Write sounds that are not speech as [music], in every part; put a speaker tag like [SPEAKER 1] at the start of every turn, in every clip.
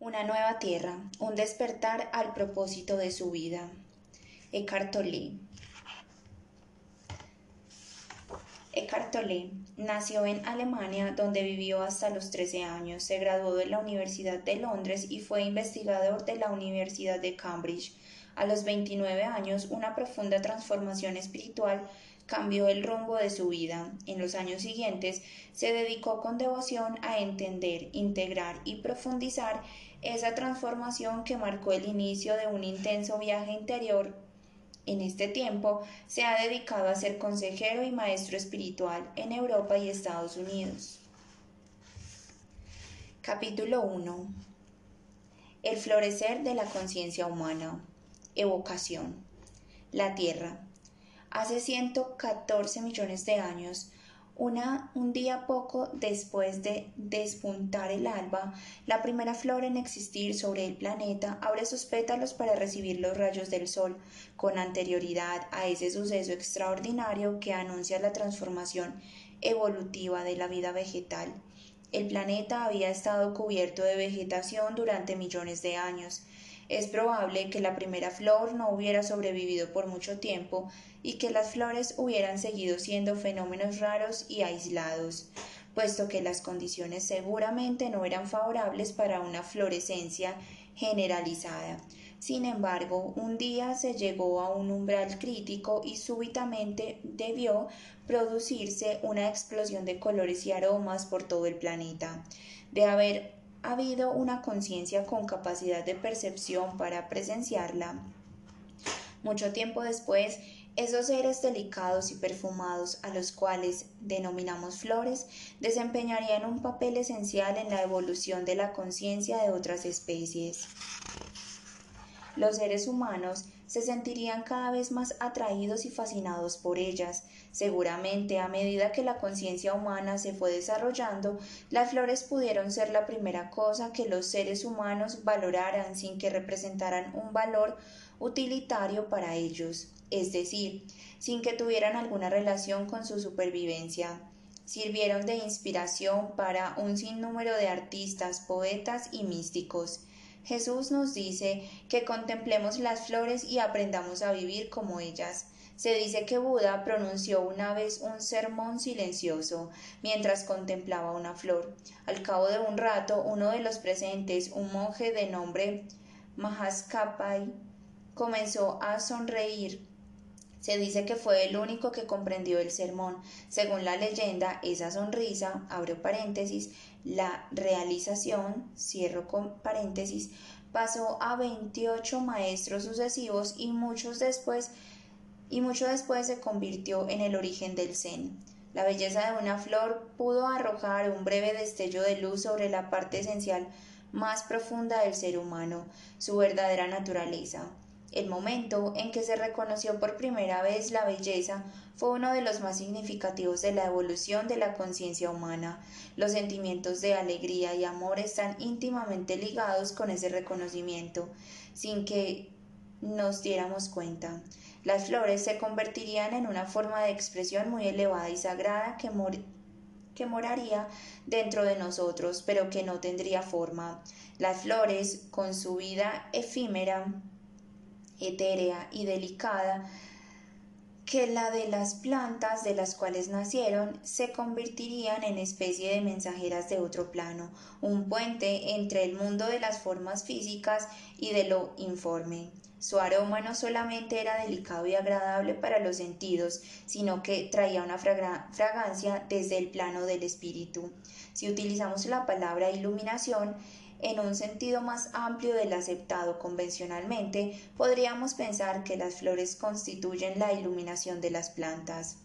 [SPEAKER 1] Una nueva tierra, un despertar al propósito de su vida. Eckhart Tolle. Nació en Alemania donde vivió hasta los 13 años. Se graduó de la Universidad de Londres y fue investigador de la Universidad de Cambridge. A los 29 años, una profunda transformación espiritual cambió el rumbo de su vida. En los años siguientes se dedicó con devoción a entender, integrar y profundizar esa transformación que marcó el inicio de un intenso viaje interior. En este tiempo se ha dedicado a ser consejero y maestro espiritual en Europa y Estados Unidos. Capítulo 1 El florecer de la conciencia humana. Evocación. La Tierra. Hace 114 millones de años, un día poco después de despuntar el alba, la primera flor en existir sobre el planeta abre sus pétalos para recibir los rayos del sol, con anterioridad a ese suceso extraordinario que anuncia la transformación evolutiva de la vida vegetal. El planeta había estado cubierto de vegetación durante millones de años. Es probable que la primera flor no hubiera sobrevivido por mucho tiempo y que las flores hubieran seguido siendo fenómenos raros y aislados, puesto que las condiciones seguramente no eran favorables para una florescencia generalizada. Sin embargo, un día se llegó a un umbral crítico y súbitamente debió producirse una explosión de colores y aromas por todo el planeta. De haber ha habido una conciencia con capacidad de percepción para presenciarla. Mucho tiempo después, esos seres delicados y perfumados a los cuales denominamos flores desempeñarían un papel esencial en la evolución de la conciencia de otras especies. Los seres humanos se sentirían cada vez más atraídos y fascinados por ellas. Seguramente, a medida que la conciencia humana se fue desarrollando, las flores pudieron ser la primera cosa que los seres humanos valoraran sin que representaran un valor utilitario para ellos, es decir, sin que tuvieran alguna relación con su supervivencia. Sirvieron de inspiración para un sinnúmero de artistas, poetas y místicos. Jesús nos dice que contemplemos las flores y aprendamos a vivir como ellas. Se dice que Buda pronunció una vez un sermón silencioso mientras contemplaba una flor. Al cabo de un rato, uno de los presentes, un monje de nombre Mahaskapai, comenzó a sonreír se dice que fue el único que comprendió el sermón. Según la leyenda, esa sonrisa, abro paréntesis, la realización, cierro con paréntesis, pasó a 28 maestros sucesivos y muchos después y mucho después se convirtió en el origen del Zen. La belleza de una flor pudo arrojar un breve destello de luz sobre la parte esencial más profunda del ser humano, su verdadera naturaleza. El momento en que se reconoció por primera vez la belleza fue uno de los más significativos de la evolución de la conciencia humana. Los sentimientos de alegría y amor están íntimamente ligados con ese reconocimiento, sin que nos diéramos cuenta. Las flores se convertirían en una forma de expresión muy elevada y sagrada que, moraría dentro de nosotros, pero que no tendría forma. Las flores, con su vida efímera, etérea y delicada que la de las plantas de las cuales nacieron se convertirían en especie de mensajeras de otro plano, un puente entre el mundo de las formas físicas y de lo informe. Su aroma no solamente era delicado y agradable para los sentidos, sino que traía una fragancia desde el plano del espíritu. Si utilizamos la palabra iluminación, en un sentido más amplio del aceptado convencionalmente, podríamos pensar que las flores constituyen la iluminación de las plantas.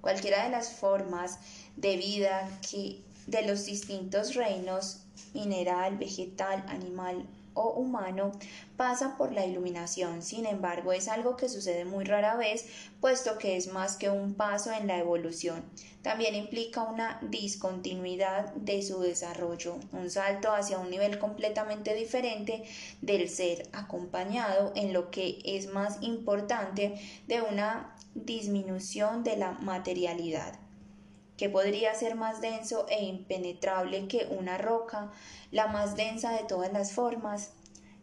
[SPEAKER 1] Cualquiera de las formas de vida que de los distintos reinos mineral, vegetal, animal o humano pasa por la iluminación. Sin embargo, es algo que sucede muy rara vez, puesto que es más que un paso en la evolución. También implica una discontinuidad de su desarrollo, un salto hacia un nivel completamente diferente del ser, acompañado en lo que es más importante de una disminución de la materialidad. Que podría ser más denso e impenetrable que una roca, la más densa de todas las formas.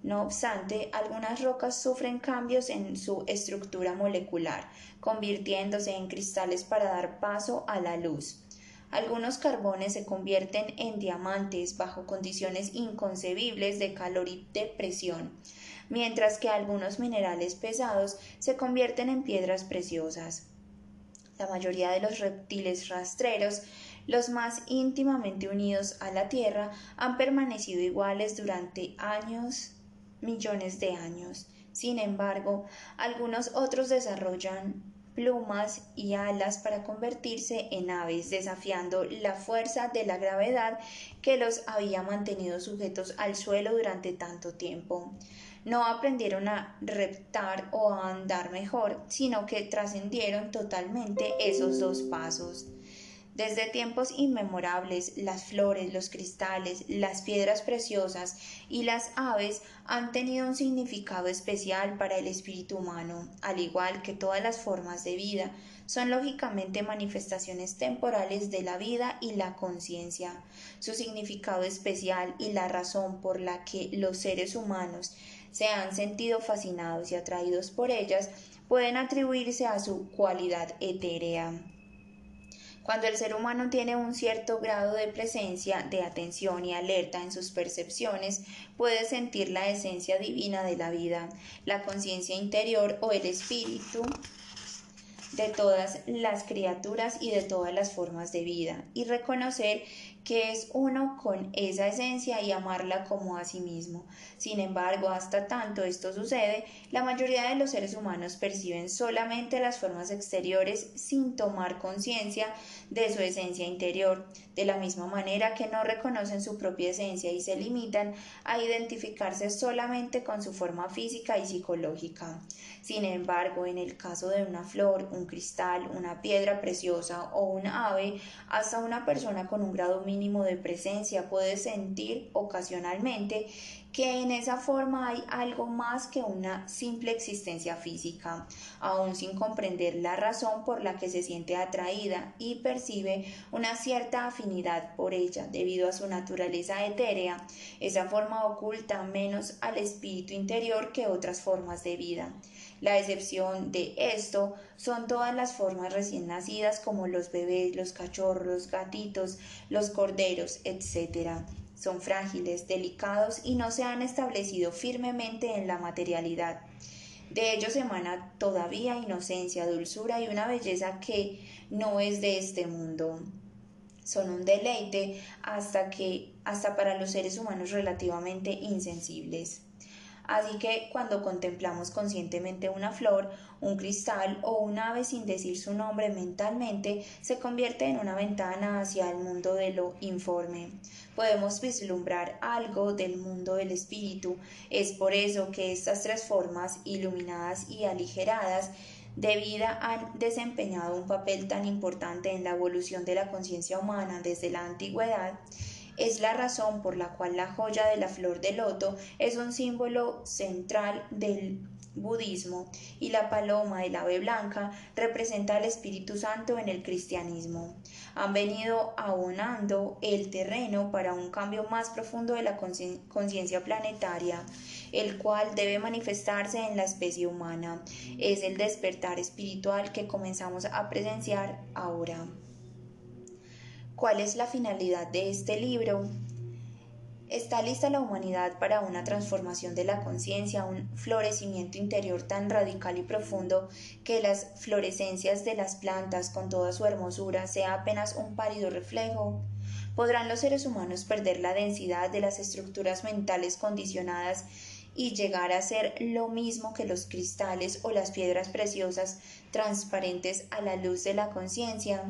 [SPEAKER 1] No obstante, algunas rocas sufren cambios en su estructura molecular, convirtiéndose en cristales para dar paso a la luz. Algunos carbones se convierten en diamantes bajo condiciones inconcebibles de calor y de presión, mientras que algunos minerales pesados se convierten en piedras preciosas. La mayoría de los reptiles rastreros los más íntimamente unidos a la Tierra han permanecido iguales durante años millones de años. Sin embargo, algunos otros desarrollan plumas y alas para convertirse en aves, desafiando la fuerza de la gravedad que los había mantenido sujetos al suelo durante tanto tiempo. No aprendieron a reptar o a andar mejor, sino que trascendieron totalmente esos dos pasos. Desde tiempos inmemorables, las flores, los cristales, las piedras preciosas y las aves han tenido un significado especial para el espíritu humano, al igual que todas las formas de vida, son lógicamente manifestaciones temporales de la vida y la conciencia. Su significado especial y la razón por la que los seres humanos se han sentido fascinados y atraídos por ellas pueden atribuirse a su cualidad etérea. Cuando el ser humano tiene un cierto grado de presencia, de atención y alerta en sus percepciones, puede sentir la esencia divina de la vida, la conciencia interior o el espíritu de todas las criaturas y de todas las formas de vida, y reconocer que es uno con esa esencia y amarla como a sí mismo. Sin embargo, hasta tanto esto sucede, la mayoría de los seres humanos perciben solamente las formas exteriores sin tomar conciencia de su esencia interior, de la misma manera que no reconocen su propia esencia y se limitan a identificarse solamente con su forma física y psicológica. Sin embargo, en el caso de una flor, un cristal, una piedra preciosa o un ave, hasta una persona con un grado mínimo de presencia puede sentir ocasionalmente que en esa forma hay algo más que una simple existencia física, aun sin comprender la razón por la que se siente atraída y percibe una cierta afinidad por ella debido a su naturaleza etérea. Esa forma oculta menos al espíritu interior que otras formas de vida. La excepción de esto son todas las formas recién nacidas como los bebés, los cachorros, los gatitos, los corderos, etc son frágiles, delicados y no se han establecido firmemente en la materialidad. De ellos emana todavía inocencia, dulzura y una belleza que no es de este mundo. Son un deleite hasta que hasta para los seres humanos relativamente insensibles. Así que cuando contemplamos conscientemente una flor, un cristal o un ave sin decir su nombre mentalmente, se convierte en una ventana hacia el mundo de lo informe. Podemos vislumbrar algo del mundo del espíritu. Es por eso que estas tres formas, iluminadas y aligeradas, de vida han desempeñado un papel tan importante en la evolución de la conciencia humana desde la antigüedad es la razón por la cual la joya de la flor de loto es un símbolo central del budismo y la paloma del ave blanca representa al Espíritu Santo en el cristianismo. Han venido abonando el terreno para un cambio más profundo de la conciencia planetaria, el cual debe manifestarse en la especie humana. Es el despertar espiritual que comenzamos a presenciar ahora. ¿Cuál es la finalidad de este libro? ¿Está lista la humanidad para una transformación de la conciencia, un florecimiento interior tan radical y profundo que las florescencias de las plantas con toda su hermosura sea apenas un pálido reflejo? ¿Podrán los seres humanos perder la densidad de las estructuras mentales condicionadas y llegar a ser lo mismo que los cristales o las piedras preciosas transparentes a la luz de la conciencia?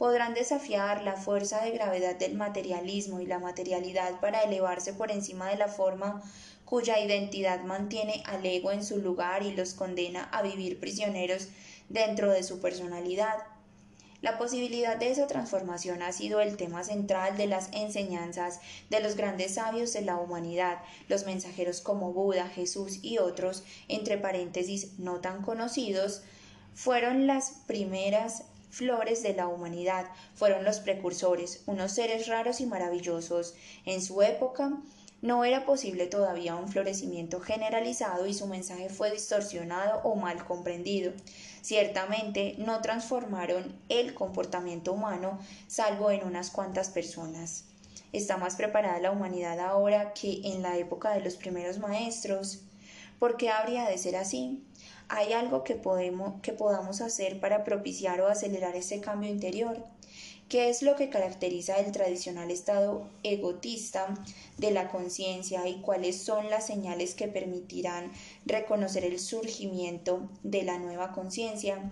[SPEAKER 1] Podrán desafiar la fuerza de gravedad del materialismo y la materialidad para elevarse por encima de la forma cuya identidad mantiene al ego en su lugar y los condena a vivir prisioneros dentro de su personalidad. La posibilidad de esa transformación ha sido el tema central de las enseñanzas de los grandes sabios de la humanidad, los mensajeros como Buda, Jesús y otros, entre paréntesis no tan conocidos, fueron las primeras flores de la humanidad fueron los precursores, unos seres raros y maravillosos. En su época, no era posible todavía un florecimiento generalizado y su mensaje fue distorsionado o mal comprendido. Ciertamente no transformaron el comportamiento humano salvo en unas cuantas personas. ¿Está más preparada la humanidad ahora que en la época de los primeros maestros? ¿Por qué habría de ser así? ¿Hay algo que, podemos, que podamos hacer para propiciar o acelerar ese cambio interior? ¿Qué es lo que caracteriza el tradicional estado egotista de la conciencia y cuáles son las señales que permitirán reconocer el surgimiento de la nueva conciencia?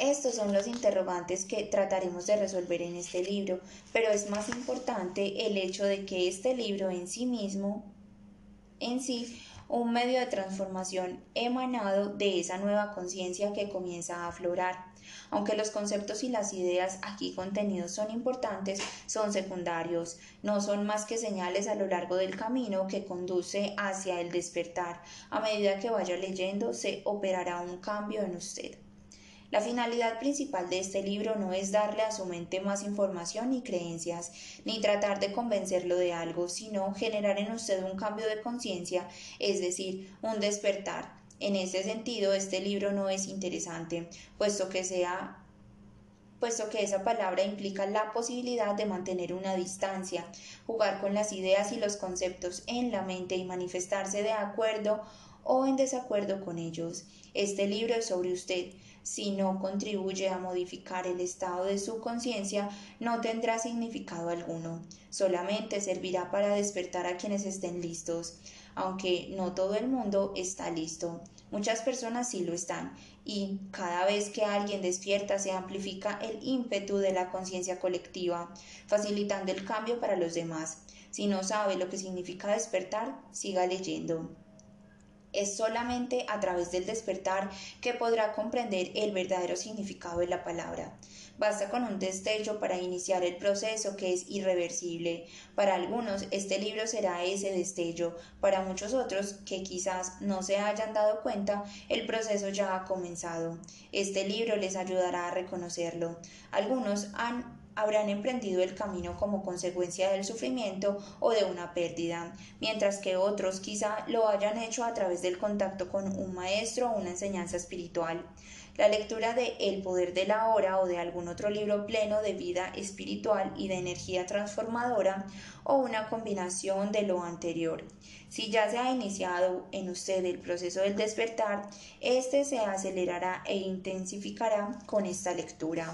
[SPEAKER 1] Estos son los interrogantes que trataremos de resolver en este libro, pero es más importante el hecho de que este libro en sí mismo, en sí, un medio de transformación emanado de esa nueva conciencia que comienza a aflorar. Aunque los conceptos y las ideas aquí contenidos son importantes, son secundarios, no son más que señales a lo largo del camino que conduce hacia el despertar. A medida que vaya leyendo, se operará un cambio en usted. La finalidad principal de este libro no es darle a su mente más información ni creencias, ni tratar de convencerlo de algo, sino generar en usted un cambio de conciencia, es decir, un despertar. En ese sentido, este libro no es interesante, puesto que sea puesto que esa palabra implica la posibilidad de mantener una distancia, jugar con las ideas y los conceptos en la mente y manifestarse de acuerdo o en desacuerdo con ellos. Este libro es sobre usted, si no contribuye a modificar el estado de su conciencia, no tendrá significado alguno, solamente servirá para despertar a quienes estén listos, aunque no todo el mundo está listo. Muchas personas sí lo están, y cada vez que alguien despierta se amplifica el ímpetu de la conciencia colectiva, facilitando el cambio para los demás. Si no sabe lo que significa despertar, siga leyendo. Es solamente a través del despertar que podrá comprender el verdadero significado de la palabra. Basta con un destello para iniciar el proceso que es irreversible. Para algunos este libro será ese destello, para muchos otros que quizás no se hayan dado cuenta, el proceso ya ha comenzado. Este libro les ayudará a reconocerlo. Algunos han habrán emprendido el camino como consecuencia del sufrimiento o de una pérdida, mientras que otros quizá lo hayan hecho a través del contacto con un maestro o una enseñanza espiritual. La lectura de El poder de la hora o de algún otro libro pleno de vida espiritual y de energía transformadora o una combinación de lo anterior. Si ya se ha iniciado en usted el proceso del despertar, este se acelerará e intensificará con esta lectura.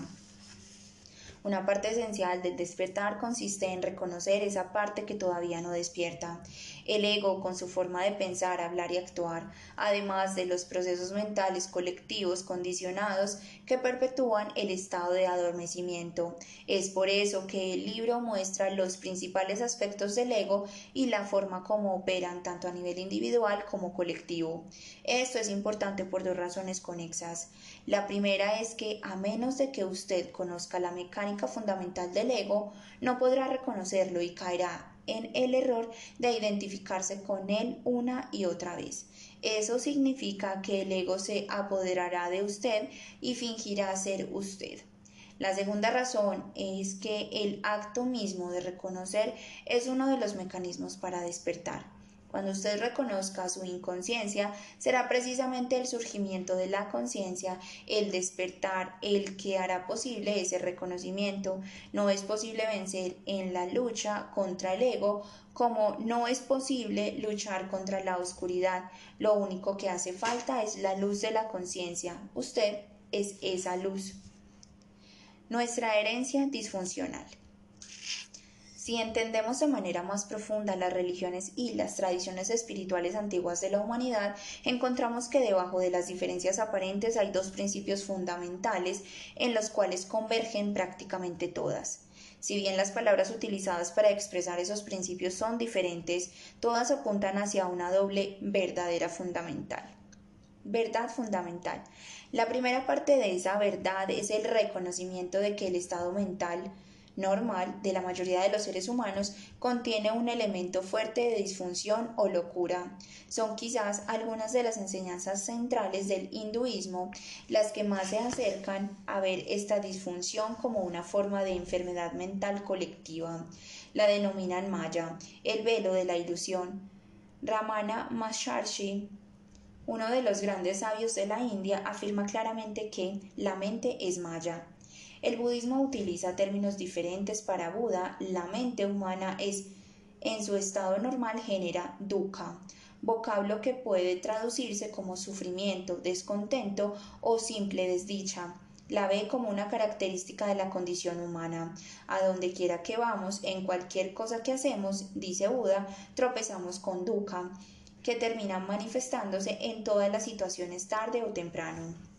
[SPEAKER 1] Una parte esencial del despertar consiste en reconocer esa parte que todavía no despierta. El ego, con su forma de pensar, hablar y actuar, además de los procesos mentales colectivos condicionados que perpetúan el estado de adormecimiento. Es por eso que el libro muestra los principales aspectos del ego y la forma como operan tanto a nivel individual como colectivo. Esto es importante por dos razones conexas. La primera es que a menos de que usted conozca la mecánica fundamental del ego, no podrá reconocerlo y caerá en el error de identificarse con él una y otra vez. Eso significa que el ego se apoderará de usted y fingirá ser usted. La segunda razón es que el acto mismo de reconocer es uno de los mecanismos para despertar. Cuando usted reconozca su inconsciencia, será precisamente el surgimiento de la conciencia, el despertar, el que hará posible ese reconocimiento. No es posible vencer en la lucha contra el ego como no es posible luchar contra la oscuridad. Lo único que hace falta es la luz de la conciencia. Usted es esa luz. Nuestra herencia disfuncional. Si entendemos de manera más profunda las religiones y las tradiciones espirituales antiguas de la humanidad, encontramos que debajo de las diferencias aparentes hay dos principios fundamentales en los cuales convergen prácticamente todas. Si bien las palabras utilizadas para expresar esos principios son diferentes, todas apuntan hacia una doble verdadera fundamental. Verdad fundamental. La primera parte de esa verdad es el reconocimiento de que el estado mental normal de la mayoría de los seres humanos contiene un elemento fuerte de disfunción o locura. Son quizás algunas de las enseñanzas centrales del hinduismo las que más se acercan a ver esta disfunción como una forma de enfermedad mental colectiva. La denominan Maya, el velo de la ilusión. Ramana Maharshi uno de los grandes sabios de la India afirma claramente que la mente es maya. El budismo utiliza términos diferentes para Buda. La mente humana es, en su estado normal, genera dukkha, vocablo que puede traducirse como sufrimiento, descontento o simple desdicha. La ve como una característica de la condición humana. A donde quiera que vamos, en cualquier cosa que hacemos, dice Buda, tropezamos con dukkha que terminan manifestándose en todas las situaciones tarde o temprano.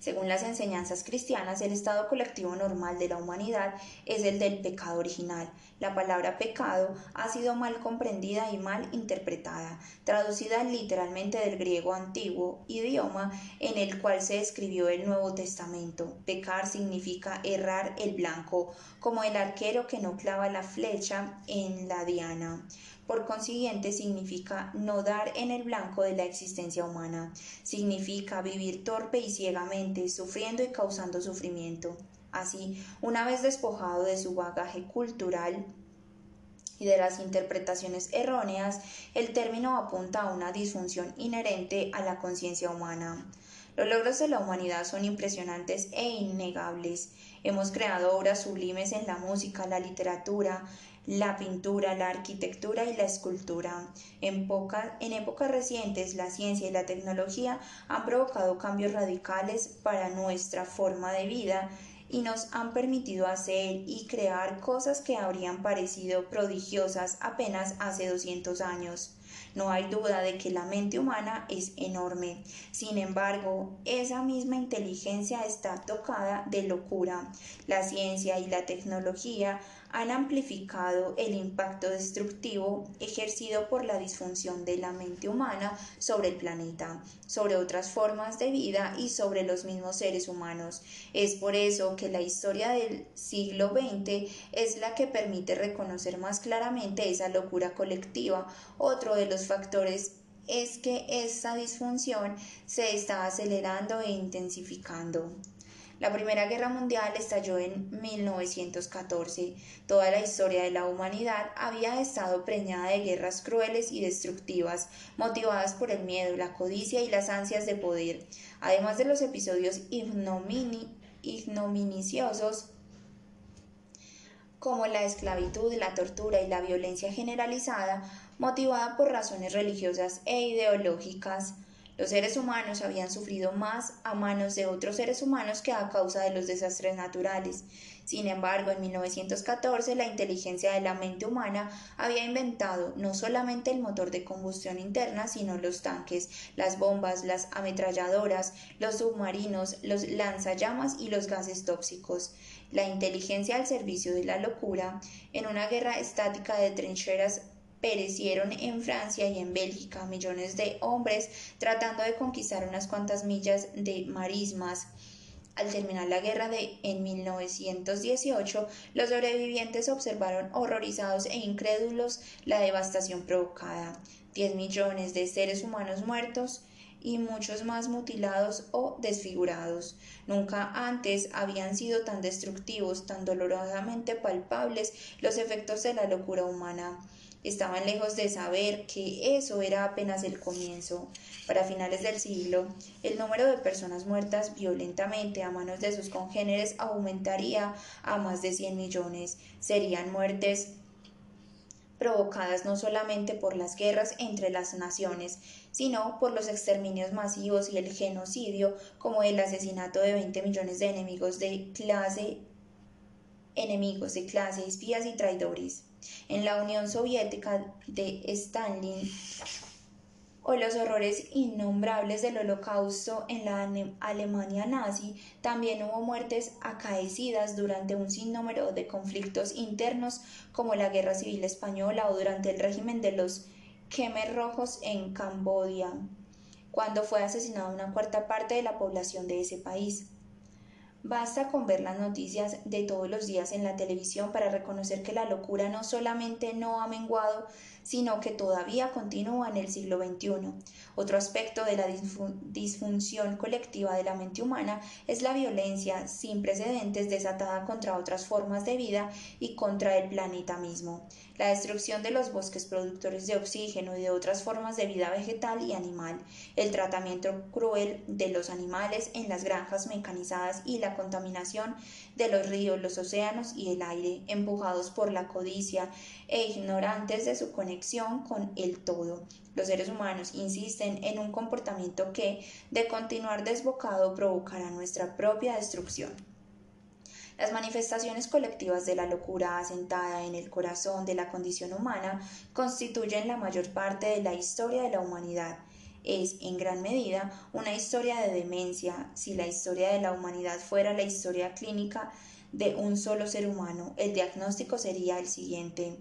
[SPEAKER 1] Según las enseñanzas cristianas, el estado colectivo normal de la humanidad es el del pecado original. La palabra pecado ha sido mal comprendida y mal interpretada, traducida literalmente del griego antiguo, idioma en el cual se escribió el Nuevo Testamento. Pecar significa errar el blanco, como el arquero que no clava la flecha en la diana. Por consiguiente, significa no dar en el blanco de la existencia humana. Significa vivir torpe y ciegamente, sufriendo y causando sufrimiento. Así, una vez despojado de su bagaje cultural, y de las interpretaciones erróneas, el término apunta a una disfunción inherente a la conciencia humana. Los logros de la humanidad son impresionantes e innegables. Hemos creado obras sublimes en la música, la literatura, la pintura, la arquitectura y la escultura. En, en épocas recientes, la ciencia y la tecnología han provocado cambios radicales para nuestra forma de vida y nos han permitido hacer y crear cosas que habrían parecido prodigiosas apenas hace 200 años. No hay duda de que la mente humana es enorme. Sin embargo, esa misma inteligencia está tocada de locura. La ciencia y la tecnología han amplificado el impacto destructivo ejercido por la disfunción de la mente humana sobre el planeta, sobre otras formas de vida y sobre los mismos seres humanos. Es por eso que la historia del siglo XX es la que permite reconocer más claramente esa locura colectiva. Otro de los factores es que esa disfunción se está acelerando e intensificando. La Primera Guerra Mundial estalló en 1914. Toda la historia de la humanidad había estado preñada de guerras crueles y destructivas, motivadas por el miedo, la codicia y las ansias de poder, además de los episodios ignominiciosos como la esclavitud, la tortura y la violencia generalizada, motivada por razones religiosas e ideológicas. Los seres humanos habían sufrido más a manos de otros seres humanos que a causa de los desastres naturales. Sin embargo, en 1914 la inteligencia de la mente humana había inventado no solamente el motor de combustión interna, sino los tanques, las bombas, las ametralladoras, los submarinos, los lanzallamas y los gases tóxicos. La inteligencia al servicio de la locura, en una guerra estática de trincheras perecieron en Francia y en Bélgica millones de hombres tratando de conquistar unas cuantas millas de marismas. Al terminar la guerra de en 1918, los sobrevivientes observaron horrorizados e incrédulos la devastación provocada. 10 millones de seres humanos muertos y muchos más mutilados o desfigurados. Nunca antes habían sido tan destructivos, tan dolorosamente palpables los efectos de la locura humana. Estaban lejos de saber que eso era apenas el comienzo. Para finales del siglo, el número de personas muertas violentamente a manos de sus congéneres aumentaría a más de 100 millones. Serían muertes provocadas no solamente por las guerras entre las naciones, sino por los exterminios masivos y el genocidio, como el asesinato de 20 millones de enemigos de clase, enemigos de clase, espías y traidores en la Unión Soviética de Stalin o los horrores innombrables del holocausto en la Alemania nazi, también hubo muertes acaecidas durante un sinnúmero de conflictos internos como la Guerra Civil Española o durante el régimen de los Khmer Rojos en Camboya, cuando fue asesinada una cuarta parte de la población de ese país. Basta con ver las noticias de todos los días en la televisión para reconocer que la locura no solamente no ha menguado, sino que todavía continúa en el siglo XXI. Otro aspecto de la disfunción colectiva de la mente humana es la violencia sin precedentes desatada contra otras formas de vida y contra el planeta mismo. La destrucción de los bosques productores de oxígeno y de otras formas de vida vegetal y animal, el tratamiento cruel de los animales en las granjas mecanizadas y la contaminación de los ríos, los océanos y el aire, empujados por la codicia e ignorantes de su conexión con el todo. Los seres humanos insisten en un comportamiento que, de continuar desbocado, provocará nuestra propia destrucción. Las manifestaciones colectivas de la locura asentada en el corazón de la condición humana constituyen la mayor parte de la historia de la humanidad. Es, en gran medida, una historia de demencia. Si la historia de la humanidad fuera la historia clínica de un solo ser humano, el diagnóstico sería el siguiente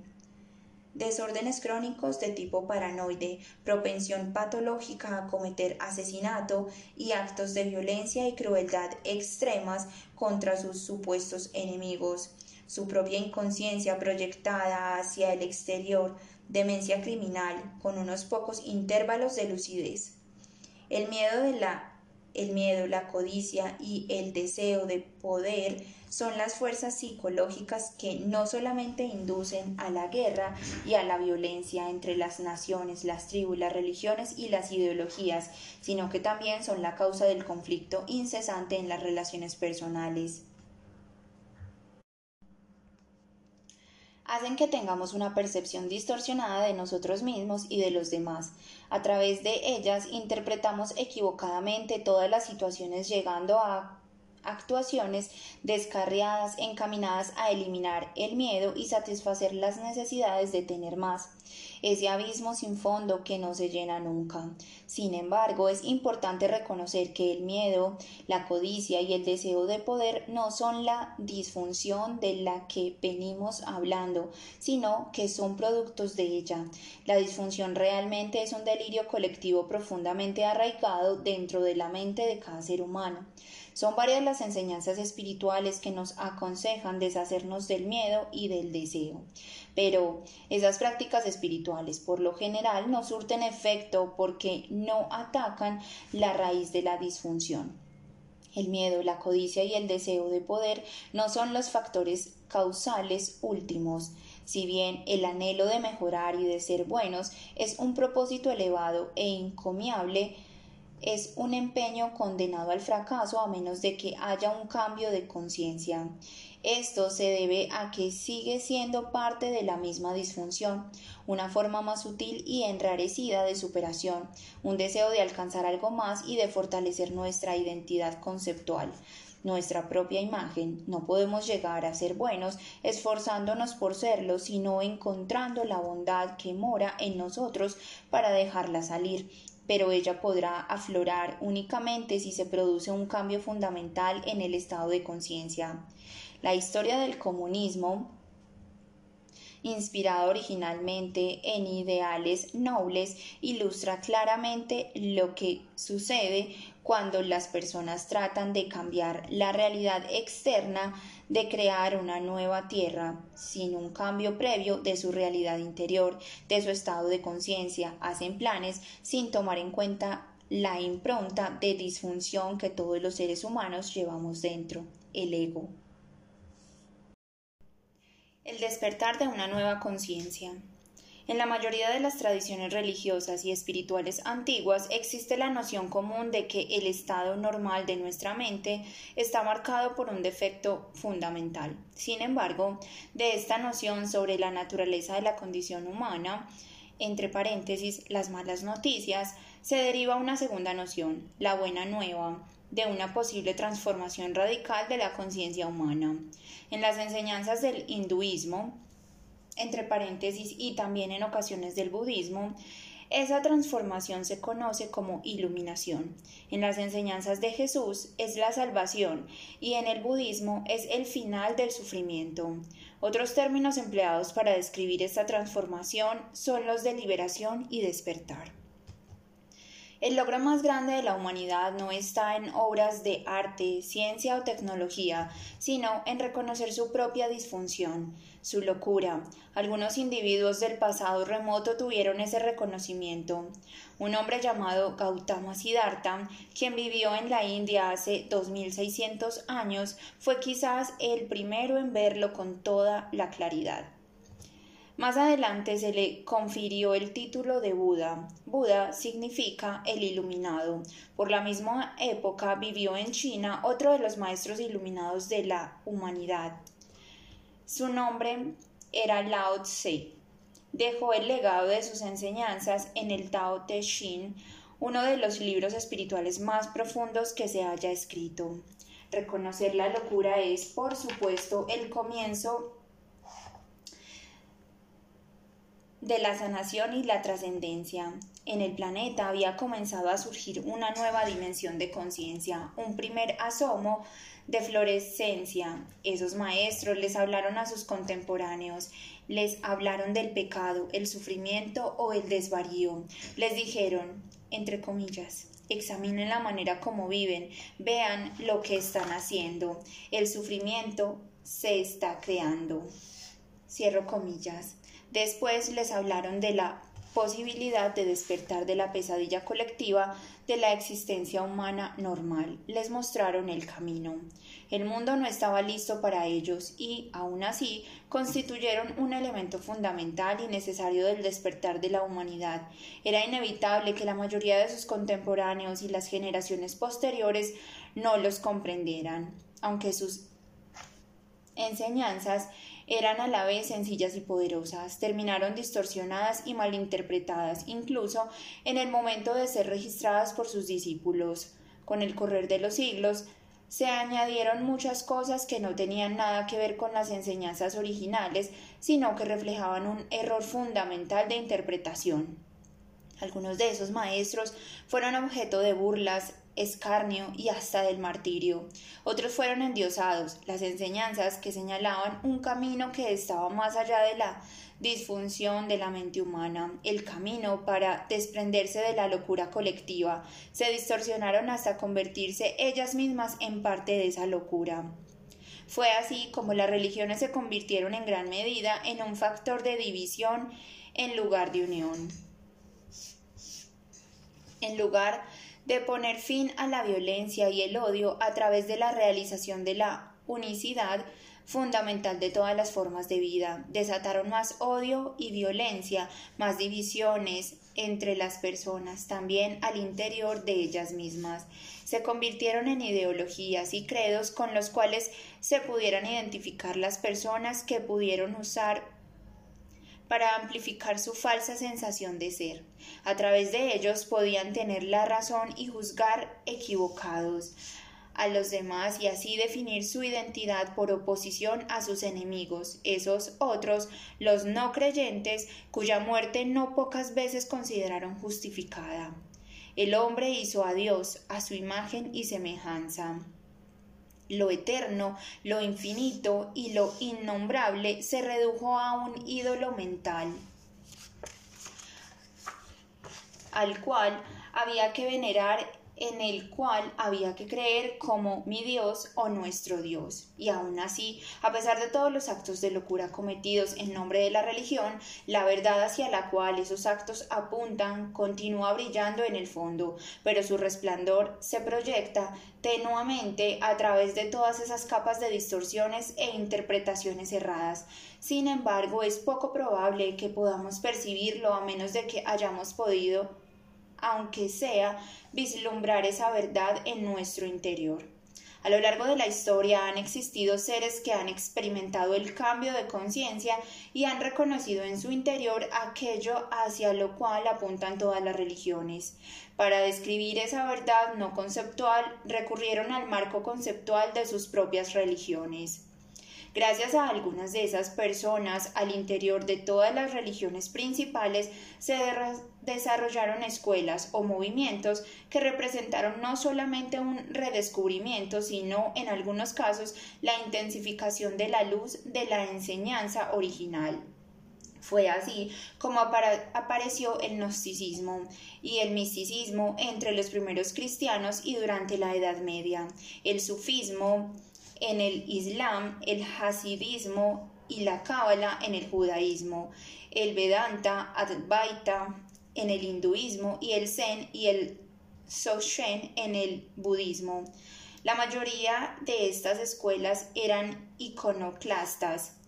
[SPEAKER 1] desórdenes crónicos de tipo paranoide, propensión patológica a cometer asesinato y actos de violencia y crueldad extremas contra sus supuestos enemigos, su propia inconsciencia proyectada hacia el exterior, demencia criminal con unos pocos intervalos de lucidez. El miedo de la el miedo, la codicia y el deseo de poder son las fuerzas psicológicas que no solamente inducen a la guerra y a la violencia entre las naciones, las tribus, las religiones y las ideologías, sino que también son la causa del conflicto incesante en las relaciones personales. Hacen que tengamos una percepción distorsionada de nosotros mismos y de los demás. A través de ellas interpretamos equivocadamente todas las situaciones llegando a actuaciones descarriadas encaminadas a eliminar el miedo y satisfacer las necesidades de tener más, ese abismo sin fondo que no se llena nunca. Sin embargo, es importante reconocer que el miedo, la codicia y el deseo de poder no son la disfunción de la que venimos hablando, sino que son productos de ella. La disfunción realmente es un delirio colectivo profundamente arraigado dentro de la mente de cada ser humano. Son varias las enseñanzas espirituales que nos aconsejan deshacernos del miedo y del deseo. Pero esas prácticas espirituales por lo general no surten efecto porque no atacan la raíz de la disfunción. El miedo, la codicia y el deseo de poder no son los factores causales últimos. Si bien el anhelo de mejorar y de ser buenos es un propósito elevado e encomiable, es un empeño condenado al fracaso a menos de que haya un cambio de conciencia. Esto se debe a que sigue siendo parte de la misma disfunción, una forma más sutil y enrarecida de superación, un deseo de alcanzar algo más y de fortalecer nuestra identidad conceptual. Nuestra propia imagen, no podemos llegar a ser buenos esforzándonos por serlo, sino encontrando la bondad que mora en nosotros para dejarla salir, pero ella podrá aflorar únicamente si se produce un cambio fundamental en el estado de conciencia. La historia del comunismo, inspirada originalmente en ideales nobles, ilustra claramente lo que sucede cuando las personas tratan de cambiar la realidad externa, de crear una nueva tierra sin un cambio previo de su realidad interior, de su estado de conciencia, hacen planes sin tomar en cuenta la impronta de disfunción que todos los seres humanos llevamos dentro, el ego. El despertar de una nueva conciencia. En la mayoría de las tradiciones religiosas y espirituales antiguas existe la noción común de que el estado normal de nuestra mente está marcado por un defecto fundamental. Sin embargo, de esta noción sobre la naturaleza de la condición humana, entre paréntesis, las malas noticias, se deriva una segunda noción, la buena nueva, de una posible transformación radical de la conciencia humana. En las enseñanzas del hinduismo, entre paréntesis, y también en ocasiones del budismo, esa transformación se conoce como iluminación. En las enseñanzas de Jesús es la salvación y en el budismo es el final del sufrimiento. Otros términos empleados para describir esta transformación son los de liberación y despertar. El logro más grande de la humanidad no está en obras de arte, ciencia o tecnología, sino en reconocer su propia disfunción, su locura. Algunos individuos del pasado remoto tuvieron ese reconocimiento. Un hombre llamado Gautama Siddhartha, quien vivió en la India hace 2600 años, fue quizás el primero en verlo con toda la claridad. Más adelante se le confirió el título de Buda. Buda significa el iluminado. Por la misma época vivió en China otro de los maestros iluminados de la humanidad. Su nombre era Lao Tse. Dejó el legado de sus enseñanzas en el Tao Te Ching, uno de los libros espirituales más profundos que se haya escrito. Reconocer la locura es, por supuesto, el comienzo de la sanación y la trascendencia. En el planeta había comenzado a surgir una nueva dimensión de conciencia, un primer asomo de florescencia. Esos maestros les hablaron a sus contemporáneos, les hablaron del pecado, el sufrimiento o el desvarío. Les dijeron, entre comillas, examinen la manera como viven, vean lo que están haciendo. El sufrimiento se está creando. Cierro comillas. Después les hablaron de la posibilidad de despertar de la pesadilla colectiva de la existencia humana normal. Les mostraron el camino. El mundo no estaba listo para ellos y, aun así, constituyeron un elemento fundamental y necesario del despertar de la humanidad. Era inevitable que la mayoría de sus contemporáneos y las generaciones posteriores no los comprendieran, aunque sus enseñanzas eran a la vez sencillas y poderosas, terminaron distorsionadas y malinterpretadas, incluso en el momento de ser registradas por sus discípulos. Con el correr de los siglos, se añadieron muchas cosas que no tenían nada que ver con las enseñanzas originales, sino que reflejaban un error fundamental de interpretación. Algunos de esos maestros fueron objeto de burlas, escarnio y hasta del martirio. Otros fueron endiosados, las enseñanzas que señalaban un camino que estaba más allá de la disfunción de la mente humana, el camino para desprenderse de la locura colectiva, se distorsionaron hasta convertirse ellas mismas en parte de esa locura. Fue así como las religiones se convirtieron en gran medida en un factor de división en lugar de unión. En lugar de poner fin a la violencia y el odio a través de la realización de la unicidad fundamental de todas las formas de vida. Desataron más odio y violencia, más divisiones entre las personas, también al interior de ellas mismas. Se convirtieron en ideologías y credos con los cuales se pudieran identificar las personas que pudieron usar para amplificar su falsa sensación de ser. A través de ellos podían tener la razón y juzgar equivocados a los demás y así definir su identidad por oposición a sus enemigos, esos otros, los no creyentes, cuya muerte no pocas veces consideraron justificada. El hombre hizo a Dios a su imagen y semejanza lo eterno, lo infinito y lo innombrable se redujo a un ídolo mental al cual había que venerar en el cual había que creer como mi Dios o nuestro Dios. Y aún así, a pesar de todos los actos de locura cometidos en nombre de la religión, la verdad hacia la cual esos actos apuntan continúa brillando en el fondo, pero su resplandor se proyecta tenuamente a través de todas esas capas de distorsiones e interpretaciones erradas. Sin embargo, es poco probable que podamos percibirlo a menos de que hayamos podido aunque sea vislumbrar esa verdad en nuestro interior. A lo largo de la historia han existido seres que han experimentado el cambio de conciencia y han reconocido en su interior aquello hacia lo cual apuntan todas las religiones. Para describir esa verdad no conceptual recurrieron al marco conceptual de sus propias religiones. Gracias a algunas de esas personas, al interior de todas las religiones principales se desarrollaron escuelas o movimientos que representaron no solamente un redescubrimiento, sino en algunos casos la intensificación de la luz de la enseñanza original. Fue así como apareció el gnosticismo y el misticismo entre los primeros cristianos y durante la Edad Media, el sufismo en el Islam, el hasidismo y la cábala en el judaísmo, el Vedanta, Advaita en el hinduismo y el Zen y el Soshen en el budismo. La mayoría de estas escuelas eran iconoclastas,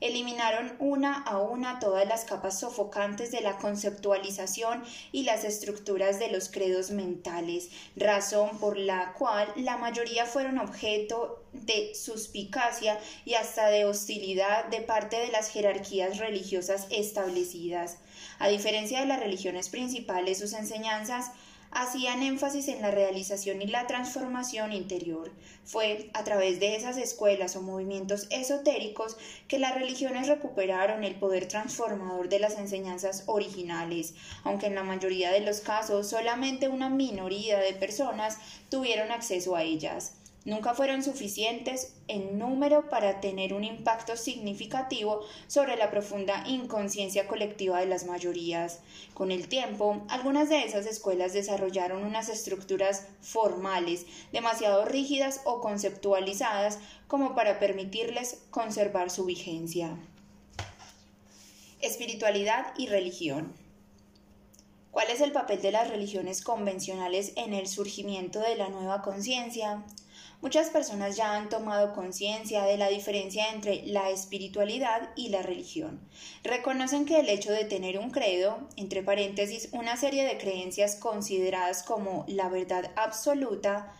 [SPEAKER 1] eliminaron una a una todas las capas sofocantes de la conceptualización y las estructuras de los credos mentales, razón por la cual la mayoría fueron objeto de suspicacia y hasta de hostilidad de parte de las jerarquías religiosas establecidas. A diferencia de las religiones principales, sus enseñanzas hacían énfasis en la realización y la transformación interior. Fue a través de esas escuelas o movimientos esotéricos que las religiones recuperaron el poder transformador de las enseñanzas originales, aunque en la mayoría de los casos solamente una minoría de personas tuvieron acceso a ellas nunca fueron suficientes en número para tener un impacto significativo sobre la profunda inconsciencia colectiva de las mayorías. Con el tiempo, algunas de esas escuelas desarrollaron unas estructuras formales demasiado rígidas o conceptualizadas como para permitirles conservar su vigencia. Espiritualidad y religión. ¿Cuál es el papel de las religiones convencionales en el surgimiento de la nueva conciencia? Muchas personas ya han tomado conciencia de la diferencia entre la espiritualidad y la religión. Reconocen que el hecho de tener un credo, entre paréntesis, una serie de creencias consideradas como la verdad absoluta,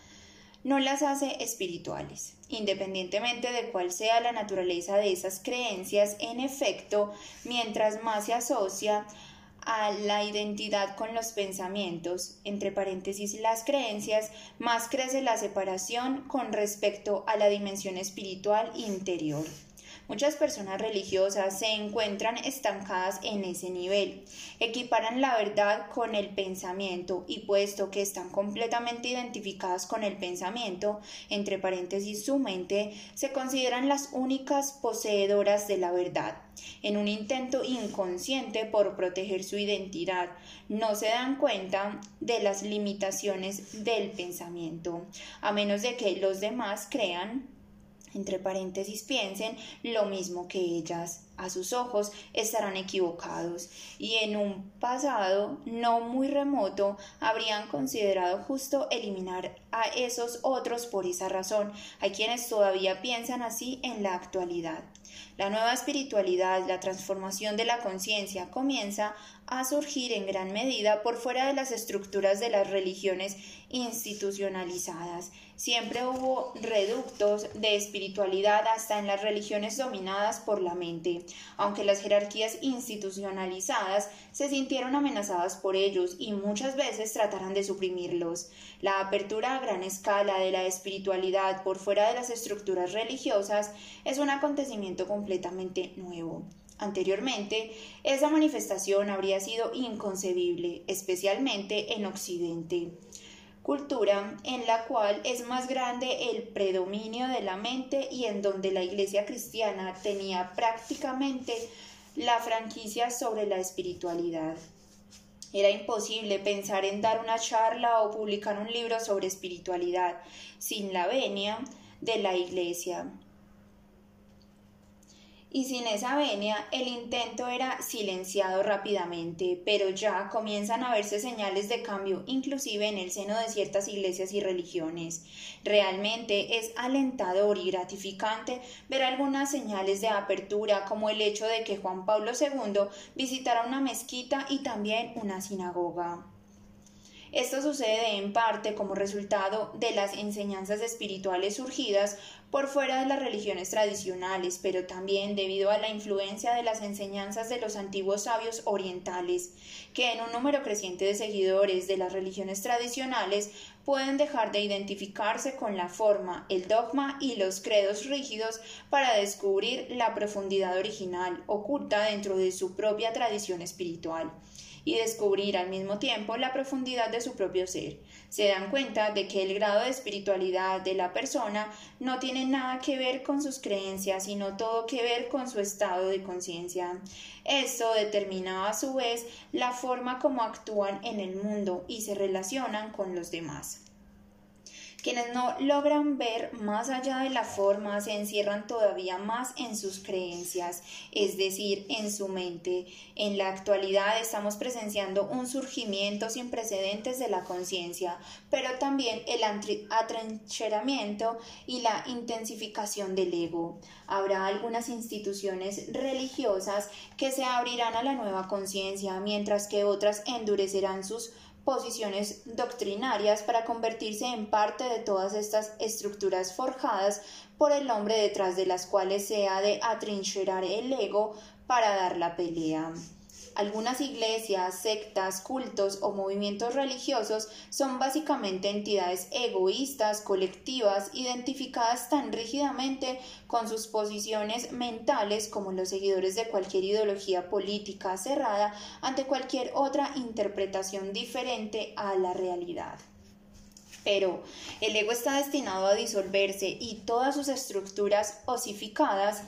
[SPEAKER 1] no las hace espirituales. Independientemente de cuál sea la naturaleza de esas creencias, en efecto, mientras más se asocia a la identidad con los pensamientos, entre paréntesis las creencias, más crece la separación con respecto a la dimensión espiritual interior. Muchas personas religiosas se encuentran estancadas en ese nivel, equiparan la verdad con el pensamiento y puesto que están completamente identificadas con el pensamiento, entre paréntesis su mente, se consideran las únicas poseedoras de la verdad. En un intento inconsciente por proteger su identidad, no se dan cuenta de las limitaciones del pensamiento, a menos de que los demás crean entre paréntesis piensen lo mismo que ellas a sus ojos estarán equivocados y en un pasado no muy remoto habrían considerado justo eliminar a esos otros por esa razón. Hay quienes todavía piensan así en la actualidad. La nueva espiritualidad, la transformación de la conciencia comienza a surgir en gran medida por fuera de las estructuras de las religiones institucionalizadas. Siempre hubo reductos de espiritualidad hasta en las religiones dominadas por la mente, aunque las jerarquías institucionalizadas se sintieron amenazadas por ellos y muchas veces trataron de suprimirlos. La apertura a gran escala de la espiritualidad por fuera de las estructuras religiosas es un acontecimiento completamente nuevo. Anteriormente, esa manifestación habría sido inconcebible, especialmente en Occidente cultura en la cual es más grande el predominio de la mente y en donde la Iglesia cristiana tenía prácticamente la franquicia sobre la espiritualidad. Era imposible pensar en dar una charla o publicar un libro sobre espiritualidad sin la venia de la Iglesia y sin esa venia el intento era silenciado rápidamente, pero ya comienzan a verse señales de cambio inclusive en el seno de ciertas iglesias y religiones. Realmente es alentador y gratificante ver algunas señales de apertura como el hecho de que Juan Pablo II visitara una mezquita y también una sinagoga. Esto sucede en parte como resultado de las enseñanzas espirituales surgidas por fuera de las religiones tradicionales, pero también debido a la influencia de las enseñanzas de los antiguos sabios orientales, que en un número creciente de seguidores de las religiones tradicionales pueden dejar de identificarse con la forma, el dogma y los credos rígidos para descubrir la profundidad original oculta dentro de su propia tradición espiritual y descubrir al mismo tiempo la profundidad de su propio ser. Se dan cuenta de que el grado de espiritualidad de la persona no tiene nada que ver con sus creencias, sino todo que ver con su estado de conciencia. Esto determina a su vez la forma como actúan en el mundo y se relacionan con los demás. Quienes no logran ver más allá de la forma se encierran todavía más en sus creencias, es decir, en su mente. En la actualidad estamos presenciando un surgimiento sin precedentes de la conciencia, pero también el atrincheramiento y la intensificación del ego. Habrá algunas instituciones religiosas que se abrirán a la nueva conciencia, mientras que otras endurecerán sus posiciones doctrinarias para convertirse en parte de todas estas estructuras forjadas por el hombre detrás de las cuales se ha de atrincherar el ego para dar la pelea. Algunas iglesias, sectas, cultos o movimientos religiosos son básicamente entidades egoístas, colectivas, identificadas tan rígidamente con sus posiciones mentales como los seguidores de cualquier ideología política cerrada ante cualquier otra interpretación diferente a la realidad. Pero el ego está destinado a disolverse y todas sus estructuras osificadas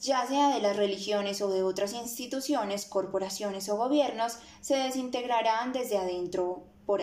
[SPEAKER 1] ya sea de las religiones o de otras instituciones, corporaciones o gobiernos, se desintegrarán desde adentro por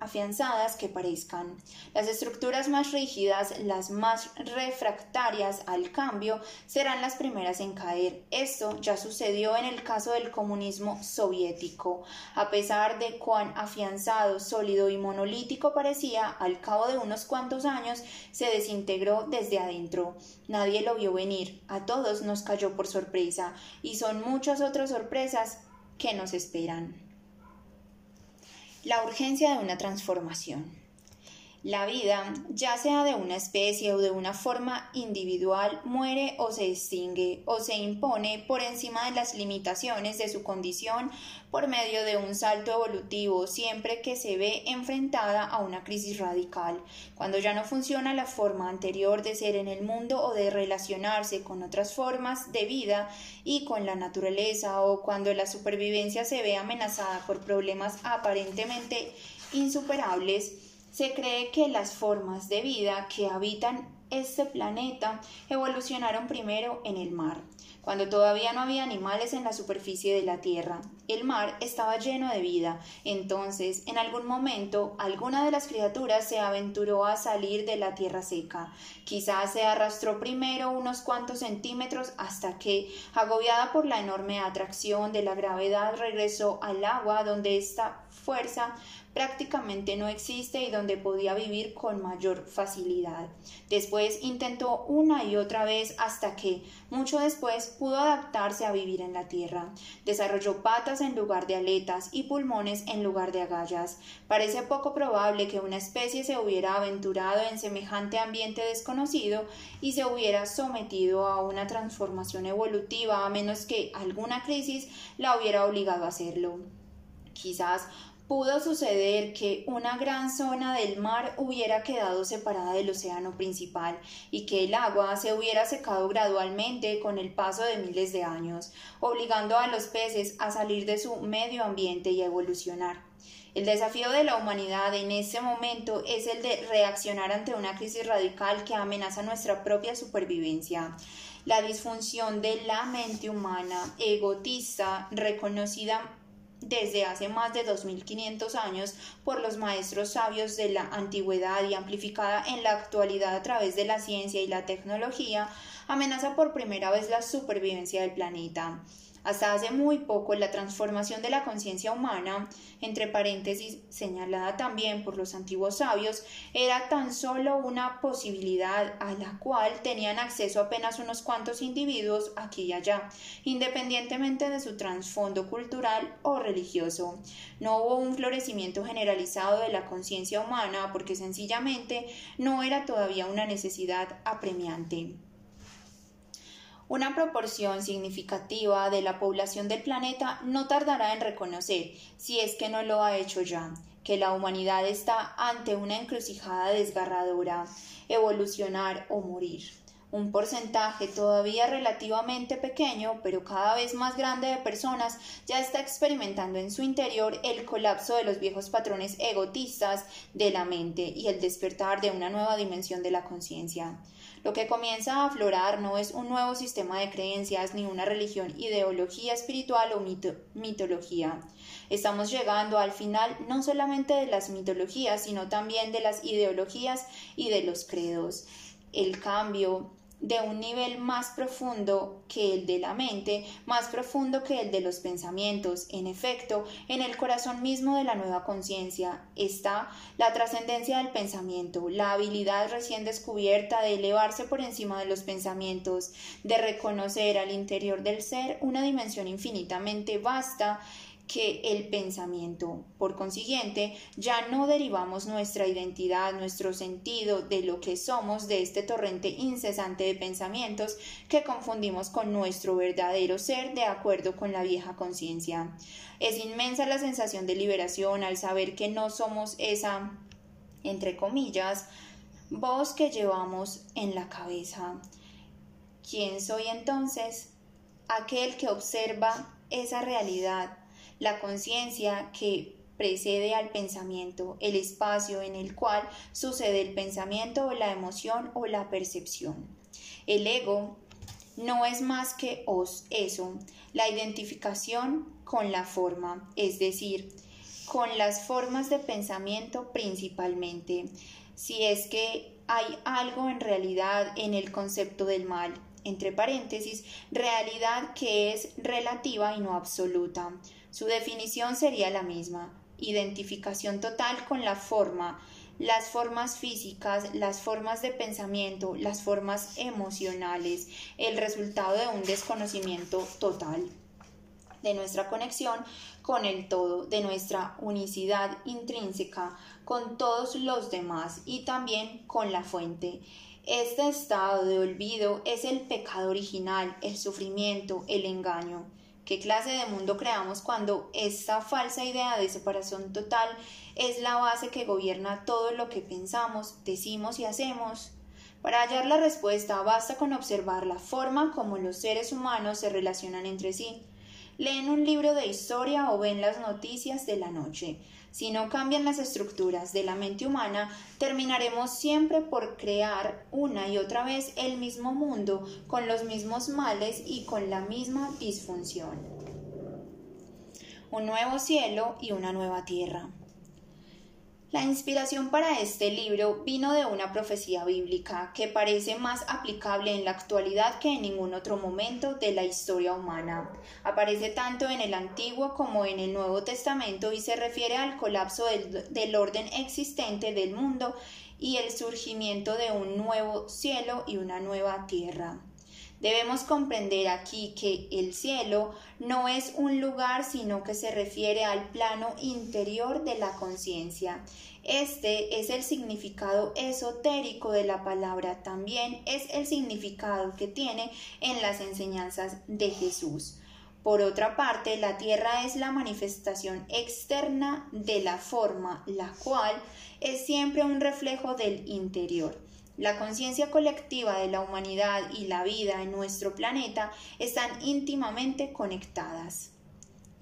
[SPEAKER 1] afianzadas que parezcan. Las estructuras más rígidas, las más refractarias al cambio, serán las primeras en caer. Esto ya sucedió en el caso del comunismo soviético. A pesar de cuán afianzado, sólido y monolítico parecía, al cabo de unos cuantos años se desintegró desde adentro. Nadie lo vio venir, a todos nos cayó por sorpresa, y son muchas otras sorpresas que nos esperan. La urgencia de una transformación. La vida, ya sea de una especie o de una forma individual, muere o se extingue o se impone por encima de las limitaciones de su condición por medio de un salto evolutivo siempre que se ve enfrentada a una crisis radical, cuando ya no funciona la forma anterior de ser en el mundo o de relacionarse con otras formas de vida y con la naturaleza o cuando la supervivencia se ve amenazada por problemas aparentemente insuperables, se cree que las formas de vida que habitan este planeta evolucionaron primero en el mar, cuando todavía no había animales en la superficie de la Tierra. El mar estaba lleno de vida. Entonces, en algún momento, alguna de las criaturas se aventuró a salir de la tierra seca. Quizás se arrastró primero unos cuantos centímetros hasta que, agobiada por la enorme atracción de la gravedad, regresó al agua donde esta fuerza prácticamente no existe y donde podía vivir con mayor facilidad. Después intentó una y otra vez hasta que, mucho después, pudo adaptarse a vivir en la tierra. Desarrolló patas en lugar de aletas y pulmones en lugar de agallas. Parece poco probable que una especie se hubiera aventurado en semejante ambiente desconocido y se hubiera sometido a una transformación evolutiva a menos que alguna crisis la hubiera obligado a hacerlo. Quizás pudo suceder que una gran zona del mar hubiera quedado separada del océano principal y que el agua se hubiera secado gradualmente con el paso de miles de años, obligando a los peces a salir de su medio ambiente y a evolucionar. El desafío de la humanidad en este momento es el de reaccionar ante una crisis radical que amenaza nuestra propia supervivencia. La disfunción de la mente humana, egotista, reconocida desde hace más de 2500 años por los maestros sabios de la antigüedad y amplificada en la actualidad a través de la ciencia y la tecnología, amenaza por primera vez la supervivencia del planeta. Hasta hace muy poco la transformación de la conciencia humana, entre paréntesis señalada también por los antiguos sabios, era tan solo una posibilidad a la cual tenían acceso apenas unos cuantos individuos aquí y allá, independientemente de su trasfondo cultural o religioso. No hubo un florecimiento generalizado de la conciencia humana porque sencillamente no era todavía una necesidad apremiante. Una proporción significativa de la población del planeta no tardará en reconocer, si es que no lo ha hecho ya, que la humanidad está ante una encrucijada desgarradora, evolucionar o morir. un porcentaje todavía relativamente pequeño, pero cada vez más grande de personas ya está experimentando en su interior el colapso de los viejos patrones egotistas de la mente y el despertar de una nueva dimensión de la conciencia. Lo que comienza a aflorar no es un nuevo sistema de creencias ni una religión, ideología espiritual o mitología. Estamos llegando al final no solamente de las mitologías, sino también de las ideologías y de los credos. El cambio de un nivel más profundo que el de la mente, más profundo que el de los pensamientos. En efecto, en el corazón mismo de la nueva conciencia está la trascendencia del pensamiento, la habilidad recién descubierta de elevarse por encima de los pensamientos, de reconocer al interior del ser una dimensión infinitamente vasta que el pensamiento. Por consiguiente, ya no derivamos nuestra identidad, nuestro sentido de lo que somos de este torrente incesante de pensamientos que confundimos con nuestro verdadero ser de acuerdo con la vieja conciencia. Es inmensa la sensación de liberación al saber que no somos esa, entre comillas, voz que llevamos en la cabeza. ¿Quién soy entonces? Aquel que observa esa realidad la conciencia que precede al pensamiento, el espacio en el cual sucede el pensamiento o la emoción o la percepción. El ego no es más que eso, la identificación con la forma, es decir, con las formas de pensamiento principalmente, si es que hay algo en realidad en el concepto del mal, entre paréntesis, realidad que es relativa y no absoluta. Su definición sería la misma, identificación total con la forma, las formas físicas, las formas de pensamiento, las formas emocionales, el resultado de un desconocimiento total de nuestra conexión con el todo, de nuestra unicidad intrínseca con todos los demás y también con la fuente. Este estado de olvido es el pecado original, el sufrimiento, el engaño. ¿Qué clase de mundo creamos cuando esta falsa idea de separación total es la base que gobierna todo lo que pensamos, decimos y hacemos? Para hallar la respuesta basta con observar la forma como los seres humanos se relacionan entre sí. Leen un libro de historia o ven las noticias de la noche. Si no cambian las estructuras de la mente humana, terminaremos siempre por crear una y otra vez el mismo mundo con los mismos males y con la misma disfunción. Un nuevo cielo y una nueva tierra. La inspiración para este libro vino de una profecía bíblica que parece más aplicable en la actualidad que en ningún otro momento de la historia humana. Aparece tanto en el Antiguo como en el Nuevo Testamento y se refiere al colapso del, orden existente del mundo y el surgimiento de un nuevo cielo y una nueva tierra. Debemos comprender aquí que el cielo no es un lugar, sino que se refiere al plano interior de la conciencia. Este es el significado esotérico de la palabra, también es el significado que tiene en las enseñanzas de Jesús. Por otra parte, la tierra es la manifestación externa de la forma, la cual es siempre un reflejo del interior. La conciencia colectiva de la humanidad y la vida en nuestro planeta están íntimamente conectadas.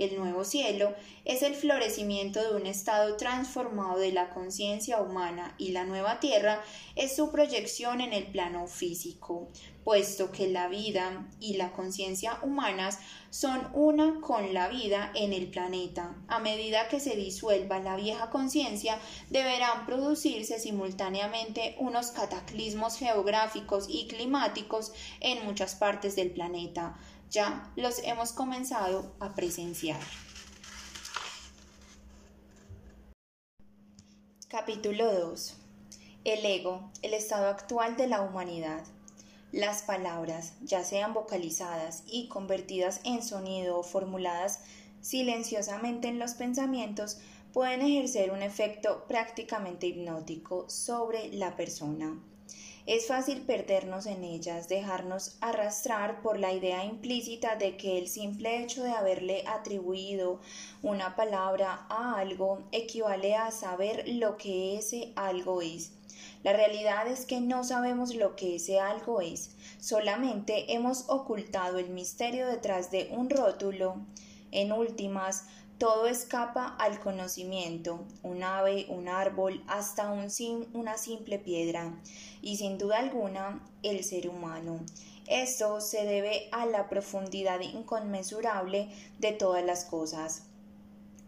[SPEAKER 1] El nuevo cielo es el florecimiento de un estado transformado de la conciencia humana y la nueva tierra es su proyección en el plano físico, puesto que la vida y la conciencia humanas son una con la vida en el planeta. A medida que se disuelva la vieja conciencia, deberán producirse simultáneamente unos cataclismos geográficos y climáticos en muchas partes del planeta ya los hemos comenzado a presenciar. Capítulo 2. El ego, el estado actual de la humanidad. Las palabras, ya sean vocalizadas y convertidas en sonido o formuladas silenciosamente en los pensamientos, pueden ejercer un efecto prácticamente hipnótico sobre la persona. Es fácil perdernos en ellas, dejarnos arrastrar por la idea implícita de que el simple hecho de haberle atribuido una palabra a algo equivale a saber lo que ese algo es. La realidad es que no sabemos lo que ese algo es, solamente hemos ocultado el misterio detrás de un rótulo. En últimas, todo escapa al conocimiento, un ave, un árbol, hasta un una simple piedra, y sin duda alguna el ser humano. Esto se debe a la profundidad inconmensurable de todas las cosas.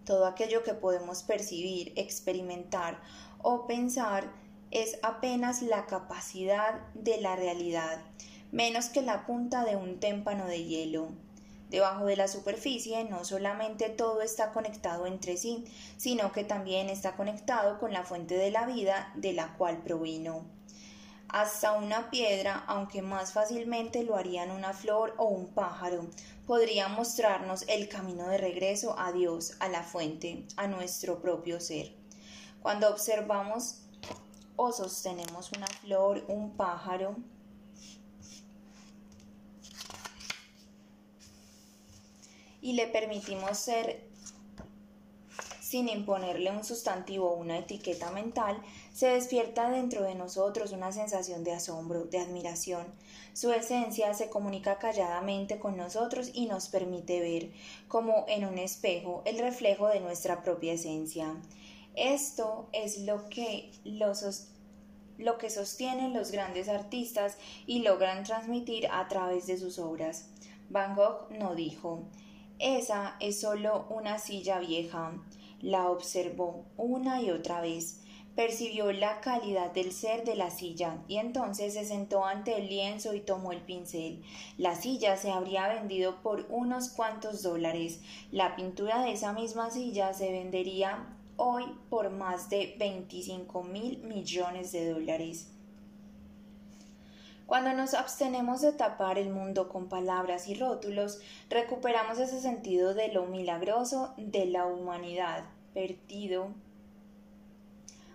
[SPEAKER 1] Todo aquello que podemos percibir, experimentar o pensar es apenas la capacidad de la realidad, menos que la punta de un témpano de hielo. Debajo de la superficie no solamente todo está conectado entre sí, sino que también está conectado con la fuente de la vida de la cual provino. Hasta una piedra, aunque más fácilmente lo harían una flor o un pájaro, podría mostrarnos el camino de regreso a Dios, a la fuente, a nuestro propio ser. Cuando observamos o sostenemos una flor, un pájaro, y le permitimos ser sin imponerle un sustantivo o una etiqueta mental, se despierta dentro de nosotros una sensación de asombro, de admiración. Su esencia se comunica calladamente con nosotros y nos permite ver, como en un espejo, el reflejo de nuestra propia esencia. Esto es lo que los lo que sostienen los grandes artistas y logran transmitir a través de sus obras. Van Gogh no dijo, esa es solo una silla vieja. La observó una y otra vez, percibió la calidad del ser de la silla y entonces se sentó ante el lienzo y tomó el pincel. La silla se habría vendido por unos cuantos dólares. La pintura de esa misma silla se vendería hoy por más de 25 mil millones de dólares. Cuando nos abstenemos de tapar el mundo con palabras y rótulos, recuperamos ese sentido de lo milagroso de la humanidad perdido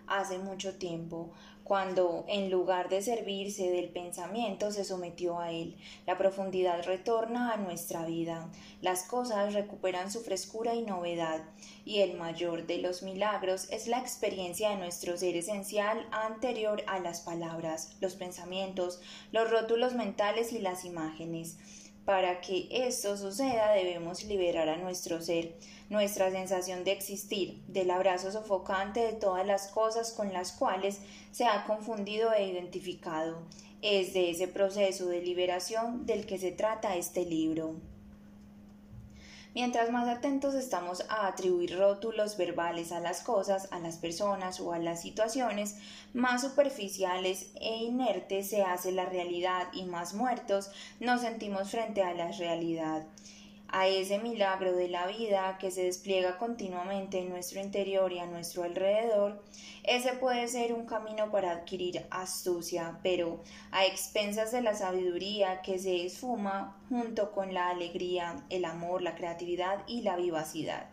[SPEAKER 1] hace mucho tiempo, cuando en lugar de servirse del pensamiento se sometió a él. La profundidad retorna a nuestra vida, las cosas recuperan su frescura y novedad, y el mayor de los milagros es la experiencia de nuestro ser esencial anterior a las palabras, los pensamientos, los rótulos mentales y las imágenes. Para que esto suceda debemos liberar a nuestro ser, nuestra sensación de existir, del abrazo sofocante de todas las cosas con las cuales se ha confundido e identificado. Es de ese proceso de liberación del que se trata este libro. Mientras más atentos estamos a atribuir rótulos verbales a las cosas, a las personas o a las situaciones, más superficiales e inertes se hace la realidad y más muertos nos sentimos frente a la realidad a ese milagro de la vida que se despliega continuamente en nuestro interior y a nuestro alrededor, ese puede ser un camino para adquirir astucia, pero a expensas de la sabiduría que se esfuma junto con la alegría, el amor, la creatividad y la vivacidad.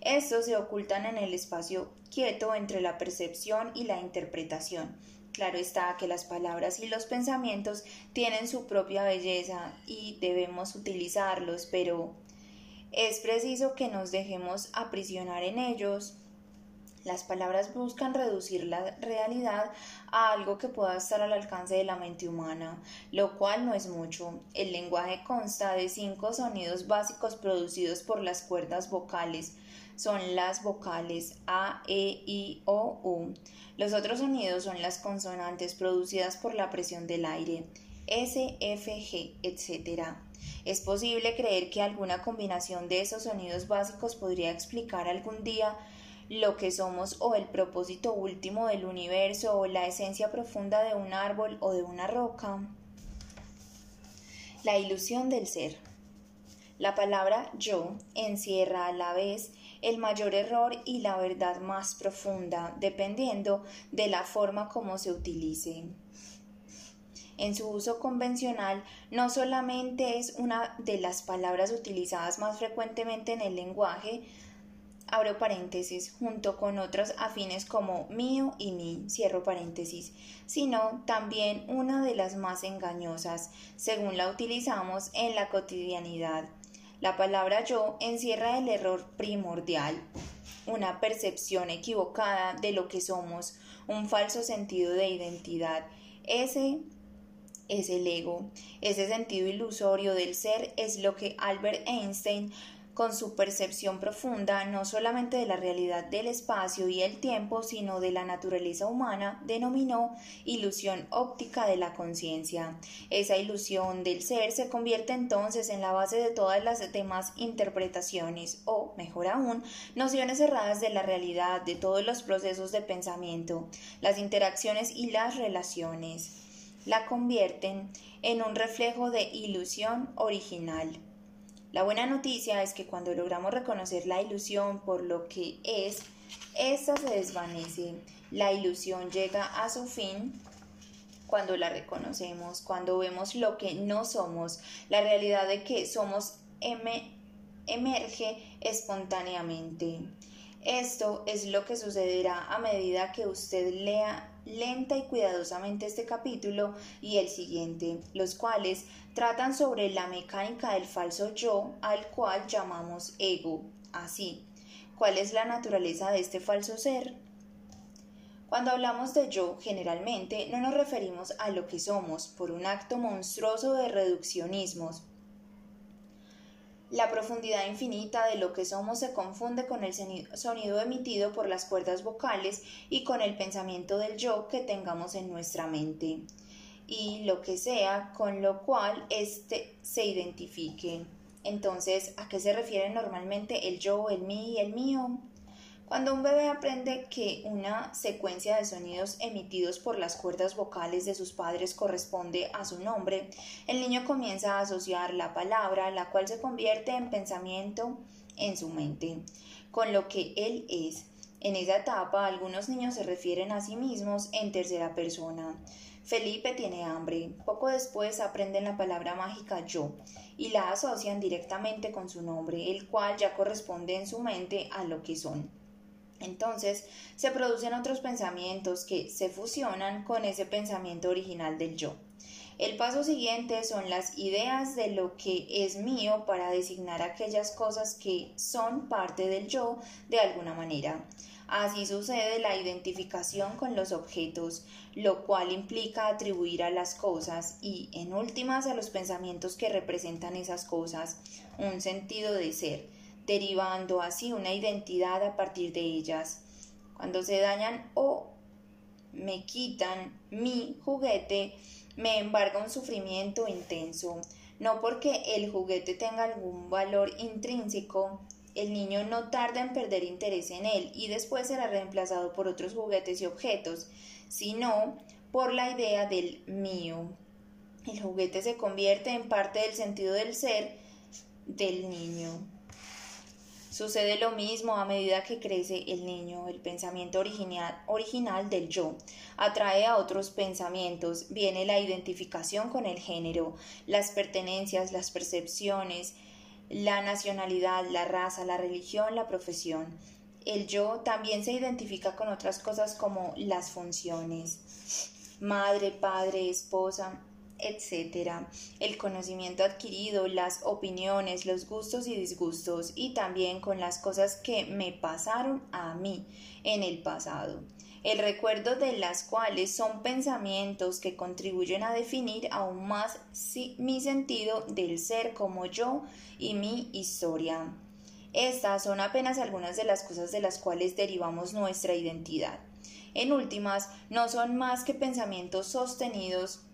[SPEAKER 1] Estos se ocultan en el espacio quieto entre la percepción y la interpretación, Claro está que las palabras y los pensamientos tienen su propia belleza y debemos utilizarlos, pero es preciso que nos dejemos aprisionar en ellos. Las palabras buscan reducir la realidad a algo que pueda estar al alcance de la mente humana, lo cual no es mucho. El lenguaje consta de cinco sonidos básicos producidos por las cuerdas vocales. Son las vocales A, E, I, O, U. Los otros sonidos son las consonantes producidas por la presión del aire, S, F, G, etc. Es posible creer que alguna combinación de esos sonidos básicos podría explicar algún día lo que somos o el propósito último del universo o la esencia profunda de un árbol o de una roca. La ilusión del ser. La palabra yo encierra a la vez el mayor error y la verdad más profunda, dependiendo de la forma como se utilice. En su uso convencional, no solamente es una de las palabras utilizadas más frecuentemente en el lenguaje, abro paréntesis, junto con otras afines como mío y mi, cierro paréntesis, sino también una de las más engañosas, según la utilizamos en la cotidianidad. La palabra yo encierra el error primordial. una percepción equivocada de lo que somos, un falso sentido de identidad. Ese es el ego. Ese sentido ilusorio del ser es lo que Albert Einstein con su percepción profunda no solamente de la realidad del espacio y el tiempo, sino de la naturaleza humana, denominó ilusión óptica de la conciencia. Esa ilusión del ser se convierte entonces en la base de todas las demás interpretaciones o, mejor aún, nociones cerradas de la realidad, de todos los procesos de pensamiento, las interacciones y las relaciones. La convierten en un reflejo de ilusión original. La buena noticia es que cuando logramos reconocer la ilusión por lo que es, esta se desvanece. La ilusión llega a su fin cuando la reconocemos, cuando vemos lo que no somos, la realidad de que somos emerge espontáneamente. Esto es lo que sucederá a medida que usted lea lenta y cuidadosamente este capítulo y el siguiente, los cuales tratan sobre la mecánica del falso yo al cual llamamos ego. Así, ¿cuál es la naturaleza de este falso ser? Cuando hablamos de yo, generalmente no nos referimos a lo que somos por un acto monstruoso de reduccionismos, la profundidad infinita de lo que somos se confunde con el sonido emitido por las cuerdas vocales y con el pensamiento del yo que tengamos en nuestra mente y lo que sea con lo cual éste se identifique. Entonces, ¿a qué se refiere normalmente el yo, el mí y el mío? Cuando un bebé aprende que una secuencia de sonidos emitidos por las cuerdas vocales de sus padres corresponde a su nombre, el niño comienza a asociar la palabra, la cual se convierte en pensamiento en su mente, con lo que él es. En esa etapa, algunos niños se refieren a sí mismos en tercera persona. Felipe tiene hambre. Poco después aprenden la palabra mágica yo y la asocian directamente con su nombre, el cual ya corresponde en su mente a lo que son. Entonces se producen otros pensamientos que se fusionan con ese pensamiento original del yo. El paso siguiente son las ideas de lo que es mío para designar aquellas cosas que son parte del yo de alguna manera. Así sucede la identificación con los objetos, lo cual implica atribuir a las cosas y, en últimas, a los pensamientos que representan esas cosas un sentido de ser derivando así una identidad a partir de ellas. Cuando se dañan o me quitan mi juguete, me embarga un sufrimiento intenso. No porque el juguete tenga algún valor intrínseco, el niño no tarda en perder interés en él y después será reemplazado por otros juguetes y objetos, sino por la idea del mío. El juguete se convierte en parte del sentido del ser del niño. Sucede lo mismo a medida que crece el niño, el pensamiento original, del yo atrae a otros pensamientos, viene la identificación con el género, las pertenencias, las percepciones, la nacionalidad, la raza, la religión, la profesión. El yo también se identifica con otras cosas como las funciones, madre, padre, esposa, etcétera, el conocimiento adquirido, las opiniones, los gustos y disgustos y también con las cosas que me pasaron a mí en el pasado, el recuerdo de las cuales son pensamientos que contribuyen a definir aún más mi sentido del ser como yo y mi historia. Estas son apenas algunas de las cosas de las cuales derivamos nuestra identidad. En últimas, no son más que pensamientos sostenidos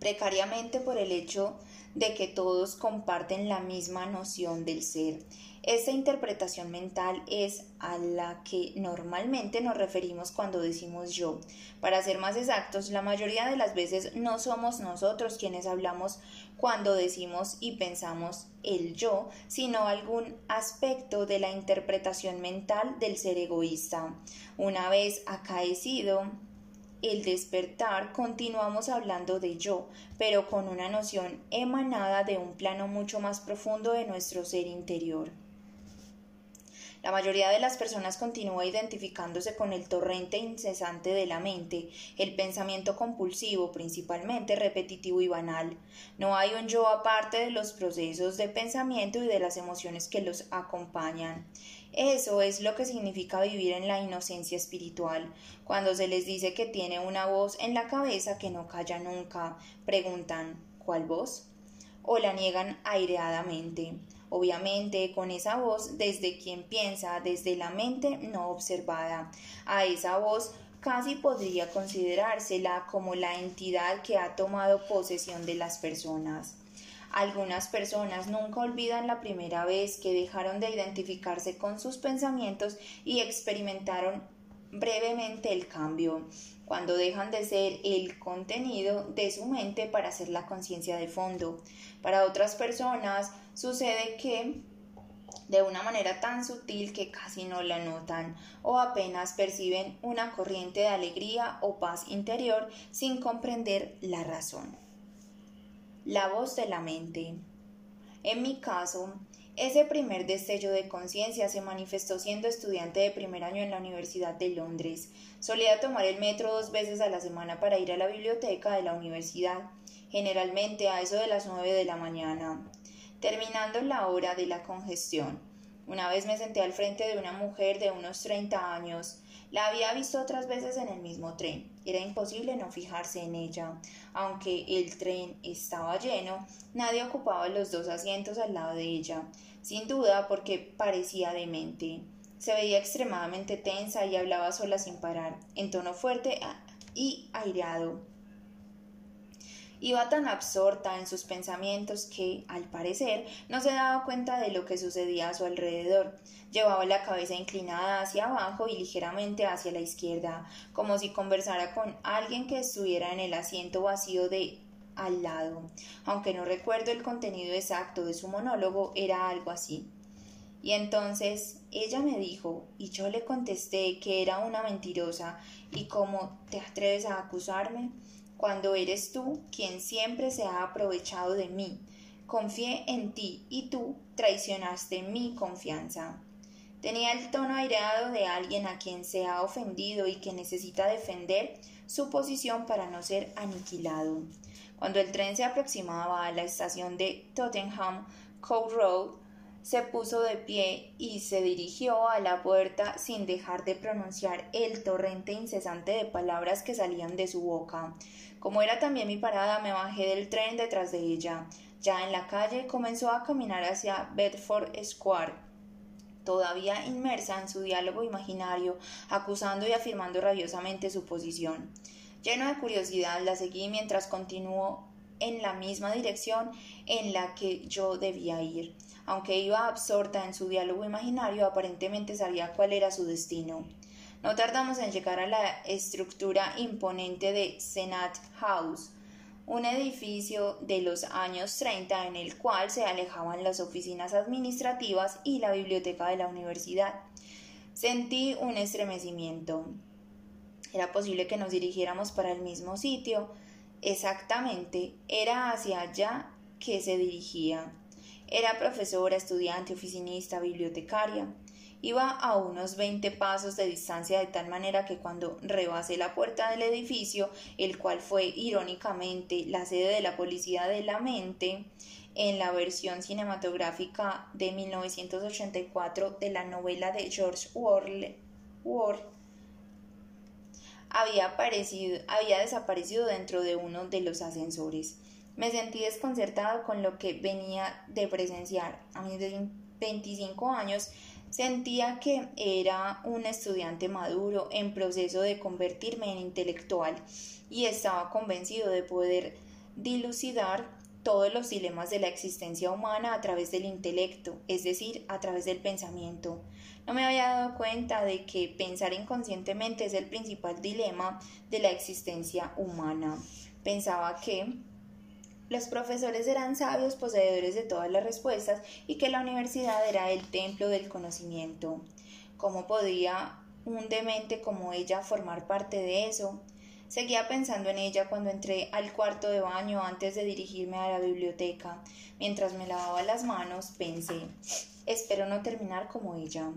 [SPEAKER 1] precariamente por el hecho de que todos comparten la misma noción del ser. Esta interpretación mental es a la que normalmente nos referimos cuando decimos yo. Para ser más exactos, la mayoría de las veces no somos nosotros quienes hablamos cuando decimos y pensamos el yo, sino algún aspecto de la interpretación mental del ser egoísta. Una vez acaecido el despertar continuamos hablando de yo, pero con una noción emanada de un plano mucho más profundo de nuestro ser interior. La mayoría de las personas continúa identificándose con el torrente incesante de la mente, el pensamiento compulsivo, principalmente repetitivo y banal. No hay un yo aparte de los procesos de pensamiento y de las emociones que los acompañan. Eso es lo que significa vivir en la inocencia espiritual. Cuando se les dice que tiene una voz en la cabeza que no calla nunca, preguntan ¿cuál voz? o la niegan aireadamente obviamente con esa voz desde quien piensa, desde la mente no observada. A esa voz casi podría considerársela como la entidad que ha tomado posesión de las personas. Algunas personas nunca olvidan la primera vez que dejaron de identificarse con sus pensamientos y experimentaron brevemente el cambio, cuando dejan de ser el contenido de su mente para ser la conciencia de fondo. Para otras personas sucede que de una manera tan sutil que casi no la notan o apenas perciben una corriente de alegría o paz interior sin comprender la razón. La voz de la mente. En mi caso, ese primer destello de conciencia se manifestó siendo estudiante de primer año en la Universidad de Londres. Solía tomar el metro dos veces a la semana para ir a la biblioteca de la universidad, generalmente a eso de las nueve de la mañana terminando la hora de la congestión. Una vez me senté al frente de una mujer de unos 30 años. La había visto otras veces en el mismo tren. Era imposible no fijarse en ella. Aunque el tren estaba lleno, nadie ocupaba los dos asientos al lado de ella, sin duda porque parecía demente. Se veía extremadamente tensa y hablaba sola sin parar, en tono fuerte y aireado. Iba tan absorta en sus pensamientos que, al parecer, no se daba cuenta de lo que sucedía a su alrededor. Llevaba la cabeza inclinada hacia abajo y ligeramente hacia la izquierda, como si conversara con alguien que estuviera en el asiento vacío de al lado. Aunque no recuerdo el contenido exacto de su monólogo, era algo así. Y entonces ella me dijo, y yo le contesté que era una mentirosa, y cómo te atreves a acusarme cuando eres tú quien siempre se ha aprovechado de mí. Confié en ti y tú traicionaste mi confianza. Tenía el tono aireado de alguien a quien se ha ofendido y que necesita defender su posición para no ser aniquilado. Cuando el tren se aproximaba a la estación de Tottenham Court Road, se puso de pie y se dirigió a la puerta sin dejar de pronunciar el torrente incesante de palabras que salían de su boca. Como era también mi parada, me bajé del tren detrás de ella. Ya en la calle comenzó a caminar hacia Bedford Square, todavía inmersa en su diálogo imaginario, acusando y afirmando rabiosamente su posición. Lleno de curiosidad, la seguí mientras continuó en la misma dirección en la que yo debía ir. Aunque iba absorta en su diálogo imaginario, aparentemente sabía cuál era su destino. No tardamos en llegar a la estructura imponente de Senate House, un edificio de los años 30 en el cual se alejaban las oficinas administrativas y la biblioteca de la universidad. Sentí un estremecimiento. Era posible que nos dirigiéramos para el mismo sitio. Exactamente, era hacia allá que se dirigía. Era profesora, estudiante, oficinista, bibliotecaria. Iba a unos veinte pasos de distancia de tal manera que cuando rebasé la puerta del edificio, el cual fue irónicamente la sede de la policía de la mente, en la versión cinematográfica de 1984 de la novela de George Orwell, había, aparecido, había desaparecido dentro de uno de los ascensores. Me sentí desconcertado con lo que venía de presenciar. A mis 25 años Sentía que era un estudiante maduro en proceso de convertirme en intelectual y estaba convencido de poder dilucidar todos los dilemas de la existencia humana a través del intelecto, es decir, a través del pensamiento. No me había dado cuenta de que pensar inconscientemente es el principal dilema de la existencia humana. Pensaba que los profesores eran sabios poseedores de todas las respuestas y que la universidad era el templo del conocimiento. ¿Cómo podía un demente como ella formar parte de eso? Seguía pensando en ella cuando entré al cuarto de baño antes de dirigirme a la biblioteca. Mientras me lavaba las manos, pensé, espero no terminar como ella.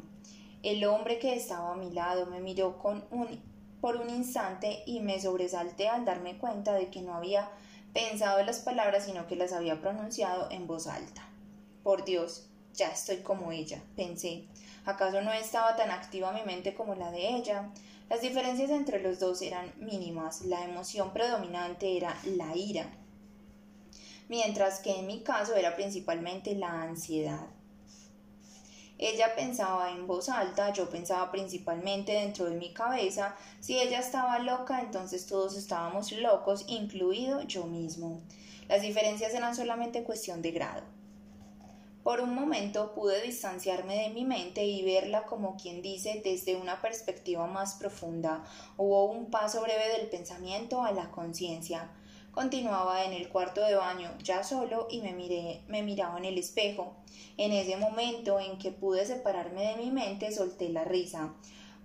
[SPEAKER 1] El hombre que estaba a mi lado me miró por un instante y me sobresalté al darme cuenta de que no había pensado las palabras, sino que las había pronunciado en voz alta. Por Dios, ya estoy como ella, pensé. ¿Acaso no estaba tan activa mi mente como la de ella? Las diferencias entre los dos eran mínimas, la emoción predominante era la ira, mientras que en mi caso era principalmente la ansiedad. Ella pensaba en voz alta, yo pensaba principalmente dentro de mi cabeza. Si ella estaba loca, entonces todos estábamos locos, incluido yo mismo. Las diferencias eran solamente cuestión de grado. Por un momento pude distanciarme de mi mente y verla como quien dice desde una perspectiva más profunda. Hubo un paso breve del pensamiento a la conciencia. Continuaba en el cuarto de baño, ya solo, y me miré, me miraba en el espejo. En ese momento en que pude separarme de mi mente, solté la risa.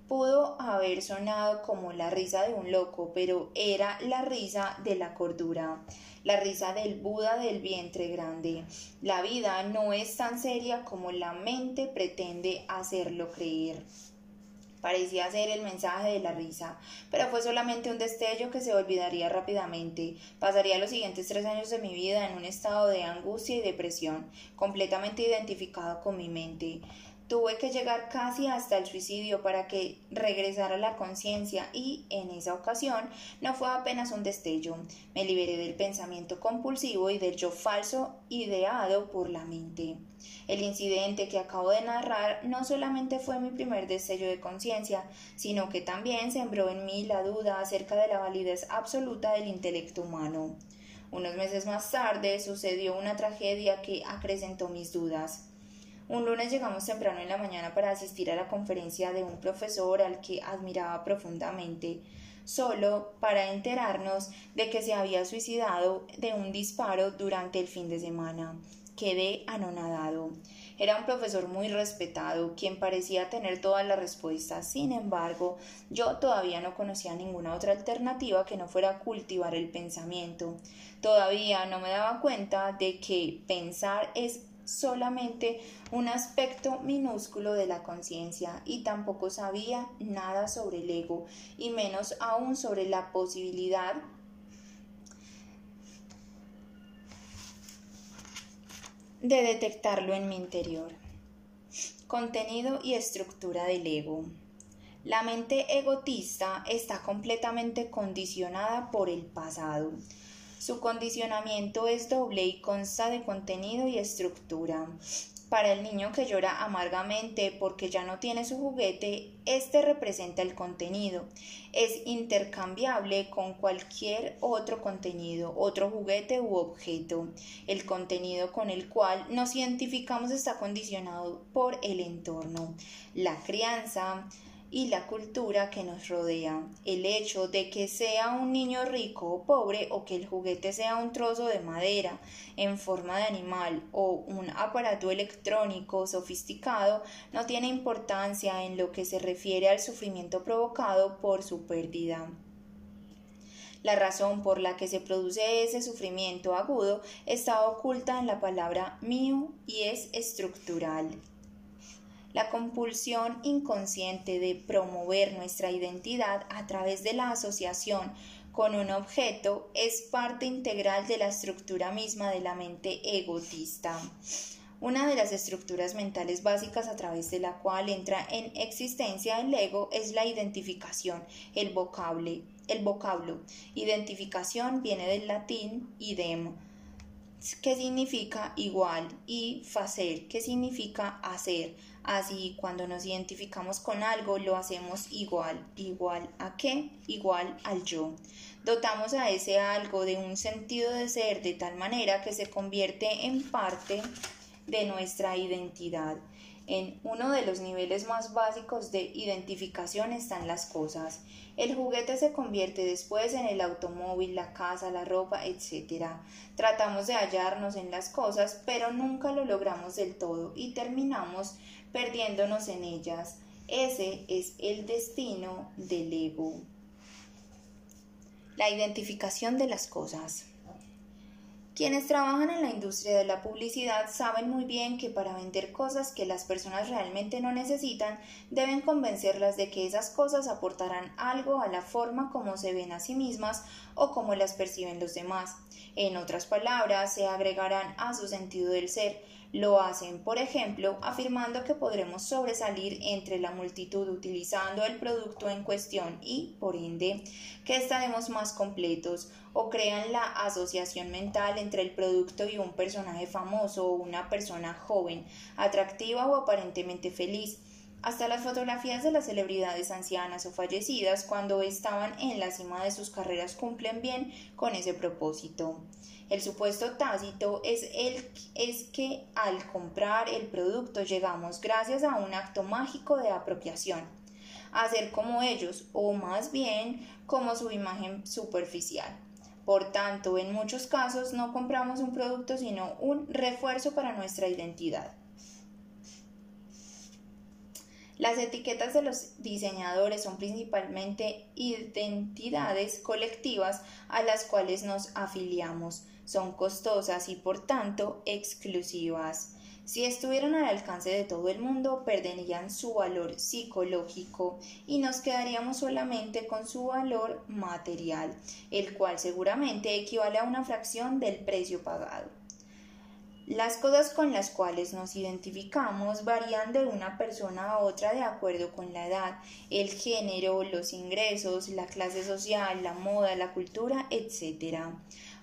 [SPEAKER 1] Pudo haber sonado como la risa de un loco, pero era la risa de la cordura la risa del Buda del vientre grande. La vida no es tan seria como la mente pretende hacerlo creer. Parecía ser el mensaje de la risa, pero fue solamente un destello que se olvidaría rápidamente. Pasaría los siguientes tres años de mi vida en un estado de angustia y depresión, completamente identificado con mi mente. Tuve que llegar casi hasta el suicidio para que regresara la conciencia y, en esa ocasión, no fue apenas un destello. Me liberé del pensamiento compulsivo y del yo falso ideado por la mente. El incidente que acabo de narrar no solamente fue mi primer destello de conciencia, sino que también sembró en mí la duda acerca de la validez absoluta del intelecto humano. Unos meses más tarde sucedió una tragedia que acrecentó mis dudas. Un lunes llegamos temprano en la mañana para asistir a la conferencia de un profesor al que admiraba profundamente, solo para enterarnos de que se había suicidado de un disparo durante el fin de semana. Quedé anonadado. Era un profesor muy respetado, quien parecía tener todas las respuestas. Sin embargo, yo todavía no conocía ninguna otra alternativa que no fuera cultivar el pensamiento. Todavía no me daba cuenta de que pensar es solamente un aspecto minúsculo de la conciencia y tampoco sabía nada sobre el ego y menos aún sobre la posibilidad de detectarlo en mi interior. Contenido y estructura del ego. La mente egotista está completamente condicionada por el pasado. Su condicionamiento es doble y consta de contenido y estructura. Para el niño que llora amargamente porque ya no tiene su juguete, este representa el contenido. Es intercambiable con cualquier otro contenido, otro juguete u objeto. El contenido con el cual nos identificamos está condicionado por el entorno. La crianza, y la cultura que nos rodea. El hecho de que sea un niño rico o pobre o que el juguete sea un trozo de madera en forma de animal o un aparato electrónico sofisticado no tiene importancia en lo que se refiere al sufrimiento provocado por su pérdida. La razón por la que se produce ese sufrimiento agudo está oculta en la palabra mío y es estructural. La compulsión inconsciente de promover nuestra identidad a través de la asociación con un objeto es parte integral de la estructura misma de la mente egotista. Una de las estructuras mentales básicas a través de la cual entra en existencia el ego es la identificación, el vocable, el vocablo. Identificación viene del latín idem, que significa igual, y facer, que significa hacer. Así, cuando nos identificamos con algo, lo hacemos igual. ¿Igual a qué? Igual al yo. Dotamos a ese algo de un sentido de ser de tal manera que se convierte en parte de nuestra identidad. En uno de los niveles más básicos de identificación están las cosas. El juguete se convierte después en el automóvil, la casa, la ropa, etc. Tratamos de hallarnos en las cosas, pero nunca lo logramos del todo y terminamos perdiéndonos en ellas. Ese es el destino del ego. La identificación de las cosas. Quienes trabajan en la industria de la publicidad saben muy bien que para vender cosas que las personas realmente no necesitan, deben convencerlas de que esas cosas aportarán algo a la forma como se ven a sí mismas o como las perciben los demás. En otras palabras, se agregarán a su sentido del ser, lo hacen, por ejemplo, afirmando que podremos sobresalir entre la multitud utilizando el producto en cuestión y, por ende, que estaremos más completos, o crean la asociación mental entre el producto y un personaje famoso o una persona joven, atractiva o aparentemente feliz. Hasta las fotografías de las celebridades ancianas o fallecidas cuando estaban en la cima de sus carreras cumplen bien con ese propósito. El supuesto tácito es, el, es que al comprar el producto llegamos gracias a un acto mágico de apropiación, a ser como ellos o más bien como su imagen superficial. Por tanto, en muchos casos no compramos un producto sino un refuerzo para nuestra identidad. Las etiquetas de los diseñadores son principalmente identidades colectivas a las cuales nos afiliamos son costosas y por tanto exclusivas. Si estuvieran al alcance de todo el mundo, perderían su valor psicológico y nos quedaríamos solamente con su valor material, el cual seguramente equivale a una fracción del precio pagado. Las cosas con las cuales nos identificamos varían de una persona a otra de acuerdo con la edad, el género, los ingresos, la clase social, la moda, la cultura, etc.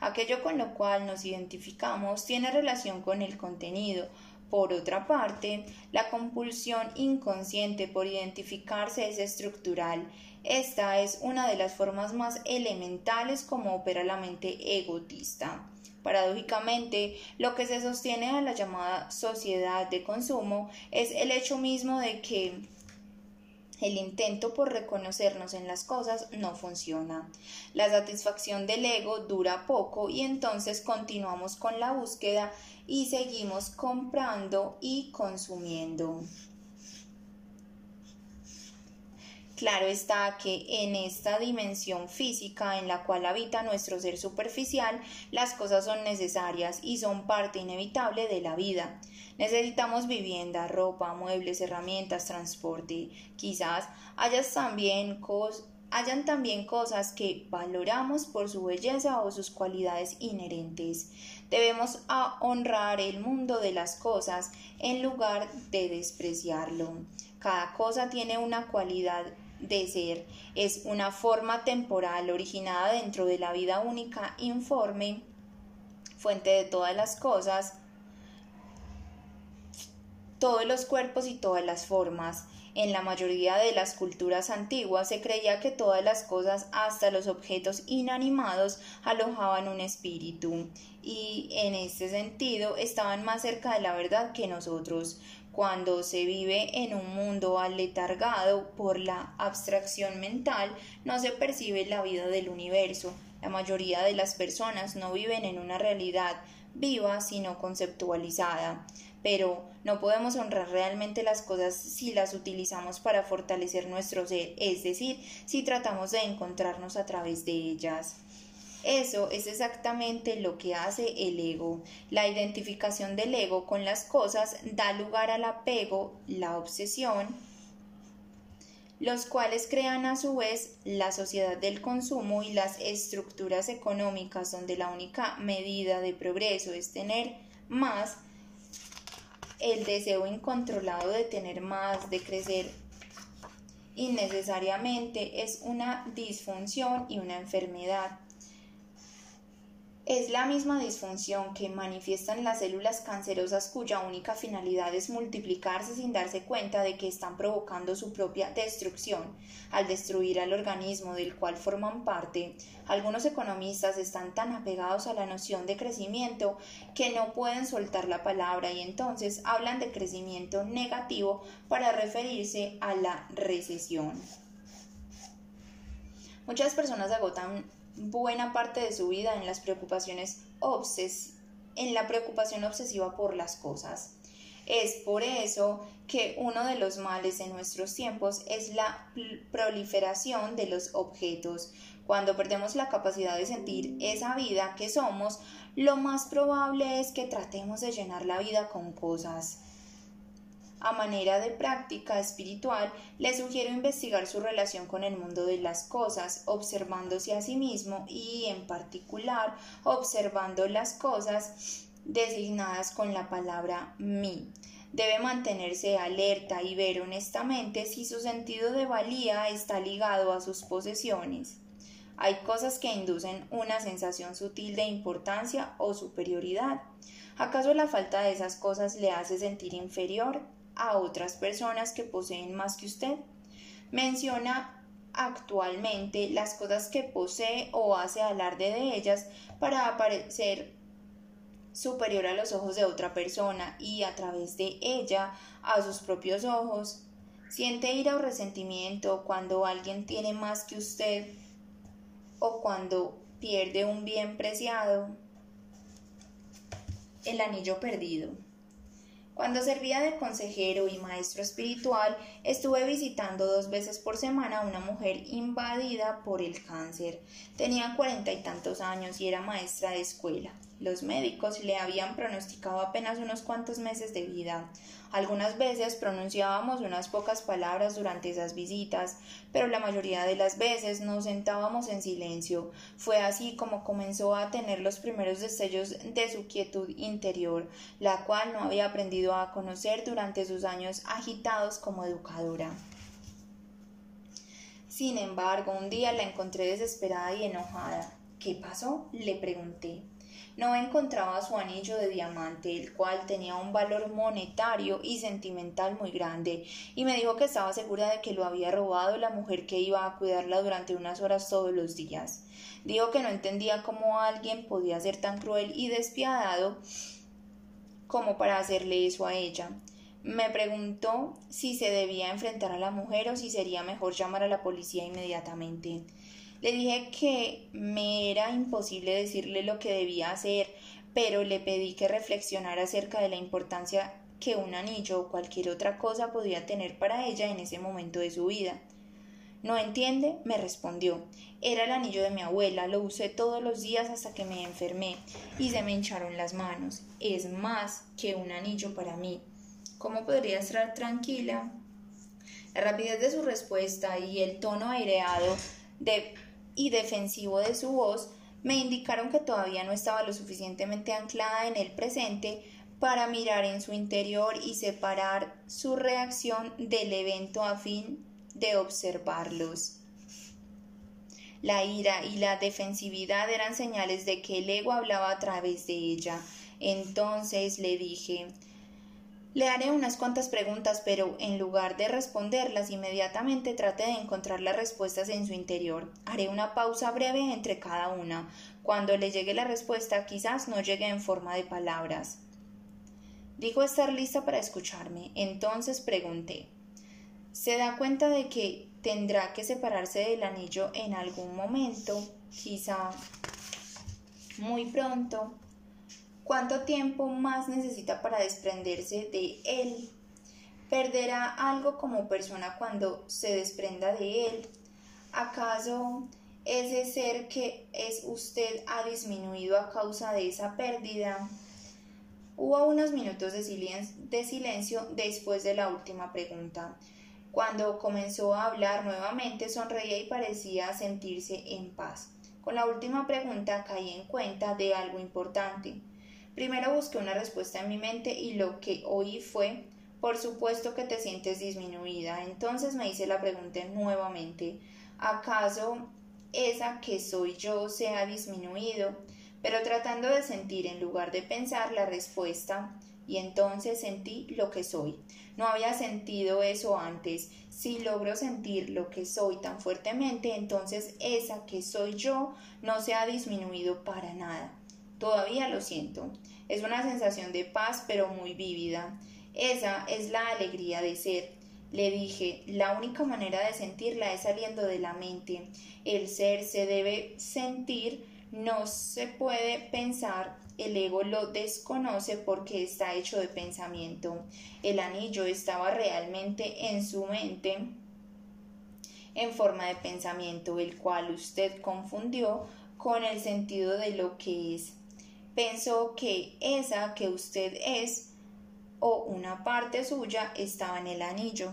[SPEAKER 1] Aquello con lo cual nos identificamos tiene relación con el contenido. Por otra parte, la compulsión inconsciente por identificarse es estructural. Esta es una de las formas más elementales como opera la mente egotista. Paradójicamente, lo que se sostiene a la llamada sociedad de consumo es el hecho mismo de que el intento por reconocernos en las cosas no funciona. La satisfacción del ego dura poco y entonces continuamos con la búsqueda y seguimos comprando y consumiendo. Claro está que en esta dimensión física en la cual habita nuestro ser superficial, las cosas son necesarias y son parte inevitable de la vida. Necesitamos vivienda, ropa, muebles, herramientas, transporte. Quizás hayas también hayan también cosas que valoramos por su belleza o sus cualidades inherentes. Debemos honrar el mundo de las cosas en lugar de despreciarlo. Cada cosa tiene una cualidad de ser, es una forma temporal originada dentro de la vida única, informe, fuente de todas las cosas, todos los cuerpos y todas las formas. En la mayoría de las culturas antiguas se creía que todas las cosas, hasta los objetos inanimados, alojaban un espíritu y en este sentido estaban más cerca de la verdad que nosotros. Cuando se vive en un mundo aletargado por la abstracción mental, no se percibe la vida del universo. La mayoría de las personas no viven en una realidad viva, sino conceptualizada. Pero no podemos honrar realmente las cosas si las utilizamos para fortalecer nuestro ser, es decir, si tratamos de encontrarnos a través de ellas. Eso es exactamente lo que hace el ego. La identificación del ego con las cosas da lugar al apego, la obsesión, los cuales crean a su vez la sociedad del consumo y las estructuras económicas donde la única medida de progreso es tener más, el deseo incontrolado de tener más, de crecer innecesariamente es una disfunción y una enfermedad. Es la misma disfunción que manifiestan las células cancerosas cuya única finalidad es multiplicarse sin darse cuenta de que están provocando su propia destrucción. Al destruir al organismo del cual forman parte, algunos economistas están tan apegados a la noción de crecimiento que no pueden soltar la palabra y entonces hablan de crecimiento negativo para referirse a la recesión. Muchas personas agotan buena parte de su vida en las preocupaciones obses en la preocupación obsesiva por las cosas. Es por eso que uno de los males de nuestros tiempos es la proliferación de los objetos. Cuando perdemos la capacidad de sentir esa vida que somos, lo más probable es que tratemos de llenar la vida con cosas. A manera de práctica espiritual, le sugiero investigar su relación con el mundo de las cosas, observándose a sí mismo y, en particular, observando las cosas designadas con la palabra mí. Debe mantenerse alerta y ver honestamente si su sentido de valía está ligado a sus posesiones. Hay cosas que inducen una sensación sutil de importancia o superioridad. ¿Acaso la falta de esas cosas le hace sentir inferior? A otras personas que poseen más que usted. Menciona actualmente las cosas que posee o hace alarde de ellas para aparecer superior a los ojos de otra persona y a través de ella a sus propios ojos. Siente ira o resentimiento cuando alguien tiene más que usted o cuando pierde un bien preciado. El anillo perdido. Cuando servía de consejero y maestro espiritual, estuve visitando dos veces por semana a una mujer invadida por el cáncer. Tenía cuarenta y tantos años y era maestra de escuela. Los médicos le habían pronosticado apenas unos cuantos meses de vida. Algunas veces pronunciábamos unas pocas palabras durante esas visitas, pero la mayoría de las veces nos sentábamos en silencio. Fue así como comenzó a tener los primeros destellos de su quietud interior, la cual no había aprendido a conocer durante sus años agitados como educadora. Sin embargo, un día la encontré desesperada y enojada. ¿Qué pasó? le pregunté no encontraba su anillo de diamante, el cual tenía un valor monetario y sentimental muy grande, y me dijo que estaba segura de que lo había robado la mujer que iba a cuidarla durante unas horas todos los días. Dijo que no entendía cómo alguien podía ser tan cruel y despiadado como para hacerle eso a ella. Me preguntó si se debía enfrentar a la mujer o si sería mejor llamar a la policía inmediatamente. Le dije que me era imposible decirle lo que debía hacer, pero le pedí que reflexionara acerca de la importancia que un anillo o cualquier otra cosa podía tener para ella en ese momento de su vida. ¿No entiende? me respondió. Era el anillo de mi abuela, lo usé todos los días hasta que me enfermé y se me hincharon las manos. Es más que un anillo para mí. ¿Cómo podría estar tranquila? La rapidez de su respuesta y el tono aireado de y defensivo de su voz me indicaron que todavía no estaba lo suficientemente anclada en el presente para mirar en su interior y separar su reacción del evento a fin de observarlos. La ira y la defensividad eran señales de que el ego hablaba a través de ella. Entonces le dije le haré unas cuantas preguntas, pero en lugar de responderlas inmediatamente trate de encontrar las respuestas en su interior. Haré una pausa breve entre cada una. Cuando le llegue la respuesta quizás no llegue en forma de palabras. Dijo estar lista para escucharme. Entonces pregunté ¿Se da cuenta de que tendrá que separarse del anillo en algún momento? Quizá muy pronto. ¿Cuánto tiempo más necesita para desprenderse de él? ¿Perderá algo como persona cuando se desprenda de él? ¿Acaso ese ser que es usted ha disminuido a causa de esa pérdida? Hubo unos minutos de silencio, de silencio después de la última pregunta. Cuando comenzó a hablar nuevamente sonreía y parecía sentirse en paz. Con la última pregunta caí en cuenta de algo importante. Primero busqué una respuesta en mi mente y lo que oí fue por supuesto que te sientes disminuida. Entonces me hice la pregunta nuevamente ¿acaso esa que soy yo se ha disminuido? Pero tratando de sentir en lugar de pensar la respuesta y entonces sentí lo que soy. No había sentido eso antes. Si logro sentir lo que soy tan fuertemente, entonces esa que soy yo no se ha disminuido para nada. Todavía lo siento. Es una sensación de paz pero muy vívida. Esa es la alegría de ser. Le dije, la única manera de sentirla es saliendo de la mente. El ser se debe sentir no se puede pensar, el ego lo desconoce porque está hecho de pensamiento. El anillo estaba realmente en su mente en forma de pensamiento, el cual usted confundió con el sentido de lo que es. Pensó que esa que usted es o una parte suya estaba en el anillo.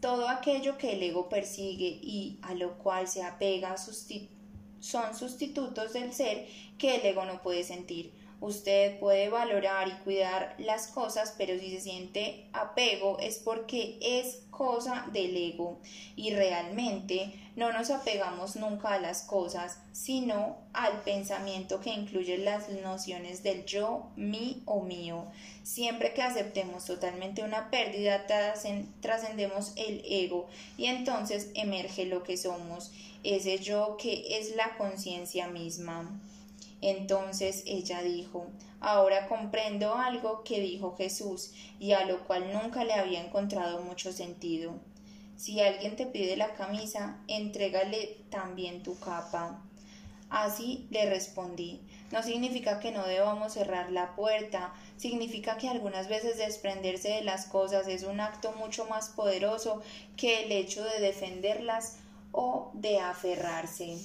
[SPEAKER 1] Todo aquello que el ego persigue y a lo cual se apega son sustitutos del ser que el ego no puede sentir. Usted puede valorar y cuidar las cosas, pero si se siente apego es porque es cosa del ego y realmente no nos apegamos nunca a las cosas, sino al pensamiento que incluye las nociones del yo, mi o mío. Siempre que aceptemos totalmente una pérdida, trascendemos el ego y entonces emerge lo que somos, ese yo que es la conciencia misma. Entonces ella dijo, ahora comprendo algo que dijo Jesús y a lo cual nunca le había encontrado mucho sentido. Si alguien te pide la camisa, entrégale también tu capa. Así le respondí. No significa que no debamos cerrar la puerta, significa que algunas veces desprenderse de las cosas es un acto mucho más poderoso que el hecho de defenderlas o de aferrarse.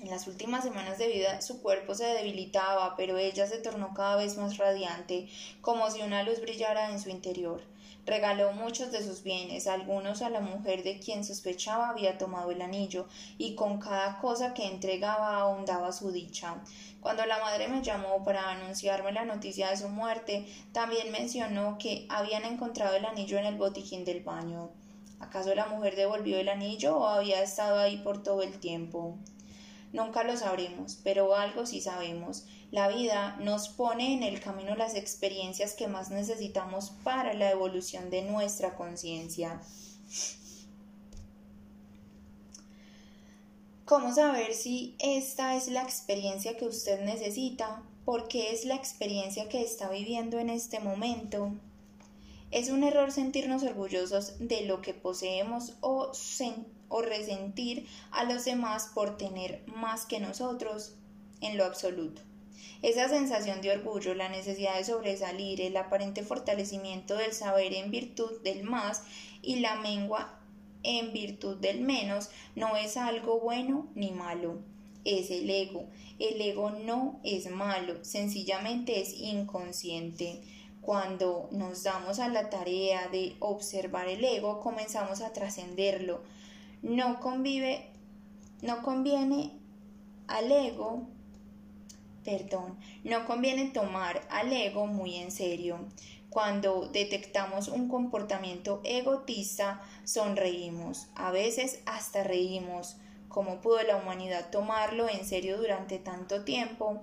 [SPEAKER 1] En las últimas semanas de vida su cuerpo se debilitaba, pero ella se tornó cada vez más radiante, como si una luz brillara en su interior. Regaló muchos de sus bienes, algunos a la mujer de quien sospechaba había tomado el anillo, y con cada cosa que entregaba ahondaba su dicha. Cuando la madre me llamó para anunciarme la noticia de su muerte, también mencionó que habían encontrado el anillo en el botiquín del baño. ¿Acaso la mujer devolvió el anillo o había estado ahí por todo el tiempo? Nunca lo sabremos, pero algo sí sabemos. La vida nos pone en el camino las experiencias que más necesitamos para la evolución de nuestra conciencia. ¿Cómo saber si esta es la experiencia que usted necesita? ¿Por qué es la experiencia que está viviendo en este momento? Es un error sentirnos orgullosos de lo que poseemos o sentir o resentir a los demás por tener más que nosotros en lo absoluto. Esa sensación de orgullo, la necesidad de sobresalir, el aparente fortalecimiento del saber en virtud del más y la mengua en virtud del menos no es algo bueno ni malo, es el ego. El ego no es malo, sencillamente es inconsciente. Cuando nos damos a la tarea de observar el ego, comenzamos a trascenderlo, no convive, no conviene al ego, perdón, no conviene tomar al ego muy en serio. Cuando detectamos un comportamiento egotista, sonreímos, a veces hasta reímos. ¿Cómo pudo la humanidad tomarlo en serio durante tanto tiempo?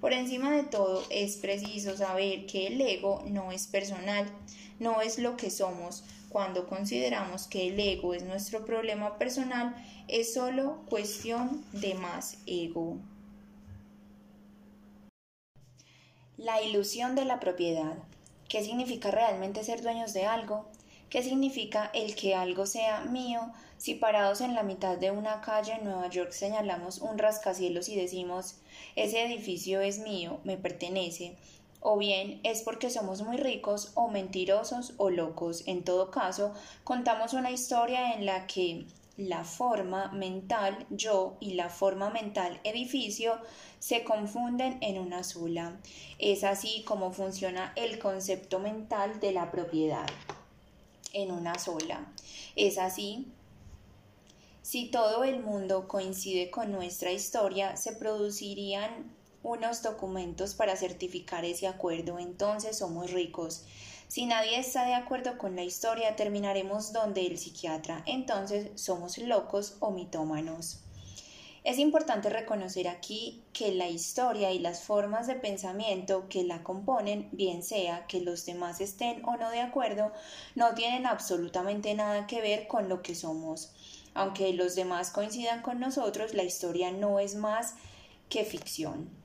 [SPEAKER 1] Por encima de todo, es preciso saber que el ego no es personal, no es lo que somos, cuando consideramos que el ego es nuestro problema personal, es solo cuestión de más ego. La ilusión de la propiedad. ¿Qué significa realmente ser dueños de algo? ¿Qué significa el que algo sea mío si parados en la mitad de una calle en Nueva York señalamos un rascacielos y decimos ese edificio es mío, me pertenece? O bien es porque somos muy ricos o mentirosos o locos. En todo caso, contamos una historia en la que la forma mental yo y la forma mental edificio se confunden en una sola. Es así como funciona el concepto mental de la propiedad en una sola. Es así si todo el mundo coincide con nuestra historia, se producirían unos documentos para certificar ese acuerdo, entonces somos ricos. Si nadie está de acuerdo con la historia, terminaremos donde el psiquiatra, entonces somos locos o mitómanos. Es importante reconocer aquí que la historia y las formas de pensamiento que la componen, bien sea que los demás estén o no de acuerdo, no tienen absolutamente nada que ver con lo que somos. Aunque los demás coincidan con nosotros, la historia no es más que ficción.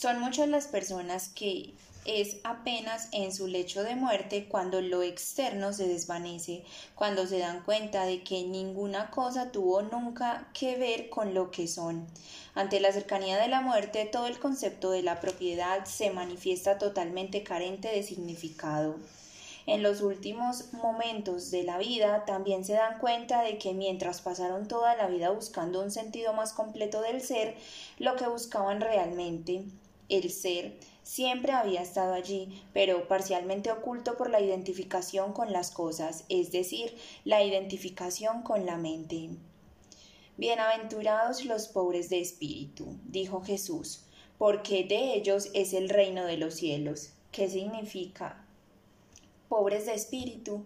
[SPEAKER 1] Son muchas las personas que es apenas en su lecho de muerte cuando lo externo se desvanece, cuando se dan cuenta de que ninguna cosa tuvo nunca que ver con lo que son. Ante la cercanía de la muerte, todo el concepto de la propiedad se manifiesta totalmente carente de significado. En los últimos momentos de la vida también se dan cuenta de que mientras pasaron toda la vida buscando un sentido más completo del ser, lo que buscaban realmente, el ser, siempre había estado allí, pero parcialmente oculto por la identificación con las cosas, es decir, la identificación con la mente. Bienaventurados los pobres de espíritu, dijo Jesús, porque de ellos es el reino de los cielos. ¿Qué significa? Pobres de espíritu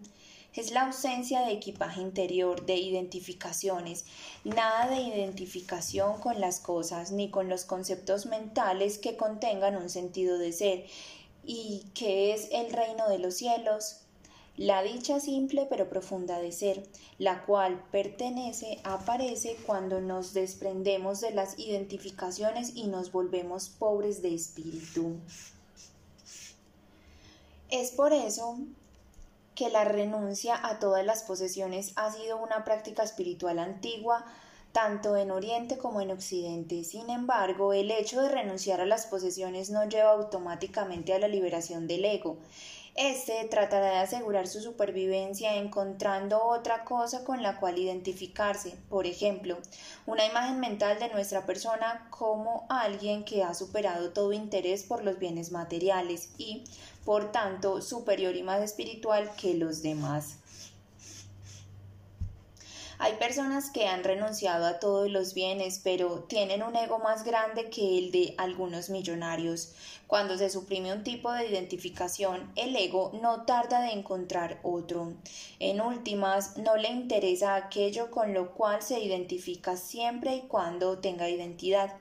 [SPEAKER 1] es la ausencia de equipaje interior, de identificaciones, nada de identificación con las cosas ni con los conceptos mentales que contengan un sentido de ser. ¿Y qué es el reino de los cielos? La dicha simple pero profunda de ser, la cual pertenece, aparece cuando nos desprendemos de las identificaciones y nos volvemos pobres de espíritu. Es por eso que la renuncia a todas las posesiones ha sido una práctica espiritual antigua tanto en Oriente como en Occidente. Sin embargo, el hecho de renunciar a las posesiones no lleva automáticamente a la liberación del ego. Este tratará de asegurar su supervivencia encontrando otra cosa con la cual identificarse, por ejemplo, una imagen mental de nuestra persona como alguien que ha superado todo interés por los bienes materiales y, por tanto, superior y más espiritual que los demás. Hay personas que han renunciado a todos los bienes, pero tienen un ego más grande que el de algunos millonarios. Cuando se suprime un tipo de identificación, el ego no tarda de encontrar otro. En últimas, no le interesa aquello con lo cual se identifica siempre y cuando tenga identidad.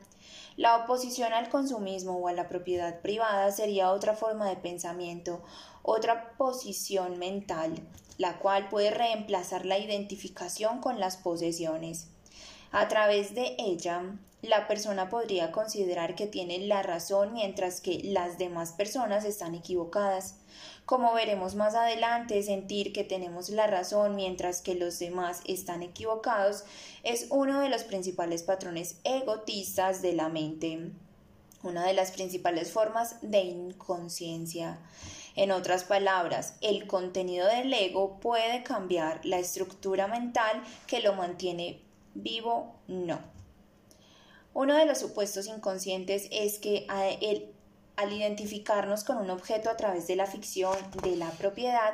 [SPEAKER 1] La oposición al consumismo o a la propiedad privada sería otra forma de pensamiento, otra posición mental la cual puede reemplazar la identificación con las posesiones. A través de ella, la persona podría considerar que tiene la razón mientras que las demás personas están equivocadas. Como veremos más adelante, sentir que tenemos la razón mientras que los demás están equivocados es uno de los principales patrones egotistas de la mente, una de las principales formas de inconsciencia. En otras palabras, el contenido del ego puede cambiar, la estructura mental que lo mantiene vivo no. Uno de los supuestos inconscientes es que al identificarnos con un objeto a través de la ficción de la propiedad,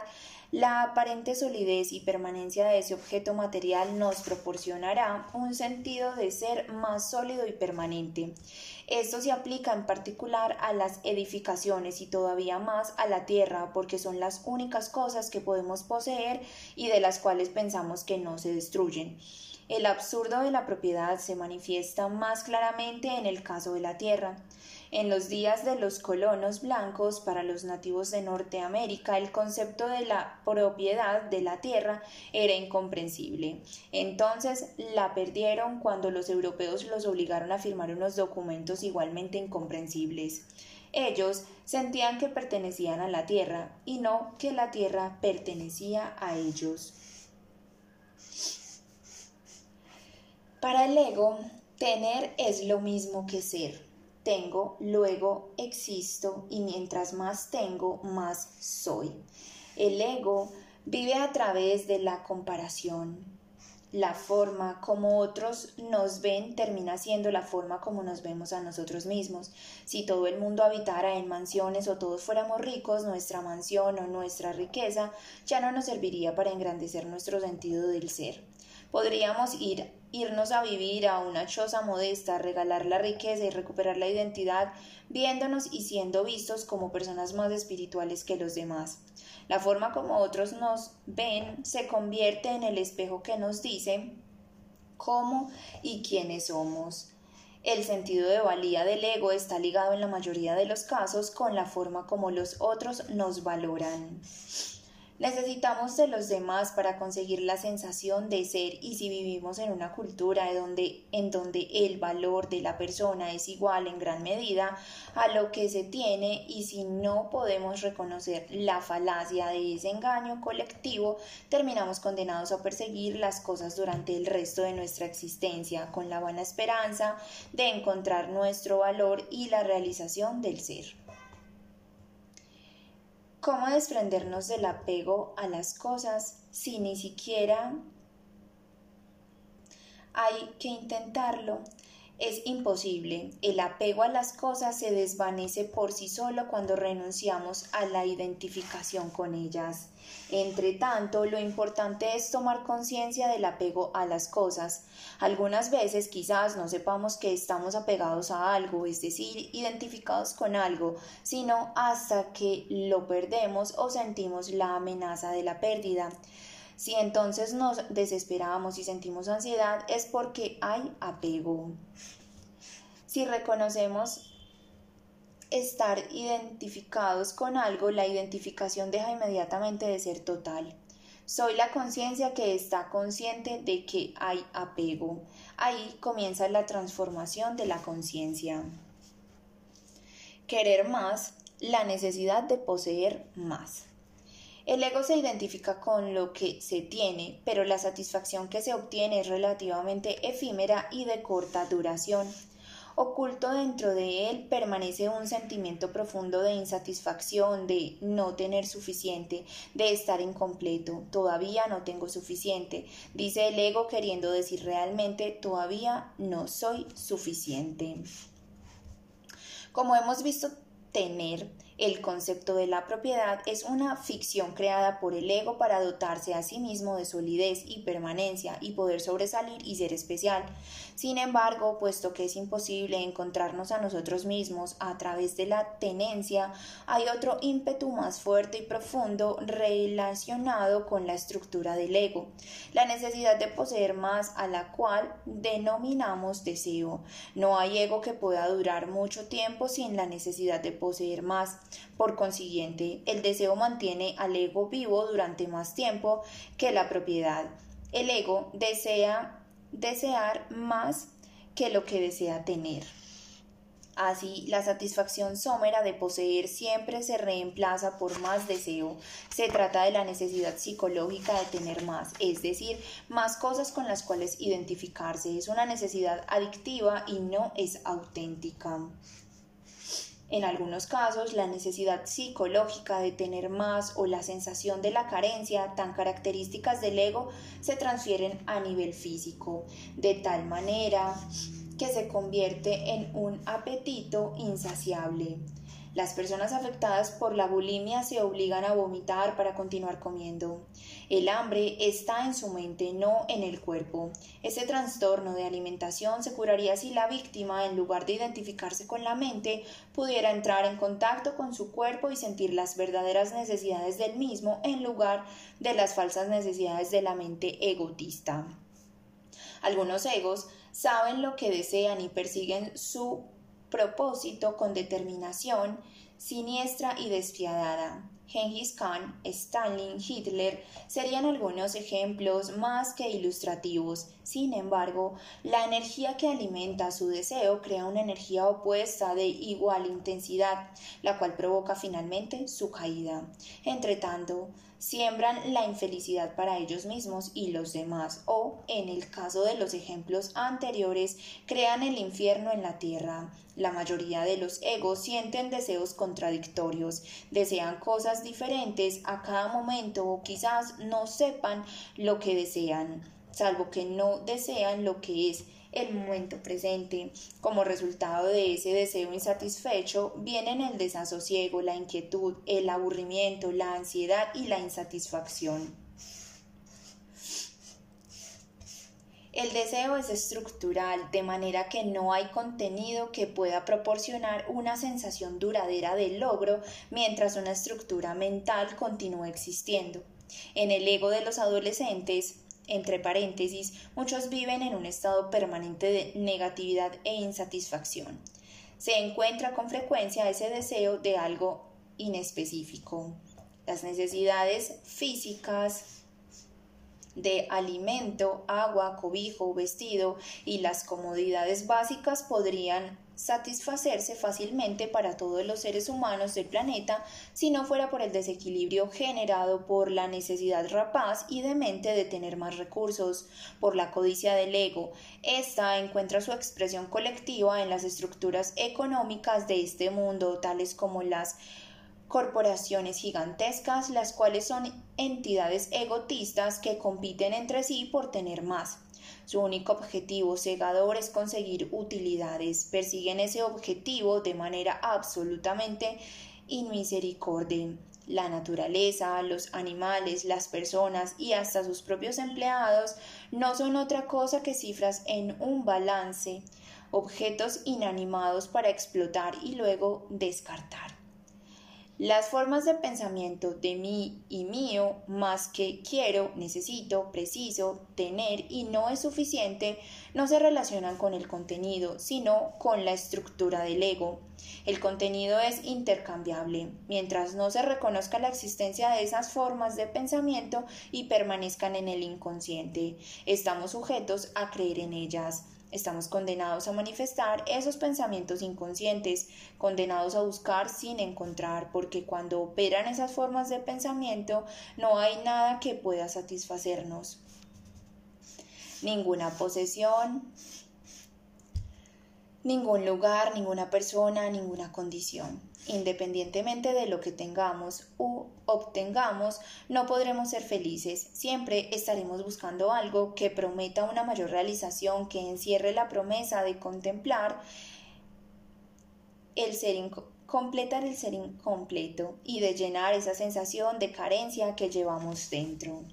[SPEAKER 1] la aparente solidez y permanencia de ese objeto material nos proporcionará un sentido de ser más sólido y permanente. Esto se aplica en particular a las edificaciones y todavía más a la tierra porque son las únicas cosas que podemos poseer y de las cuales pensamos que no se destruyen. El absurdo de la propiedad se manifiesta más claramente en el caso de la tierra. En los días de los colonos blancos, para los nativos de Norteamérica, el concepto de la propiedad de la tierra era incomprensible. Entonces la perdieron cuando los europeos los obligaron a firmar unos documentos igualmente incomprensibles. Ellos sentían que pertenecían a la tierra y no que la tierra pertenecía a ellos. Para el ego, tener es lo mismo que ser tengo, luego existo y mientras más tengo, más soy. El ego vive a través de la comparación. La forma como otros nos ven termina siendo la forma como nos vemos a nosotros mismos. Si todo el mundo habitara en mansiones o todos fuéramos ricos, nuestra mansión o nuestra riqueza ya no nos serviría para engrandecer nuestro sentido del ser. Podríamos ir irnos a vivir a una choza modesta, regalar la riqueza y recuperar la identidad, viéndonos y siendo vistos como personas más espirituales que los demás. La forma como otros nos ven se convierte en el espejo que nos dice cómo y quiénes somos. El sentido de valía del ego está ligado en la mayoría de los casos con la forma como los otros nos valoran. Necesitamos de los demás para conseguir la sensación de ser y si vivimos en una cultura en donde el valor de la persona es igual en gran medida a lo que se tiene y si no podemos reconocer la falacia de ese engaño colectivo, terminamos condenados a perseguir las cosas durante el resto de nuestra existencia con la buena esperanza de encontrar nuestro valor y la realización del ser. ¿Cómo desprendernos del apego a las cosas si ni siquiera hay que intentarlo? Es imposible. El apego a las cosas se desvanece por sí solo cuando renunciamos a la identificación con ellas. Entre tanto, lo importante es tomar conciencia del apego a las cosas. Algunas veces quizás no sepamos que estamos apegados a algo, es decir, identificados con algo, sino hasta que lo perdemos o sentimos la amenaza de la pérdida. Si entonces nos desesperamos y sentimos ansiedad es porque hay apego. Si reconocemos estar identificados con algo, la identificación deja inmediatamente de ser total. Soy la conciencia que está consciente de que hay apego. Ahí comienza la transformación de la conciencia. Querer más, la necesidad de poseer más. El ego se identifica con lo que se tiene, pero la satisfacción que se obtiene es relativamente efímera y de corta duración. Oculto dentro de él permanece un sentimiento profundo de insatisfacción, de no tener suficiente, de estar incompleto. Todavía no tengo suficiente, dice el ego queriendo decir realmente todavía no soy suficiente. Como hemos visto, tener el concepto de la propiedad es una ficción creada por el ego para dotarse a sí mismo de solidez y permanencia y poder sobresalir y ser especial. Sin embargo, puesto que es imposible encontrarnos a nosotros mismos a través de la tenencia, hay otro ímpetu más fuerte y profundo relacionado con la estructura del ego, la necesidad de poseer más a la cual denominamos deseo. No hay ego que pueda durar mucho tiempo sin la necesidad de poseer más. Por consiguiente, el deseo mantiene al ego vivo durante más tiempo que la propiedad. El ego desea desear más que lo que desea tener. Así, la satisfacción somera de poseer siempre se reemplaza por más deseo. Se trata de la necesidad psicológica de tener más, es decir, más cosas con las cuales identificarse. Es una necesidad adictiva y no es auténtica. En algunos casos, la necesidad psicológica de tener más o la sensación de la carencia, tan características del ego, se transfieren a nivel físico, de tal manera que se convierte en un apetito insaciable. Las personas afectadas por la bulimia se obligan a vomitar para continuar comiendo. El hambre está en su mente, no en el cuerpo. Ese trastorno de alimentación se curaría si la víctima, en lugar de identificarse con la mente, pudiera entrar en contacto con su cuerpo y sentir las verdaderas necesidades del mismo en lugar de las falsas necesidades de la mente egotista. Algunos egos saben lo que desean y persiguen su propósito con determinación siniestra y despiadada. Genghis Khan, Stalin, Hitler serían algunos ejemplos más que ilustrativos. Sin embargo, la energía que alimenta su deseo crea una energía opuesta de igual intensidad, la cual provoca finalmente su caída. Entretanto, siembran la infelicidad para ellos mismos y los demás, o, en el caso de los ejemplos anteriores, crean el infierno en la tierra. La mayoría de los egos sienten deseos contradictorios, desean cosas diferentes a cada momento o quizás no sepan lo que desean, salvo que no desean lo que es el momento presente. Como resultado de ese deseo insatisfecho vienen el desasosiego, la inquietud, el aburrimiento, la ansiedad y la insatisfacción. El deseo es estructural, de manera que no hay contenido que pueda proporcionar una sensación duradera de logro mientras una estructura mental continúe existiendo. En el ego de los adolescentes, entre paréntesis, muchos viven en un estado permanente de negatividad e insatisfacción. Se encuentra con frecuencia ese deseo de algo inespecífico. Las necesidades físicas de alimento, agua, cobijo, vestido y las comodidades básicas podrían satisfacerse fácilmente para todos los seres humanos del planeta si no fuera por el desequilibrio generado por la necesidad rapaz y demente de tener más recursos, por la codicia del ego. Esta encuentra su expresión colectiva en las estructuras económicas de este mundo, tales como las corporaciones gigantescas, las cuales son entidades egotistas que compiten entre sí por tener más. Su único objetivo cegador es conseguir utilidades. Persiguen ese objetivo de manera absolutamente inmisericordia. La naturaleza, los animales, las personas y hasta sus propios empleados no son otra cosa que cifras en un balance, objetos inanimados para explotar y luego descartar. Las formas de pensamiento de mí y mío, más que quiero, necesito, preciso, tener y no es suficiente, no se relacionan con el contenido, sino con la estructura del ego. El contenido es intercambiable, mientras no se reconozca la existencia de esas formas de pensamiento y permanezcan en el inconsciente. Estamos sujetos a creer en ellas. Estamos condenados a manifestar esos pensamientos inconscientes, condenados a buscar sin encontrar, porque cuando operan esas formas de pensamiento no hay nada que pueda satisfacernos. Ninguna posesión, ningún lugar, ninguna persona, ninguna condición. Independientemente de lo que tengamos u obtengamos, no podremos ser felices. Siempre estaremos buscando algo que prometa una mayor realización, que encierre la promesa de contemplar el ser completar el ser incompleto y de llenar esa sensación de carencia que llevamos dentro.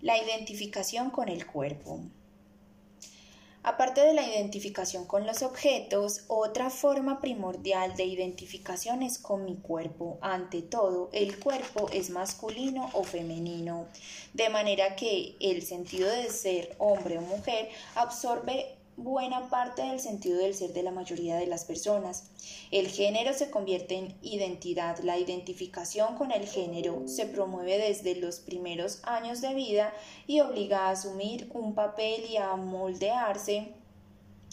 [SPEAKER 1] La identificación con el cuerpo. Aparte de la identificación con los objetos, otra forma primordial de identificación es con mi cuerpo. Ante todo, el cuerpo es masculino o femenino, de manera que el sentido de ser hombre o mujer absorbe buena parte del sentido del ser de la mayoría de las personas. El género se convierte en identidad. La identificación con el género se promueve desde los primeros años de vida y obliga a asumir un papel y a moldearse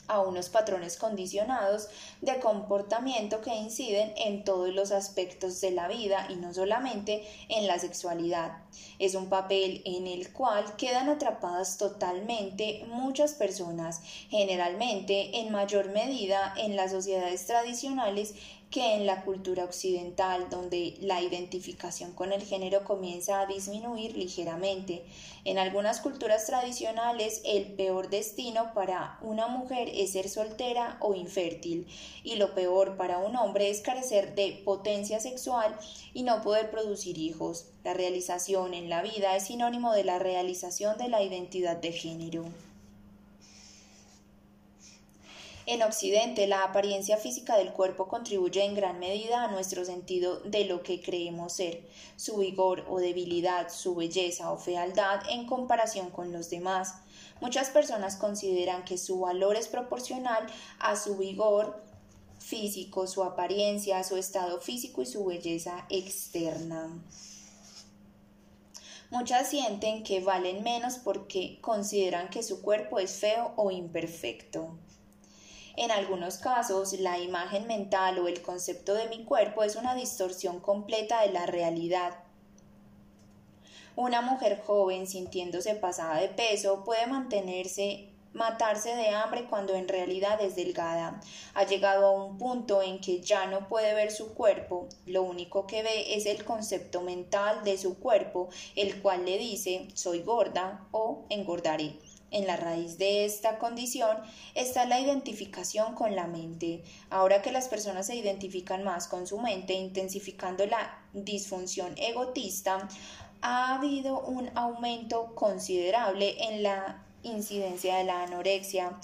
[SPEAKER 1] a unos patrones condicionados de comportamiento que inciden en todos los aspectos de la vida y no solamente en la sexualidad. Es un papel en el cual quedan atrapadas totalmente muchas personas, generalmente en mayor medida en las sociedades tradicionales que en la cultura occidental, donde la identificación con el género comienza a disminuir ligeramente. En algunas culturas tradicionales, el peor destino para una mujer es ser soltera o infértil, y lo peor para un hombre es carecer de potencia sexual y no poder producir hijos. La realización en la vida es sinónimo de la realización de la identidad de género. En Occidente, la apariencia física del cuerpo contribuye en gran medida a nuestro sentido de lo que creemos ser, su vigor o debilidad, su belleza o fealdad en comparación con los demás. Muchas personas consideran que su valor es proporcional a su vigor físico, su apariencia, su estado físico y su belleza externa. Muchas sienten que valen menos porque consideran que su cuerpo es feo o imperfecto. En algunos casos, la imagen mental o el concepto de mi cuerpo es una distorsión completa de la realidad. Una mujer joven sintiéndose pasada de peso puede mantenerse matarse de hambre cuando en realidad es delgada. Ha llegado a un punto en que ya no puede ver su cuerpo, lo único que ve es el concepto mental de su cuerpo, el cual le dice soy gorda o engordaré. En la raíz de esta condición está la identificación con la mente. Ahora que las personas se identifican más con su mente, intensificando la disfunción egotista, ha habido un aumento considerable en la incidencia de la anorexia.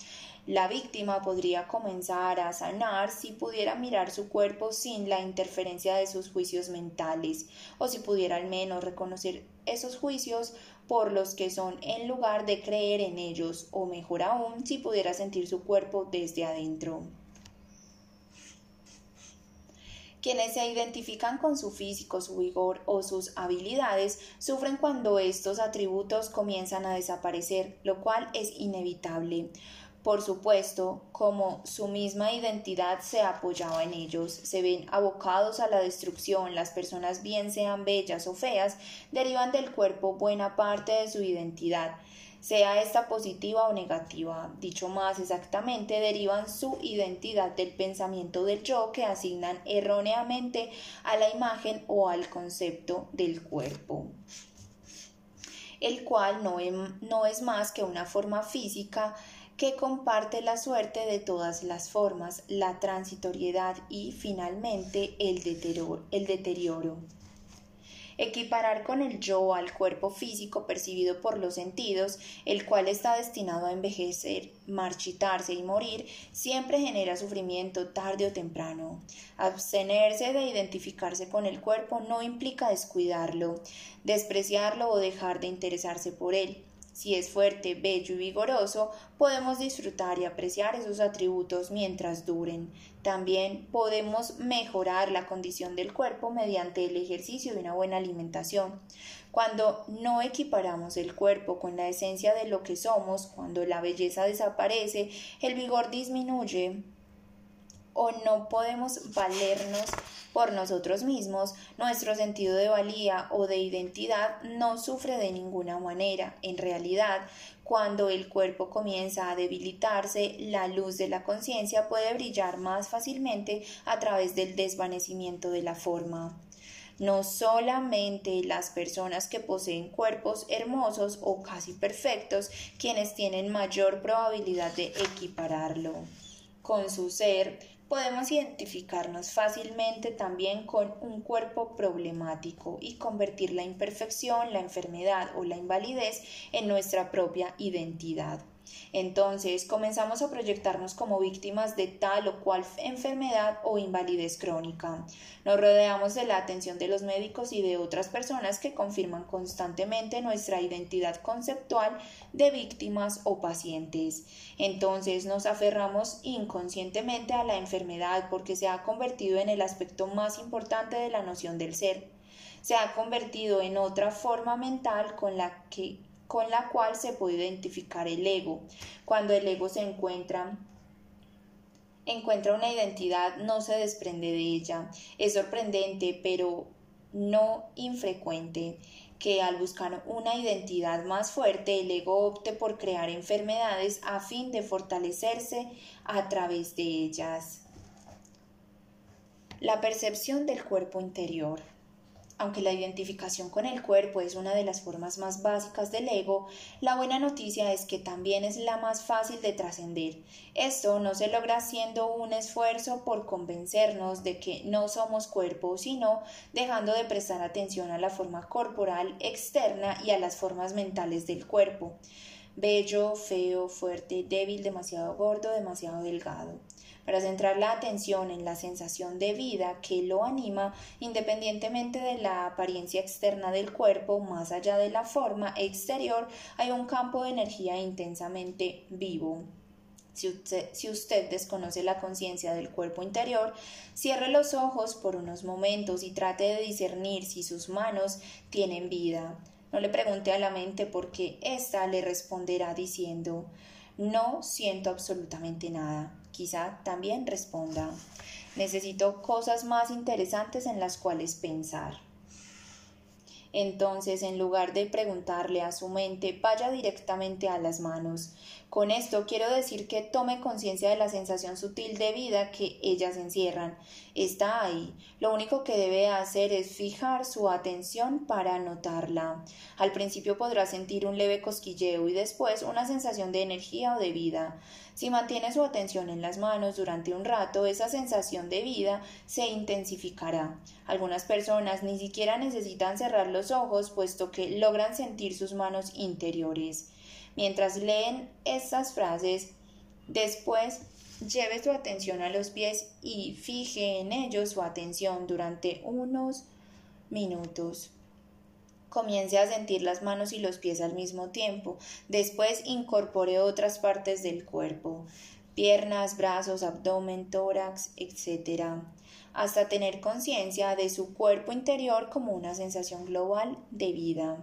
[SPEAKER 1] La víctima podría comenzar a sanar si pudiera mirar su cuerpo sin la interferencia de sus juicios mentales, o si pudiera al menos reconocer esos juicios por los que son en lugar de creer en ellos, o mejor aún, si pudiera sentir su cuerpo desde adentro. Quienes se identifican con su físico, su vigor o sus habilidades sufren cuando estos atributos comienzan a desaparecer, lo cual es inevitable. Por supuesto, como su misma identidad se apoyaba en ellos, se ven abocados a la destrucción, las personas bien sean bellas o feas, derivan del cuerpo buena parte de su identidad, sea esta positiva o negativa. Dicho más exactamente, derivan su identidad del pensamiento del yo que asignan erróneamente a la imagen o al concepto del cuerpo el cual no, no es más que una forma física que comparte la suerte de todas las formas, la transitoriedad y finalmente el deterioro. Equiparar con el yo al cuerpo físico percibido por los sentidos, el cual está destinado a envejecer, marchitarse y morir, siempre genera sufrimiento tarde o temprano. Abstenerse de identificarse con el cuerpo no implica descuidarlo, despreciarlo o dejar de interesarse por él. Si es fuerte, bello y vigoroso, podemos disfrutar y apreciar esos atributos mientras duren. También podemos mejorar la condición del cuerpo mediante el ejercicio de una buena alimentación. Cuando no equiparamos el cuerpo con la esencia de lo que somos, cuando la belleza desaparece, el vigor disminuye, o no podemos valernos por nosotros mismos, nuestro sentido de valía o de identidad no sufre de ninguna manera. En realidad, cuando el cuerpo comienza a debilitarse, la luz de la conciencia puede brillar más fácilmente a través del desvanecimiento de la forma. No solamente las personas que poseen cuerpos hermosos o casi perfectos quienes tienen mayor probabilidad de equipararlo con su ser, podemos identificarnos fácilmente también con un cuerpo problemático y convertir la imperfección, la enfermedad o la invalidez en nuestra propia identidad. Entonces comenzamos a proyectarnos como víctimas de tal o cual enfermedad o invalidez crónica. Nos rodeamos de la atención de los médicos y de otras personas que confirman constantemente nuestra identidad conceptual de víctimas o pacientes. Entonces nos aferramos inconscientemente a la enfermedad porque se ha convertido en el aspecto más importante de la noción del ser se ha convertido en otra forma mental con la que con la cual se puede identificar el ego. Cuando el ego se encuentra encuentra una identidad, no se desprende de ella. Es sorprendente, pero no infrecuente, que al buscar una identidad más fuerte, el ego opte por crear enfermedades a fin de fortalecerse a través de ellas. La percepción del cuerpo interior. Aunque la identificación con el cuerpo es una de las formas más básicas del ego, la buena noticia es que también es la más fácil de trascender. Esto no se logra haciendo un esfuerzo por convencernos de que no somos cuerpo, sino dejando de prestar atención a la forma corporal externa y a las formas mentales del cuerpo. Bello, feo, fuerte, débil, demasiado gordo, demasiado delgado para centrar la atención en la sensación de vida que lo anima independientemente de la apariencia externa del cuerpo, más allá de la forma exterior, hay un campo de energía intensamente vivo. Si usted, desconoce la conciencia del cuerpo interior, cierre los ojos por unos momentos y trate de discernir si sus manos tienen vida. No le pregunte a la mente porque ésta le responderá diciendo no siento absolutamente nada. Quizá también responda, necesito cosas más interesantes en las cuales pensar. Entonces, en lugar de preguntarle a su mente, vaya directamente a las manos. Con esto quiero decir que tome conciencia de la sensación sutil de vida que ellas encierran. Está ahí. Lo único que debe hacer es fijar su atención para notarla. Al principio podrá sentir un leve cosquilleo y después una sensación de energía o de vida. Si mantiene su atención en las manos durante un rato, esa sensación de vida se intensificará. Algunas personas ni siquiera necesitan cerrar los ojos, puesto que logran sentir sus manos interiores. Mientras leen estas frases, después lleve su atención a los pies y fije en ellos su atención durante unos minutos. Comience a sentir las manos y los pies al mismo tiempo. Después incorpore otras partes del cuerpo, piernas, brazos, abdomen, tórax, etc. hasta tener conciencia de su cuerpo interior como una sensación global de vida.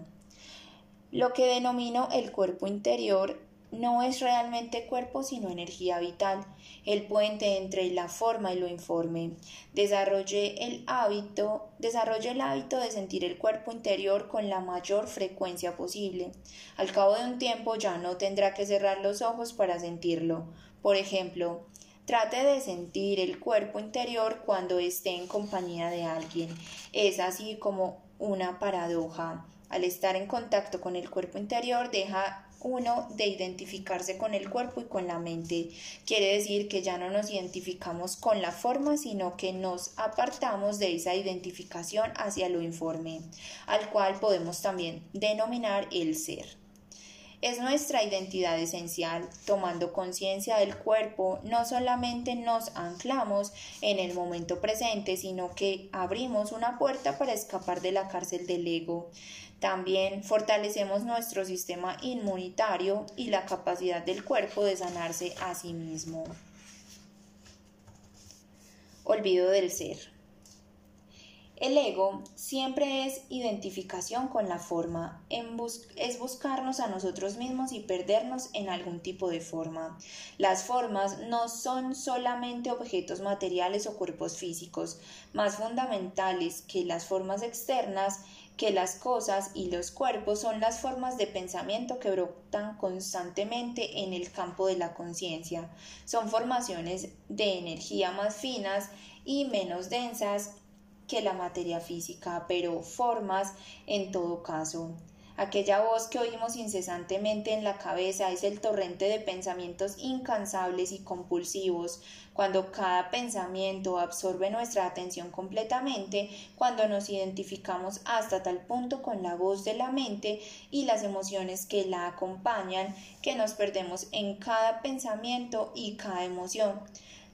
[SPEAKER 1] Lo que denomino el cuerpo interior no es realmente cuerpo sino energía vital, el puente entre la forma y lo informe. Desarrolle el hábito, desarrolle el hábito de sentir el cuerpo interior con la mayor frecuencia posible. Al cabo de un tiempo ya no tendrá que cerrar los ojos para sentirlo. Por ejemplo, Trate de sentir el cuerpo interior cuando esté en compañía de alguien. Es así como una paradoja. Al estar en contacto con el cuerpo interior deja uno de identificarse con el cuerpo y con la mente. Quiere decir que ya no nos identificamos con la forma, sino que nos apartamos de esa identificación hacia lo informe, al cual podemos también denominar el ser es nuestra identidad esencial. Tomando conciencia del cuerpo, no solamente nos anclamos en el momento presente, sino que abrimos una puerta para escapar de la cárcel del ego. También fortalecemos nuestro sistema inmunitario y la capacidad del cuerpo de sanarse a sí mismo. Olvido del ser. El ego siempre es identificación con la forma, es buscarnos a nosotros mismos y perdernos en algún tipo de forma. Las formas no son solamente objetos materiales o cuerpos físicos, más fundamentales que las formas externas, que las cosas y los cuerpos son las formas de pensamiento que brotan constantemente en el campo de la conciencia. Son formaciones de energía más finas y menos densas que la materia física, pero formas en todo caso. Aquella voz que oímos incesantemente en la cabeza es el torrente de pensamientos incansables y compulsivos, cuando cada pensamiento absorbe nuestra atención completamente, cuando nos identificamos hasta tal punto con la voz de la mente y las emociones que la acompañan, que nos perdemos en cada pensamiento y cada emoción.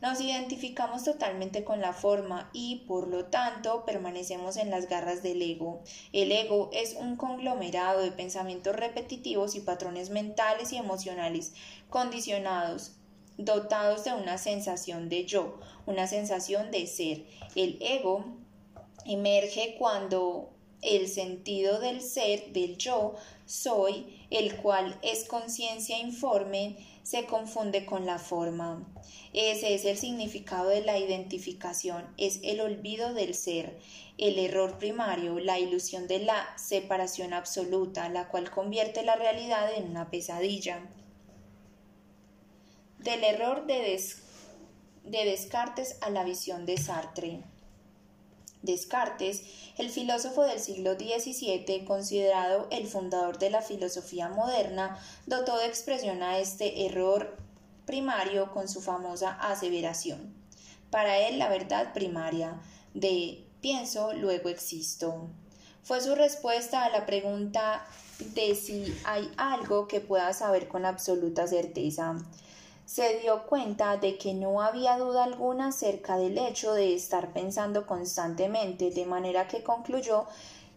[SPEAKER 1] Nos identificamos totalmente con la forma y, por lo tanto, permanecemos en las garras del ego. El ego es un conglomerado de pensamientos repetitivos y patrones mentales y emocionales condicionados dotados de una sensación de yo, una sensación de ser. El ego emerge cuando el sentido del ser, del yo, soy, el cual es conciencia informe, se confunde con la forma. Ese es el significado de la identificación, es el olvido del ser, el error primario, la ilusión de la separación absoluta, la cual convierte la realidad en una pesadilla. Del error de, de Descartes a la visión de Sartre. Descartes, el filósofo del siglo XVII, considerado el fundador de la filosofía moderna, dotó de expresión a este error primario con su famosa aseveración. Para él la verdad primaria de pienso, luego existo. Fue su respuesta a la pregunta de si hay algo que pueda saber con absoluta certeza se dio cuenta de que no había duda alguna acerca del hecho de estar pensando constantemente, de manera que concluyó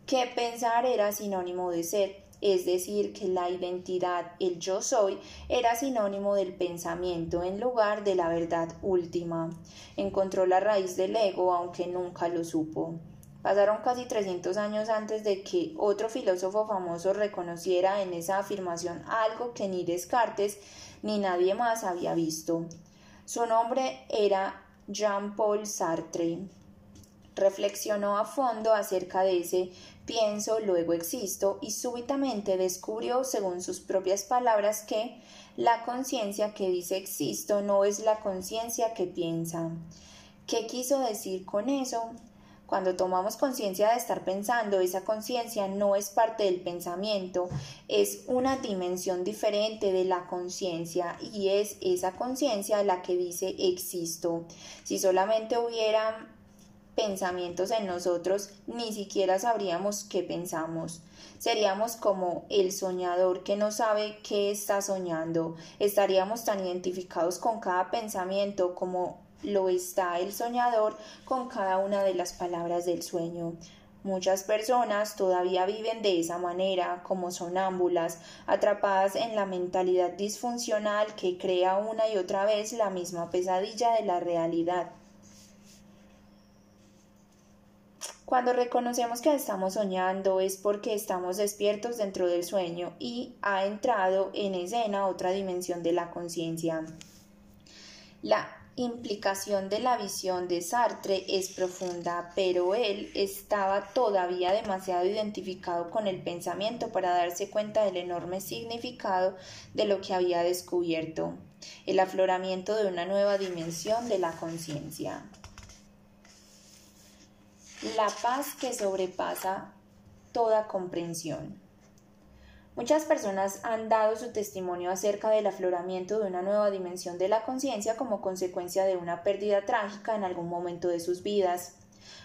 [SPEAKER 1] que pensar era sinónimo de ser, es decir, que la identidad, el yo soy, era sinónimo del pensamiento en lugar de la verdad última. Encontró la raíz del ego, aunque nunca lo supo. Pasaron casi 300 años antes de que otro filósofo famoso reconociera en esa afirmación algo que ni Descartes ni nadie más había visto. Su nombre era Jean-Paul Sartre. Reflexionó a fondo acerca de ese pienso, luego existo, y súbitamente descubrió, según sus propias palabras, que la conciencia que dice existo no es la conciencia que piensa. ¿Qué quiso decir con eso? Cuando tomamos conciencia de estar pensando, esa conciencia no es parte del pensamiento, es una dimensión diferente de la conciencia y es esa conciencia la que dice existo. Si solamente hubiera pensamientos en nosotros, ni siquiera sabríamos qué pensamos. Seríamos como el soñador que no sabe qué está soñando. Estaríamos tan identificados con cada pensamiento como lo está el soñador con cada una de las palabras del sueño. Muchas personas todavía viven de esa manera, como sonámbulas, atrapadas en la mentalidad disfuncional que crea una y otra vez la misma pesadilla de la realidad. Cuando reconocemos que estamos soñando es porque estamos despiertos dentro del sueño y ha entrado en escena otra dimensión de la conciencia. La implicación de la visión de Sartre es profunda, pero él estaba todavía demasiado identificado con el pensamiento para darse cuenta del enorme significado de lo que había descubierto, el afloramiento de una nueva dimensión de la conciencia. La paz que sobrepasa toda comprensión. Muchas personas han dado su testimonio acerca del afloramiento de una nueva dimensión de la conciencia como consecuencia de una pérdida trágica en algún momento de sus vidas.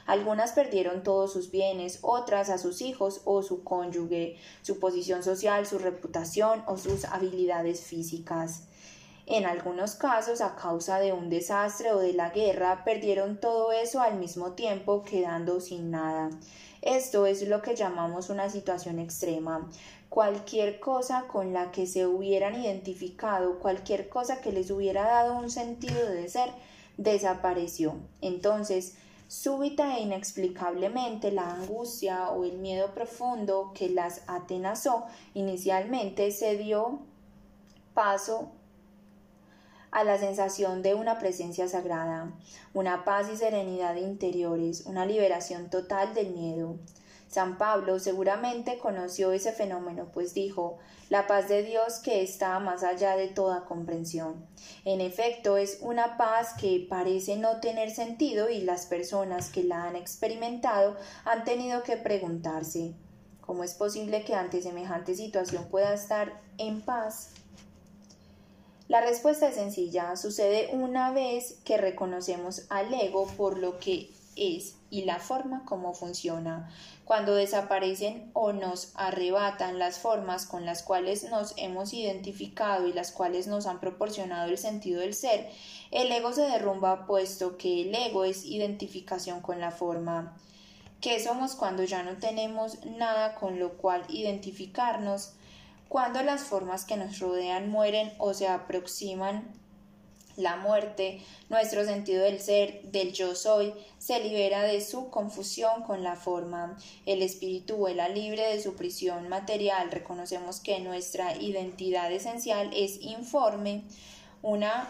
[SPEAKER 1] Algunas perdieron todos sus bienes, otras a sus hijos o su cónyuge, su posición social, su reputación o sus habilidades físicas. En algunos casos, a causa de un desastre o de la guerra, perdieron todo eso al mismo tiempo, quedando sin nada. Esto es lo que llamamos una situación extrema cualquier cosa con la que se hubieran identificado, cualquier cosa que les hubiera dado un sentido de ser, desapareció. Entonces, súbita e inexplicablemente la angustia o el miedo profundo que las atenazó inicialmente se dio paso a la sensación de una presencia sagrada, una paz y serenidad interiores, una liberación total del miedo. San Pablo seguramente conoció ese fenómeno, pues dijo la paz de Dios que está más allá de toda comprensión. En efecto, es una paz que parece no tener sentido y las personas que la han experimentado han tenido que preguntarse ¿Cómo es posible que ante semejante situación pueda estar en paz? La respuesta es sencilla, sucede una vez que reconocemos al ego por lo que es y la forma como funciona. Cuando desaparecen o nos arrebatan las formas con las cuales nos hemos identificado y las cuales nos han proporcionado el sentido del ser, el ego se derrumba puesto que el ego es identificación con la forma. ¿Qué somos cuando ya no tenemos nada con lo cual identificarnos? Cuando las formas que nos rodean mueren o se aproximan la muerte, nuestro sentido del ser, del yo soy, se libera de su confusión con la forma. El espíritu vuela libre de su prisión material. Reconocemos que nuestra identidad esencial es informe, una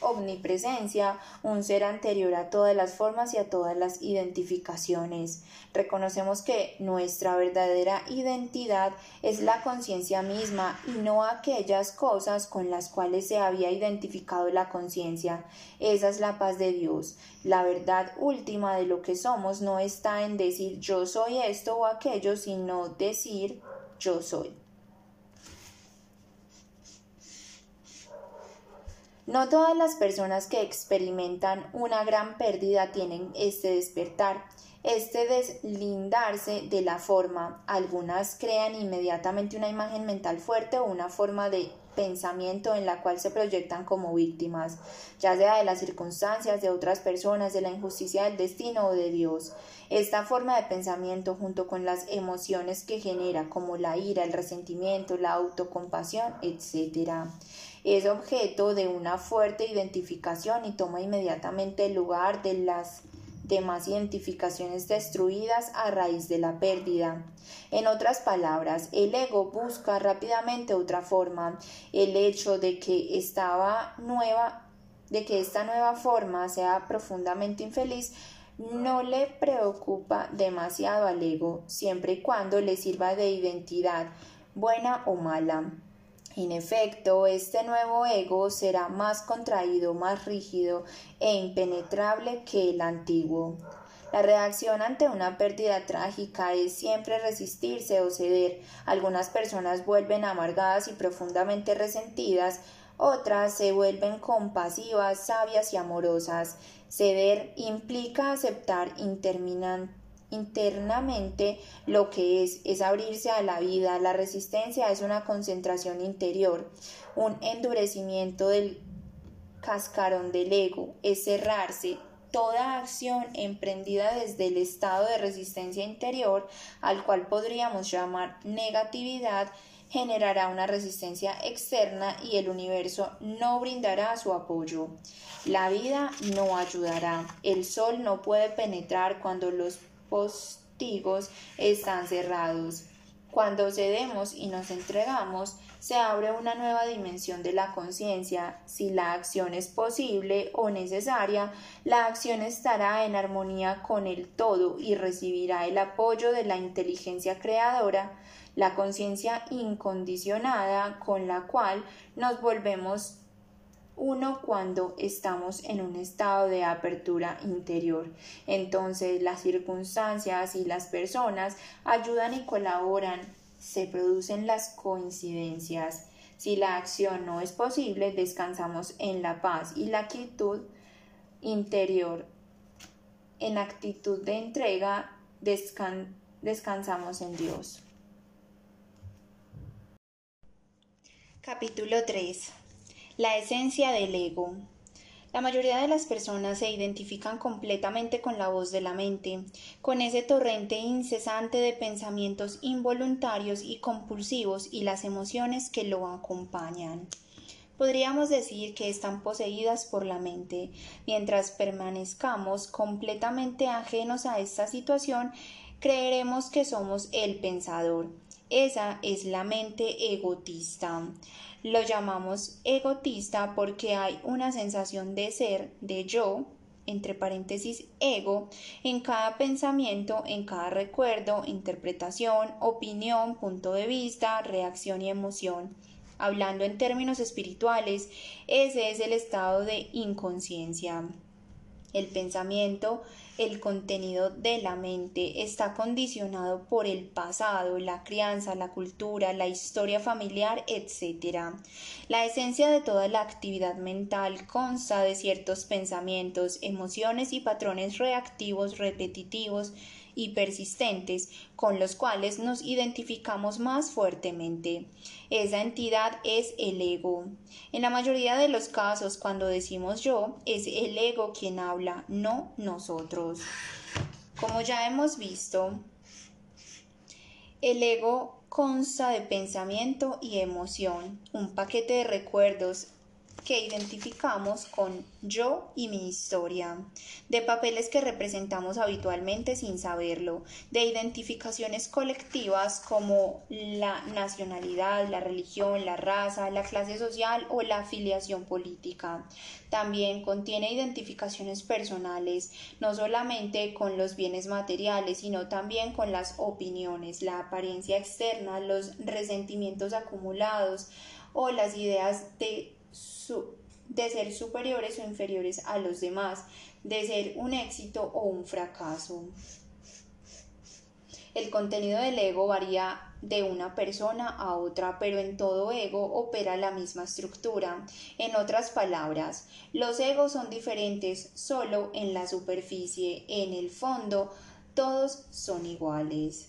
[SPEAKER 1] omnipresencia, un ser anterior a todas las formas y a todas las identificaciones. Reconocemos que nuestra verdadera identidad es la conciencia misma y no aquellas cosas con las cuales se había identificado la conciencia. Esa es la paz de Dios. La verdad última de lo que somos no está en decir yo soy esto o aquello, sino decir yo soy. No todas las personas que experimentan una gran pérdida tienen este despertar, este deslindarse de la forma. Algunas crean inmediatamente una imagen mental fuerte o una forma de pensamiento en la cual se proyectan como víctimas, ya sea de las circunstancias, de otras personas, de la injusticia del destino o de Dios. Esta forma de pensamiento, junto con las emociones que genera, como la ira, el resentimiento, la autocompasión, etc., es objeto de una fuerte identificación y toma inmediatamente el lugar de las demás identificaciones destruidas a raíz de la pérdida. En otras palabras, el ego busca rápidamente otra forma. El hecho de que estaba nueva de que esta nueva forma sea profundamente infeliz no le preocupa demasiado al ego, siempre y cuando le sirva de identidad, buena o mala. En efecto, este nuevo ego será más contraído, más rígido e impenetrable que el antiguo. La reacción ante una pérdida trágica es siempre resistirse o ceder. Algunas personas vuelven amargadas y profundamente resentidas, otras se vuelven compasivas, sabias y amorosas. Ceder implica aceptar interminante internamente lo que es, es abrirse a la vida. La resistencia es una concentración interior, un endurecimiento del cascarón del ego, es cerrarse. Toda acción emprendida desde el estado de resistencia interior, al cual podríamos llamar negatividad, generará una resistencia externa y el universo no brindará su apoyo. La vida no ayudará. El sol no puede penetrar cuando los postigos están cerrados. Cuando cedemos y nos entregamos, se abre una nueva dimensión de la conciencia. Si la acción es posible o necesaria, la acción estará en armonía con el todo y recibirá el apoyo de la inteligencia creadora, la conciencia incondicionada con la cual nos volvemos uno cuando estamos en un estado de apertura interior. Entonces las circunstancias y las personas ayudan y colaboran se producen las coincidencias. Si la acción no es posible, descansamos en la paz y la quietud interior. En actitud de entrega, descansamos en Dios. Capítulo 3. La esencia del ego. La mayoría de las personas se identifican completamente con la voz de la mente, con ese torrente incesante de pensamientos involuntarios y compulsivos y las emociones que lo acompañan. Podríamos decir que están poseídas por la mente. Mientras permanezcamos completamente ajenos a esta situación, creeremos que somos el pensador. Esa es la mente egotista. Lo llamamos egotista porque hay una sensación de ser, de yo, entre paréntesis ego, en cada pensamiento, en cada recuerdo, interpretación, opinión, punto de vista, reacción y emoción. Hablando en términos espirituales, ese es el estado de inconsciencia. El pensamiento el contenido de la mente está condicionado por el pasado, la crianza, la cultura, la historia familiar, etc. La esencia de toda la actividad mental consta de ciertos pensamientos, emociones y patrones reactivos repetitivos y persistentes con los cuales nos identificamos más fuertemente. Esa entidad es el ego. En la mayoría de los casos, cuando decimos yo, es el ego quien habla, no nosotros. Como ya hemos visto, el ego consta de pensamiento y emoción, un paquete de recuerdos, que identificamos con yo y mi historia, de papeles que representamos habitualmente sin saberlo, de identificaciones colectivas como la nacionalidad, la religión, la raza, la clase social o la afiliación política. También contiene identificaciones personales, no solamente con los bienes materiales, sino también con las opiniones, la apariencia externa, los resentimientos acumulados o las ideas de de ser superiores o inferiores a los demás, de ser un éxito o un fracaso. El contenido del ego varía de una persona a otra, pero en todo ego opera la misma estructura. En otras palabras, los egos son diferentes solo en la superficie, en el fondo todos son iguales.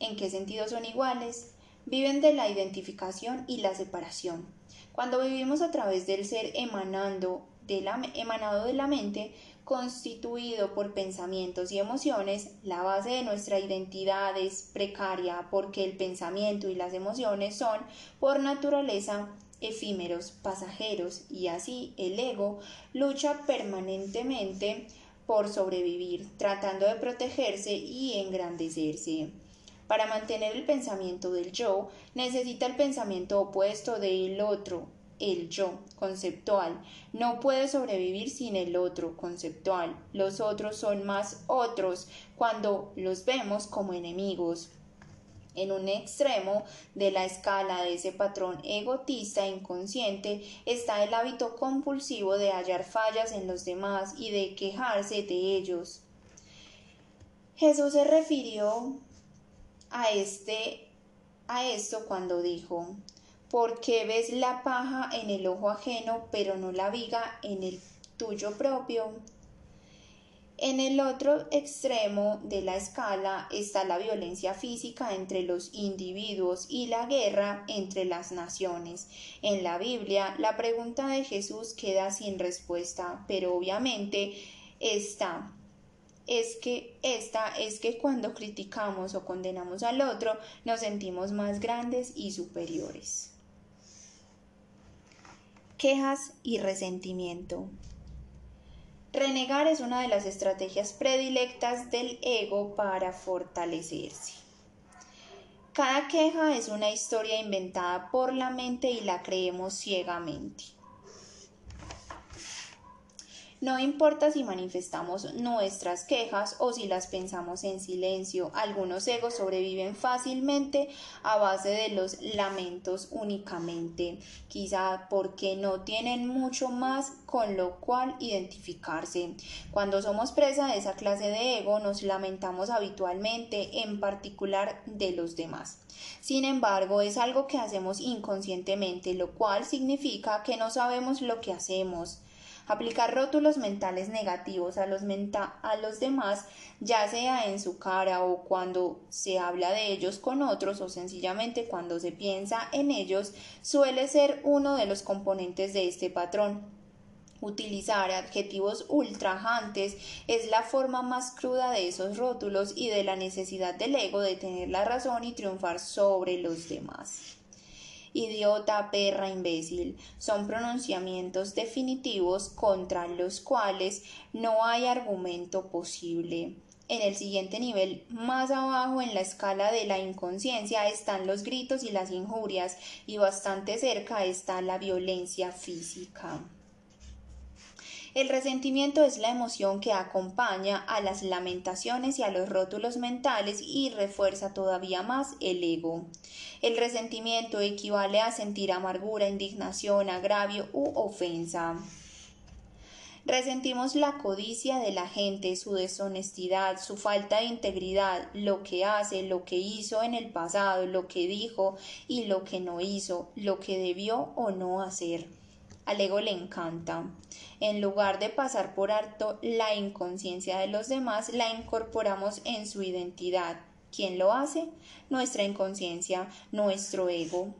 [SPEAKER 1] ¿En qué sentido son iguales? Viven de la identificación y la separación. Cuando vivimos a través del ser emanando de la, emanado de la mente, constituido por pensamientos y emociones, la base de nuestra identidad es precaria porque el pensamiento y las emociones son, por naturaleza, efímeros, pasajeros, y así el ego lucha permanentemente por sobrevivir, tratando de protegerse y engrandecerse. Para mantener el pensamiento del yo, necesita el pensamiento opuesto del otro, el yo conceptual. No puede sobrevivir sin el otro conceptual. Los otros son más otros cuando los vemos como enemigos. En un extremo de la escala de ese patrón egotista inconsciente está el hábito compulsivo de hallar fallas en los demás y de quejarse de ellos. Jesús se refirió a este a esto cuando dijo ¿Por qué ves la paja en el ojo ajeno, pero no la viga en el tuyo propio? En el otro extremo de la escala está la violencia física entre los individuos y la guerra entre las naciones. En la Biblia, la pregunta de Jesús queda sin respuesta, pero obviamente está es que esta es que cuando criticamos o condenamos al otro nos sentimos más grandes y superiores. Quejas y resentimiento. Renegar es una de las estrategias predilectas del ego para fortalecerse. Cada queja es una historia inventada por la mente y la creemos ciegamente. No importa si manifestamos nuestras quejas o si las pensamos en silencio, algunos egos sobreviven fácilmente a base de los lamentos únicamente, quizá porque no tienen mucho más con lo cual identificarse. Cuando somos presa de esa clase de ego nos lamentamos habitualmente, en particular de los demás. Sin embargo, es algo que hacemos inconscientemente, lo cual significa que no sabemos lo que hacemos. Aplicar rótulos mentales negativos a los, demás, ya sea en su cara o cuando se habla de ellos con otros o sencillamente cuando se piensa en ellos, suele ser uno de los componentes de este patrón. Utilizar adjetivos ultrajantes es la forma más cruda de esos rótulos y de la necesidad del ego de tener la razón y triunfar sobre los demás idiota, perra, imbécil, son pronunciamientos definitivos contra los cuales no hay argumento posible. En el siguiente nivel, más abajo en la escala de la inconsciencia, están los gritos y las injurias y bastante cerca está la violencia física. El resentimiento es la emoción que acompaña a las lamentaciones y a los rótulos mentales y refuerza todavía más el ego. El resentimiento equivale a sentir amargura, indignación, agravio u ofensa. Resentimos la codicia de la gente, su deshonestidad, su falta de integridad, lo que hace, lo que hizo en el pasado, lo que dijo y lo que no hizo, lo que debió o no hacer. Al ego le encanta. En lugar de pasar por alto la inconsciencia de los demás, la incorporamos en su identidad. ¿Quién lo hace? Nuestra inconsciencia, nuestro ego.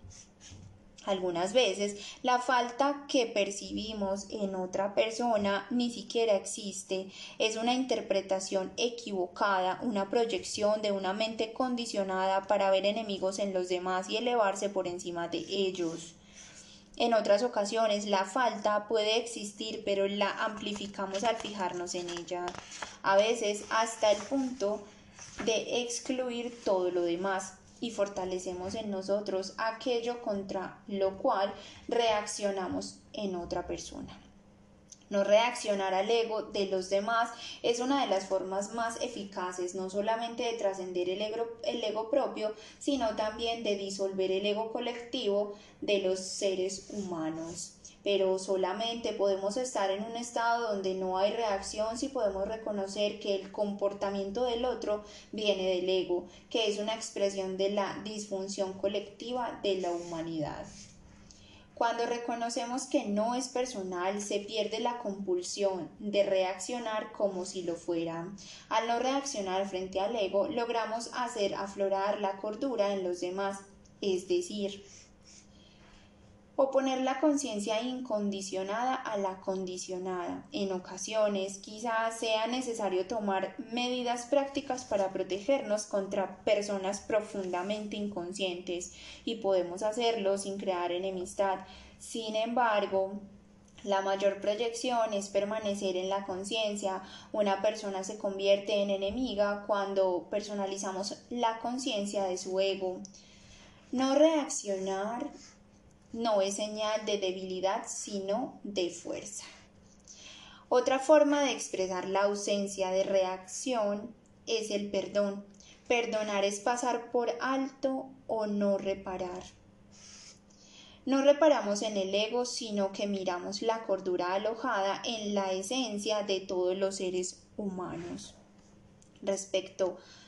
[SPEAKER 1] Algunas veces la falta que percibimos en otra persona ni siquiera existe, es una interpretación equivocada, una proyección de una mente condicionada para ver enemigos en los demás y elevarse por encima de ellos. En otras ocasiones la falta puede existir, pero la amplificamos al fijarnos en ella, a veces hasta el punto de excluir todo lo demás y fortalecemos en nosotros aquello contra lo cual reaccionamos en otra persona. No reaccionar al ego de los demás es una de las formas más eficaces no solamente de trascender el ego, el ego propio, sino también de disolver el ego colectivo de los seres humanos pero solamente podemos estar en un estado donde no hay reacción si podemos reconocer que el comportamiento del otro viene del ego, que es una expresión de la disfunción colectiva de la humanidad. Cuando reconocemos que no es personal, se pierde la compulsión de reaccionar como si lo fuera. Al no reaccionar frente al ego, logramos hacer aflorar la cordura en los demás, es decir, o poner la conciencia incondicionada a la condicionada. En ocasiones quizás sea necesario tomar medidas prácticas para protegernos contra personas profundamente inconscientes y podemos hacerlo sin crear enemistad. Sin embargo, la mayor proyección es permanecer en la conciencia. Una persona se convierte en enemiga cuando personalizamos la conciencia de su ego. No reaccionar no es señal de debilidad, sino de fuerza. Otra forma de expresar la ausencia de reacción es el perdón. Perdonar es pasar por alto o no reparar. No reparamos en el ego, sino que miramos la cordura alojada en la esencia de todos los seres humanos. Respecto perdón.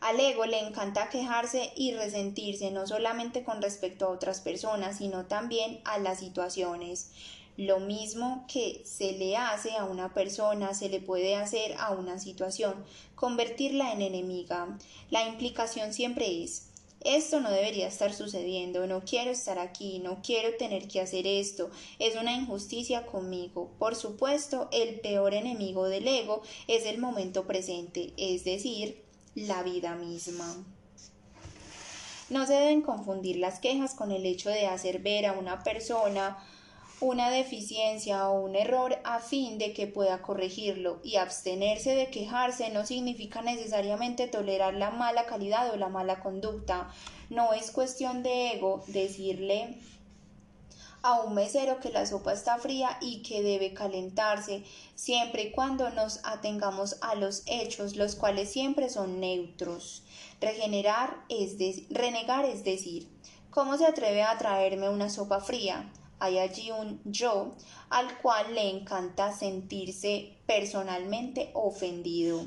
[SPEAKER 1] Al ego le encanta quejarse y resentirse no solamente con respecto a otras personas, sino también a las situaciones. Lo mismo que se le hace a una persona, se le puede hacer a una situación, convertirla en enemiga. La implicación siempre es esto no debería estar sucediendo, no quiero estar aquí, no quiero tener que hacer esto, es una injusticia conmigo. Por supuesto, el peor enemigo del ego es el momento presente, es decir, la vida misma. No se deben confundir las quejas con el hecho de hacer ver a una persona una deficiencia o un error a fin de que pueda corregirlo y abstenerse de quejarse no significa necesariamente tolerar la mala calidad o la mala conducta. No es cuestión de ego decirle a un mesero que la sopa está fría y que debe calentarse, siempre y cuando nos atengamos a los hechos, los cuales siempre son neutros. Regenerar es renegar es decir, ¿cómo se atreve a traerme una sopa fría? hay allí un yo al cual le encanta sentirse personalmente ofendido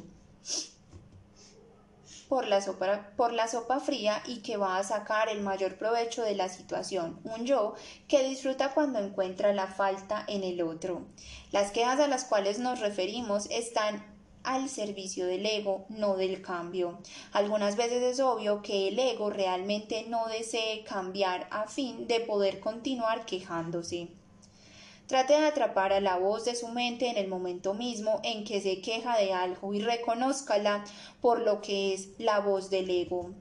[SPEAKER 1] por la, sopa, por la sopa fría y que va a sacar el mayor provecho de la situación. Un yo que disfruta cuando encuentra la falta en el otro. Las quejas a las cuales nos referimos están al servicio del ego, no del cambio. Algunas veces es obvio que el ego realmente no desee cambiar a fin de poder continuar quejándose. Trate de atrapar a la voz de su mente en el momento mismo en que se queja de algo y reconózcala por lo que es la voz del ego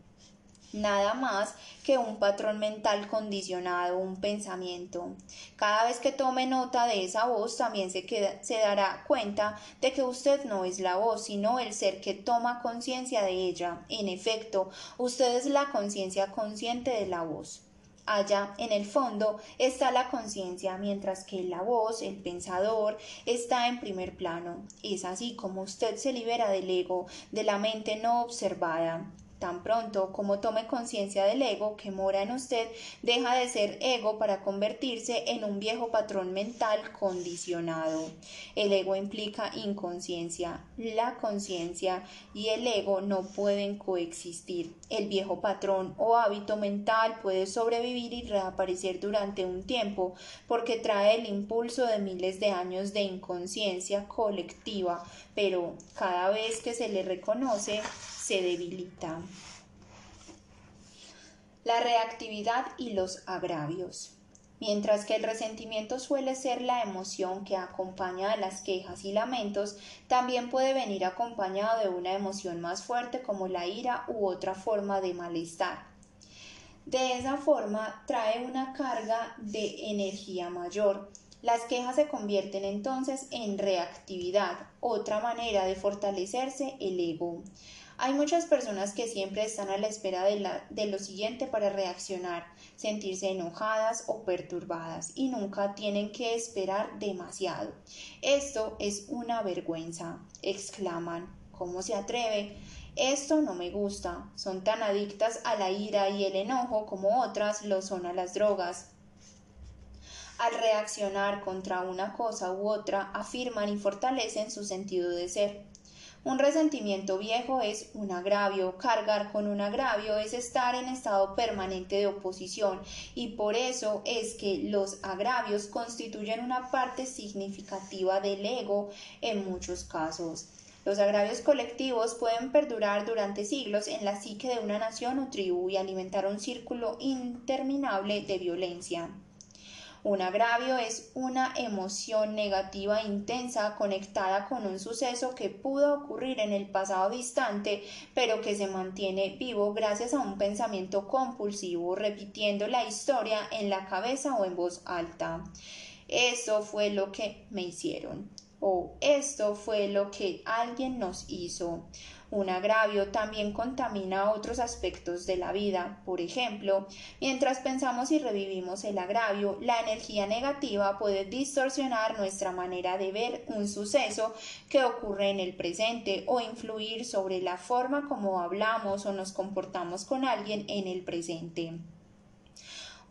[SPEAKER 1] nada más que un patrón mental condicionado, un pensamiento. Cada vez que tome nota de esa voz, también se, se dará cuenta de que usted no es la voz, sino el ser que toma conciencia de ella. En efecto, usted es la conciencia consciente de la voz. Allá en el fondo está la conciencia, mientras que la voz, el pensador, está en primer plano. Es así como usted se libera del ego, de la mente no observada. Tan pronto como tome conciencia del ego que mora en usted, deja de ser ego para convertirse en un viejo patrón mental condicionado. El ego implica inconsciencia. La conciencia y el ego no pueden coexistir. El viejo patrón o hábito mental puede sobrevivir y reaparecer durante un tiempo porque trae el impulso de miles de años de inconsciencia colectiva, pero cada vez que se le reconoce, se debilita. La reactividad y los agravios. Mientras que el resentimiento suele ser la emoción que acompaña a las quejas y lamentos, también puede venir acompañado de una emoción más fuerte como la ira u otra forma de malestar. De esa forma trae una carga de energía mayor. Las quejas se convierten entonces en reactividad, otra manera de fortalecerse el ego. Hay muchas personas que siempre están a la espera de, lo siguiente para reaccionar, sentirse enojadas o perturbadas y nunca tienen que esperar demasiado. Esto es una vergüenza, exclaman. ¿Cómo se atreve? Esto no me gusta. Son tan adictas a la ira y el enojo como otras lo son a las drogas. Al reaccionar contra una cosa u otra, afirman y fortalecen su sentido de ser. Un resentimiento viejo es un agravio, cargar con un agravio es estar en estado permanente de oposición y por eso es que los agravios constituyen una parte significativa del ego en muchos casos. Los agravios colectivos pueden perdurar durante siglos en la psique de una nación o tribu y alimentar un círculo interminable de violencia. Un agravio es una emoción negativa intensa conectada con un suceso que pudo ocurrir en el pasado distante, pero que se mantiene vivo gracias a un pensamiento compulsivo, repitiendo la historia en la cabeza o en voz alta. Eso fue lo que me hicieron o esto fue lo que alguien nos hizo. Un agravio también contamina otros aspectos de la vida. Por ejemplo, mientras pensamos y revivimos el agravio, la energía negativa puede distorsionar nuestra manera de ver un suceso que ocurre en el presente o influir sobre la forma como hablamos o nos comportamos con alguien en el presente.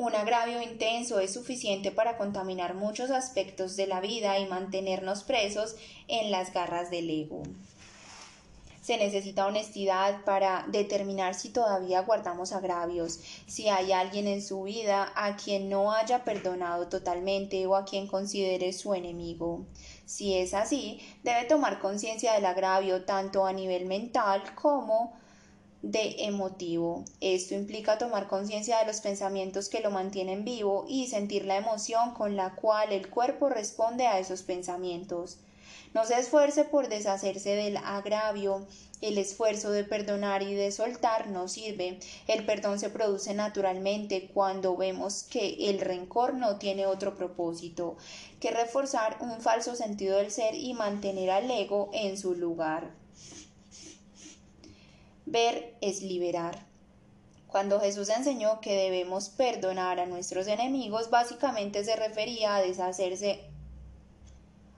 [SPEAKER 1] Un agravio intenso es suficiente para contaminar muchos aspectos de la vida y mantenernos presos en las garras del ego. Se necesita honestidad para determinar si todavía guardamos agravios, si hay alguien en su vida a quien no haya perdonado totalmente o a quien considere su enemigo. Si es así, debe tomar conciencia del agravio tanto a nivel mental como de emotivo. Esto implica tomar conciencia de los pensamientos que lo mantienen vivo y sentir la emoción con la cual el cuerpo responde a esos pensamientos. No se esfuerce por deshacerse del agravio. El esfuerzo de perdonar y de soltar no sirve. El perdón se produce naturalmente cuando vemos que el rencor no tiene otro propósito que reforzar un falso sentido del ser y mantener al ego en su lugar. Ver es liberar. Cuando Jesús enseñó que debemos perdonar a nuestros enemigos, básicamente se refería a deshacerse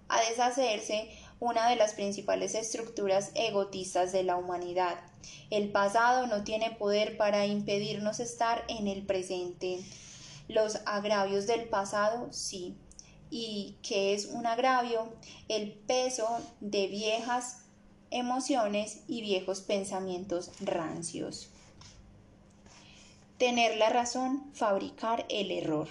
[SPEAKER 1] a deshacerse una de las principales estructuras egotistas de la humanidad. El pasado no tiene poder para impedirnos estar en el presente. Los agravios del pasado sí. ¿Y qué es un agravio? El peso de viejas emociones y viejos pensamientos rancios. Tener la razón, fabricar el error.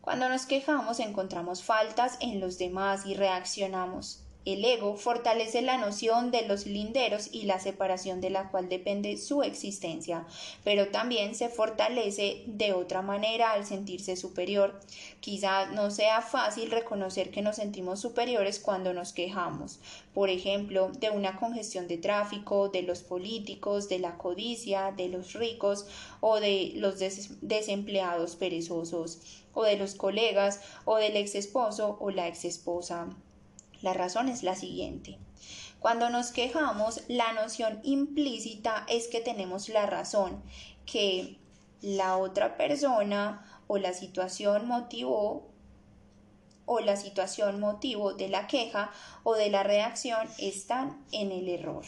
[SPEAKER 1] Cuando nos quejamos encontramos faltas en los demás y reaccionamos. El ego fortalece la noción de los linderos y la separación de la cual depende su existencia, pero también se fortalece de otra manera al sentirse superior. Quizá no sea fácil reconocer que nos sentimos superiores cuando nos quejamos, por ejemplo, de una congestión de tráfico, de los políticos, de la codicia, de los ricos o de los desempleados perezosos o de los colegas o del ex esposo o la ex esposa. La razón es la siguiente. Cuando nos quejamos, la noción implícita es que tenemos la razón, que la otra persona o la situación motivó o la situación motivo de la queja o de la reacción están en el error.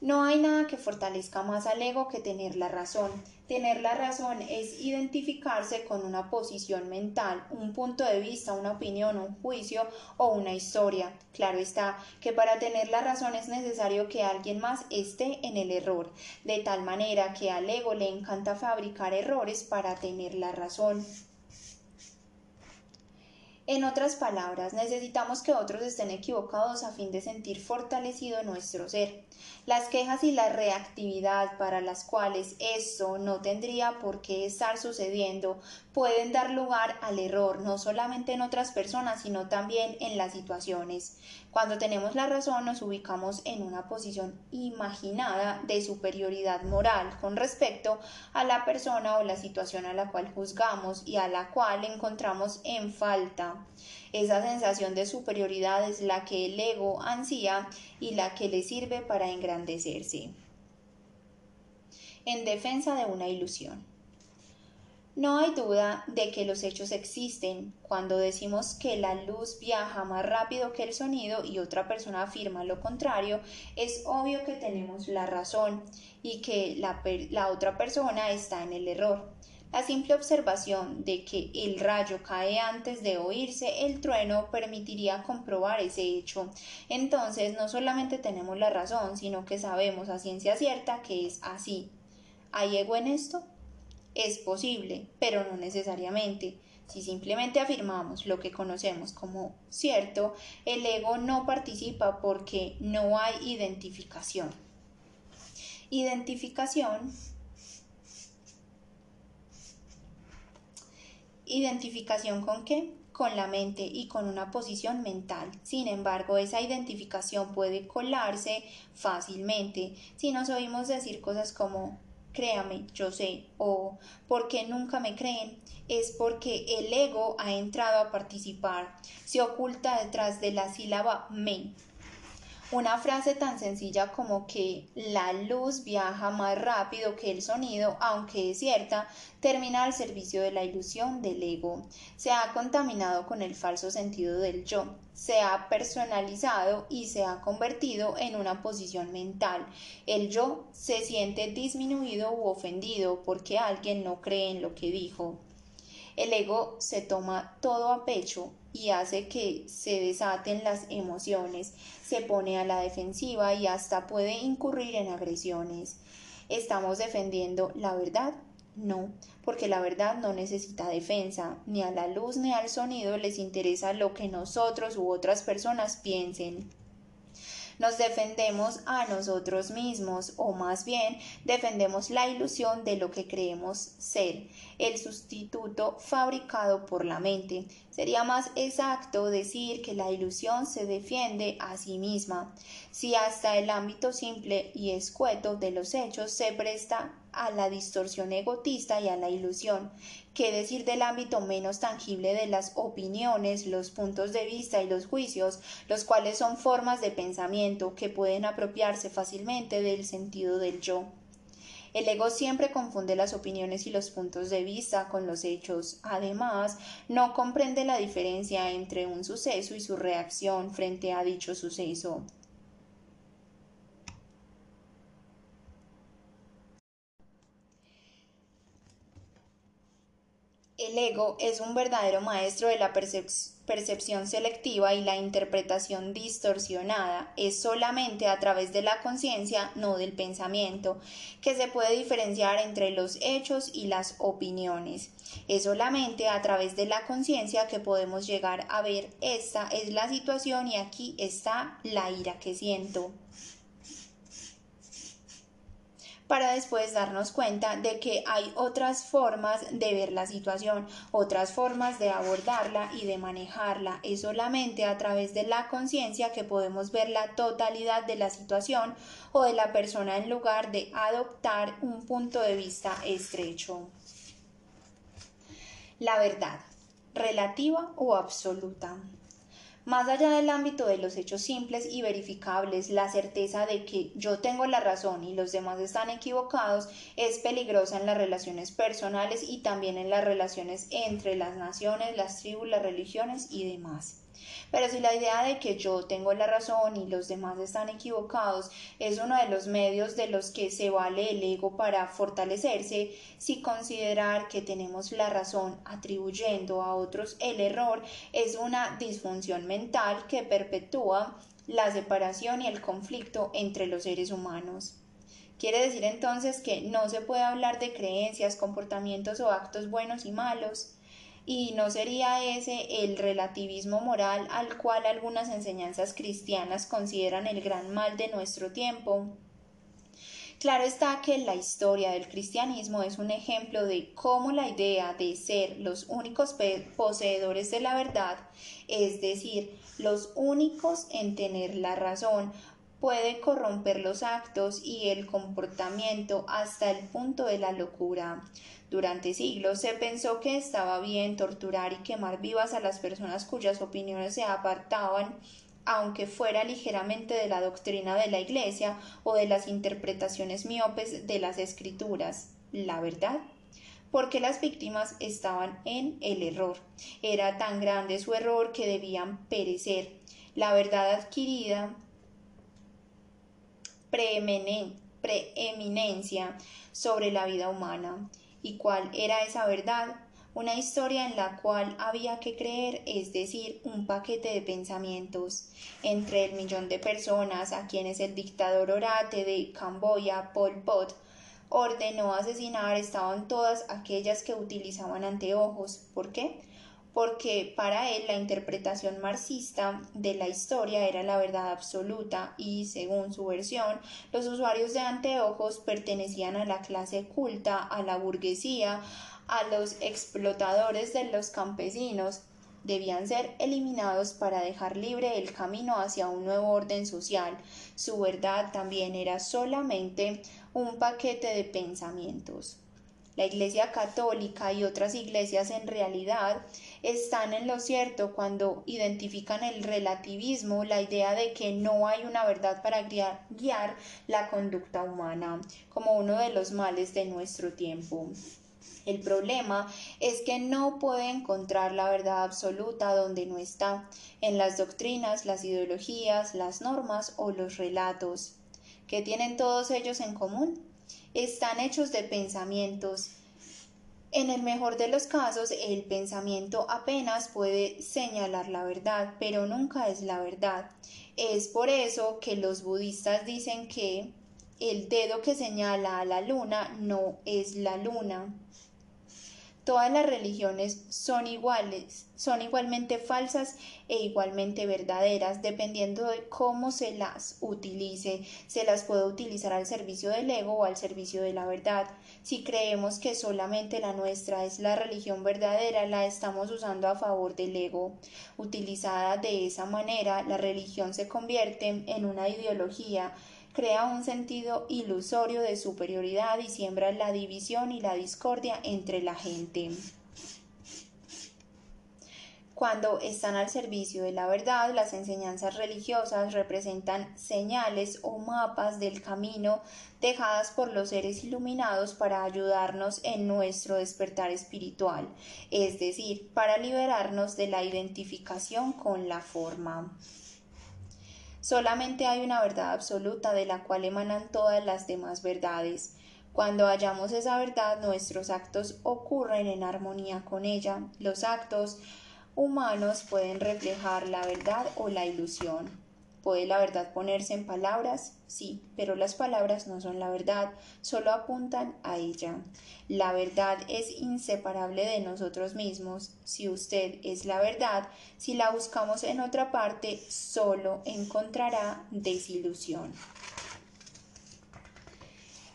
[SPEAKER 1] No hay nada que fortalezca más al ego que tener la razón. Tener la razón es identificarse con una posición mental, un punto de vista, una opinión, un juicio o una historia. Claro está que para tener la razón es necesario que alguien más esté en el error, de tal manera que al ego le encanta fabricar errores para tener la razón. En otras palabras, necesitamos que otros estén equivocados a fin de sentir fortalecido nuestro ser. Las quejas y la reactividad para las cuales esto no tendría por qué estar sucediendo pueden dar lugar al error no solamente en otras personas, sino también en las situaciones. Cuando tenemos la razón nos ubicamos en una posición imaginada de superioridad moral con respecto a la persona o la situación a la cual juzgamos y a la cual encontramos en falta. Esa sensación de superioridad es la que el ego ansía y la que le sirve para engrandecerse. En defensa de una ilusión. No hay duda de que los hechos existen. Cuando decimos que la luz viaja más rápido que el sonido y otra persona afirma lo contrario, es obvio que tenemos la razón y que la, la otra persona está en el error. La simple observación de que el rayo cae antes de oírse el trueno permitiría comprobar ese hecho. Entonces no solamente tenemos la razón, sino que sabemos a ciencia cierta que es así. ¿Hay ego en esto? Es posible, pero no necesariamente. Si simplemente afirmamos lo que conocemos como cierto, el ego no participa porque no hay identificación. Identificación ¿Identificación con qué? Con la mente y con una posición mental. Sin embargo, esa identificación puede colarse fácilmente si nos oímos decir cosas como créame, yo sé, o porque nunca me creen, es porque el ego ha entrado a participar, se oculta detrás de la sílaba me, una frase tan sencilla como que la luz viaja más rápido que el sonido, aunque es cierta, termina al servicio de la ilusión del ego. Se ha contaminado con el falso sentido del yo, se ha personalizado y se ha convertido en una posición mental. El yo se siente disminuido u ofendido porque alguien no cree en lo que dijo. El ego se toma todo a pecho y hace que se desaten las emociones, se pone a la defensiva y hasta puede incurrir en agresiones. ¿Estamos defendiendo la verdad? No, porque la verdad no necesita defensa, ni a la luz ni al sonido les interesa lo que nosotros u otras personas piensen. Nos defendemos a nosotros mismos o más bien defendemos la ilusión de lo que creemos ser, el sustituto fabricado por la mente. Sería más exacto decir que la ilusión se defiende a sí misma. Si hasta el ámbito simple y escueto de los hechos se presta a la distorsión egotista y a la ilusión. ¿Qué decir del ámbito menos tangible de las opiniones, los puntos de vista y los juicios, los cuales son formas de pensamiento que pueden apropiarse fácilmente del sentido del yo? El ego siempre confunde las opiniones y los puntos de vista con los hechos. Además, no comprende la diferencia entre un suceso y su reacción frente a dicho suceso. El ego es un verdadero maestro de la percepción selectiva y la interpretación distorsionada. Es solamente a través de la conciencia, no del pensamiento, que se puede diferenciar entre los hechos y las opiniones. Es solamente a través de la conciencia que podemos llegar a ver esta es la situación y aquí está la ira que siento para después darnos cuenta de que hay otras formas de ver la situación, otras formas de abordarla y de manejarla. Es solamente a través de la conciencia que podemos ver la totalidad de la situación o de la persona en lugar de adoptar un punto de vista estrecho. La verdad, relativa o absoluta. Más allá del ámbito de los hechos simples y verificables, la certeza de que yo tengo la razón y los demás están equivocados es peligrosa en las relaciones personales y también en las relaciones entre las naciones, las tribus, las religiones y demás. Pero si la idea de que yo tengo la razón y los demás están equivocados es uno de los medios de los que se vale el ego para fortalecerse, si considerar que tenemos la razón atribuyendo a otros el error es una disfunción mental que perpetúa la separación y el conflicto entre los seres humanos. Quiere decir entonces que no se puede hablar de creencias, comportamientos o actos buenos y malos, y no sería ese el relativismo moral al cual algunas enseñanzas cristianas consideran el gran mal de nuestro tiempo. Claro está que la historia del cristianismo es un ejemplo de cómo la idea de ser los únicos poseedores de la verdad, es decir, los únicos en tener la razón, puede corromper los actos y el comportamiento hasta el punto de la locura. Durante siglos se pensó que estaba bien torturar y quemar vivas a las personas cuyas opiniones se apartaban aunque fuera ligeramente de la doctrina de la Iglesia o de las interpretaciones miopes de las escrituras. La verdad porque las víctimas estaban en el error. Era tan grande su error que debían perecer. La verdad adquirida preeminencia sobre la vida humana. ¿Y cuál era esa verdad? Una historia en la cual había que creer, es decir, un paquete de pensamientos. Entre el millón de personas a quienes el dictador orate de Camboya, Pol Pot, ordenó asesinar estaban todas aquellas que utilizaban anteojos. ¿Por qué? Porque para él la interpretación marxista de la historia era la verdad absoluta y, según su versión, los usuarios de anteojos pertenecían a la clase culta, a la burguesía, a los explotadores de los campesinos, debían ser eliminados para dejar libre el camino hacia un nuevo orden social. Su verdad también era solamente un paquete de pensamientos. La Iglesia Católica y otras iglesias en realidad están en lo cierto cuando identifican el relativismo, la idea de que no hay una verdad para guiar, la conducta humana, como uno de los males de nuestro tiempo. El problema es que no puede encontrar la verdad absoluta donde no está, en las doctrinas, las ideologías, las normas o los relatos. ¿Qué tienen todos ellos en común? están hechos de pensamientos. En el mejor de los casos, el pensamiento apenas puede señalar la verdad, pero nunca es la verdad. Es por eso que los budistas dicen que el dedo que señala a la luna no es la luna. Todas las religiones son iguales, son igualmente falsas e igualmente verdaderas, dependiendo de cómo se las utilice. Se las puede utilizar al servicio del ego o al servicio de la verdad. Si creemos que solamente la nuestra es la religión verdadera, la estamos usando a favor del ego. Utilizada de esa manera, la religión se convierte en una ideología crea un sentido ilusorio de superioridad y siembra la división y la discordia entre la gente. Cuando están al servicio de la verdad, las enseñanzas religiosas representan señales o mapas del camino dejadas por los seres iluminados para ayudarnos en nuestro despertar espiritual, es decir, para liberarnos de la identificación con la forma. Solamente hay una verdad absoluta de la cual emanan todas las demás verdades. Cuando hallamos esa verdad, nuestros actos ocurren en armonía con ella. Los actos humanos pueden reflejar la verdad o la ilusión. ¿Puede la verdad ponerse en palabras? Sí, pero las palabras no son la verdad, solo apuntan a ella. La verdad es inseparable de nosotros mismos. Si usted es la verdad, si la buscamos en otra parte, solo encontrará desilusión.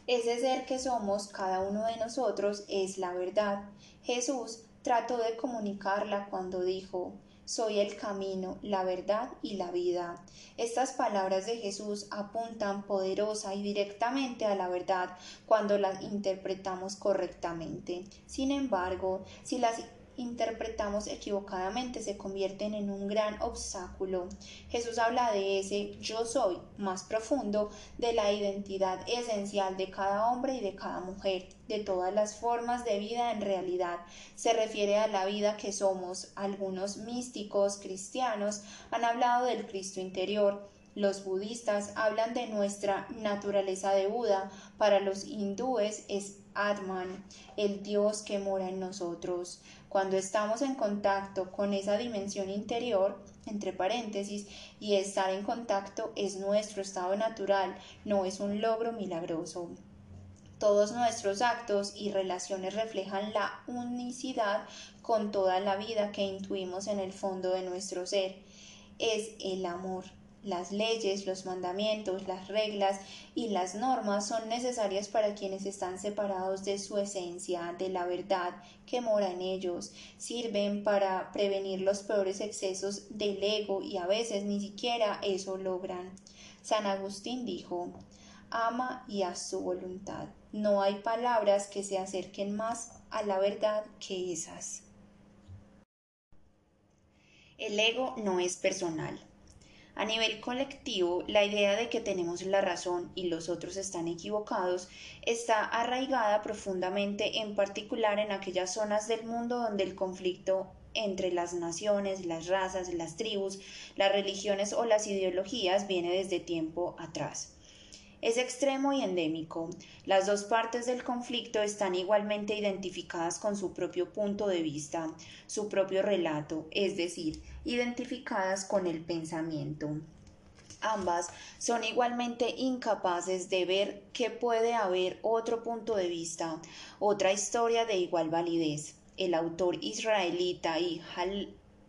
[SPEAKER 1] Ese ser que somos cada uno de nosotros es la verdad. Jesús trató de comunicarla cuando dijo, soy el camino, la verdad y la vida. Estas palabras de Jesús apuntan poderosa y directamente a la verdad cuando las interpretamos correctamente. Sin embargo, si las interpretamos equivocadamente se convierten en un gran obstáculo. Jesús habla de ese yo soy más profundo, de la identidad esencial de cada hombre y de cada mujer, de todas las formas de vida en realidad. Se refiere a la vida que somos. Algunos místicos cristianos han hablado del Cristo interior, los budistas hablan de nuestra naturaleza de Buda, para los hindúes es Atman, el Dios que mora en nosotros. Cuando estamos en contacto con esa dimensión interior, entre paréntesis, y estar en contacto es nuestro estado natural, no es un logro milagroso. Todos nuestros actos y relaciones reflejan la unicidad con toda la vida que intuimos en el fondo de nuestro ser. Es el amor. Las leyes, los mandamientos, las reglas y las normas son necesarias para quienes están separados de su esencia, de la verdad que mora en ellos. Sirven para prevenir los peores excesos del ego y a veces ni siquiera eso logran. San Agustín dijo, ama y haz su voluntad. No hay palabras que se acerquen más a la verdad que esas. El ego no es personal. A nivel colectivo, la idea de que tenemos la razón y los otros están equivocados está arraigada profundamente, en particular en aquellas zonas del mundo donde el conflicto entre las naciones, las razas, las tribus, las religiones o las ideologías viene desde tiempo atrás. Es extremo y endémico. Las dos partes del conflicto están igualmente identificadas con su propio punto de vista, su propio relato, es decir, identificadas con el pensamiento. Ambas son igualmente incapaces de ver que puede haber otro punto de vista, otra historia de igual validez. El autor israelita y,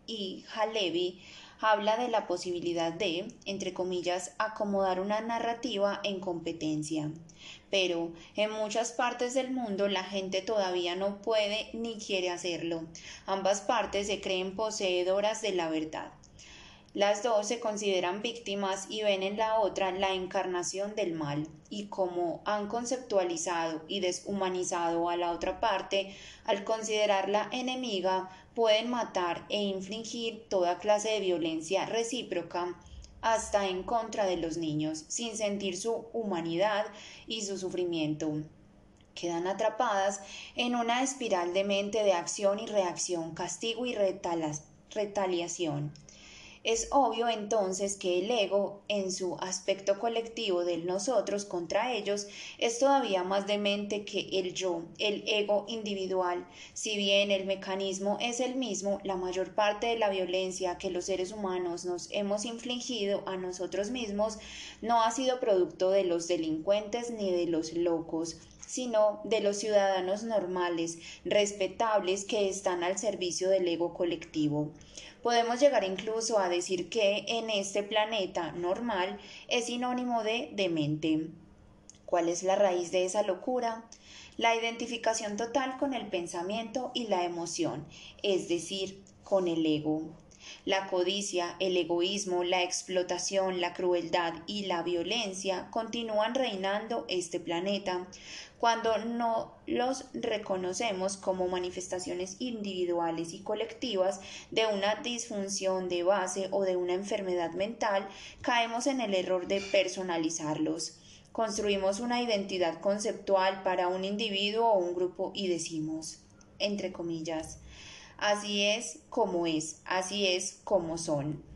[SPEAKER 1] y Halevi habla de la posibilidad de, entre comillas, acomodar una narrativa en competencia. Pero en muchas partes del mundo la gente todavía no puede ni quiere hacerlo. Ambas partes se creen poseedoras de la verdad. Las dos se consideran víctimas y ven en la otra la encarnación del mal, y como han conceptualizado y deshumanizado a la otra parte, al considerarla enemiga, pueden matar e infligir toda clase de violencia recíproca hasta en contra de los niños, sin sentir su humanidad y su sufrimiento. Quedan atrapadas en una espiral de mente de acción y reacción, castigo y retaliación. Es obvio entonces que el ego, en su aspecto colectivo del nosotros contra ellos, es todavía más demente que el yo, el ego individual. Si bien el mecanismo es el mismo, la mayor parte de la violencia que los seres humanos nos hemos infligido a nosotros mismos no ha sido producto de los delincuentes ni de los locos, sino de los ciudadanos normales, respetables, que están al servicio del ego colectivo. Podemos llegar incluso a decir que en este planeta normal es sinónimo de demente. ¿Cuál es la raíz de esa locura? La identificación total con el pensamiento y la emoción, es decir, con el ego. La codicia, el egoísmo, la explotación, la crueldad y la violencia continúan reinando este planeta cuando no los reconocemos como manifestaciones individuales y colectivas de una disfunción de base o de una enfermedad mental, caemos en el error de personalizarlos. Construimos una identidad conceptual para un individuo o un grupo y decimos, entre comillas, así es como es, así es como son.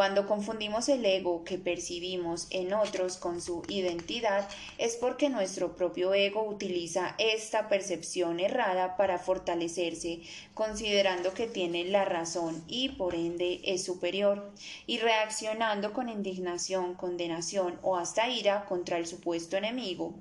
[SPEAKER 1] Cuando confundimos el ego que percibimos en otros con su identidad, es porque nuestro propio ego utiliza esta percepción errada para fortalecerse, considerando que tiene la razón y por ende es superior, y reaccionando con indignación, condenación o hasta ira contra el supuesto enemigo.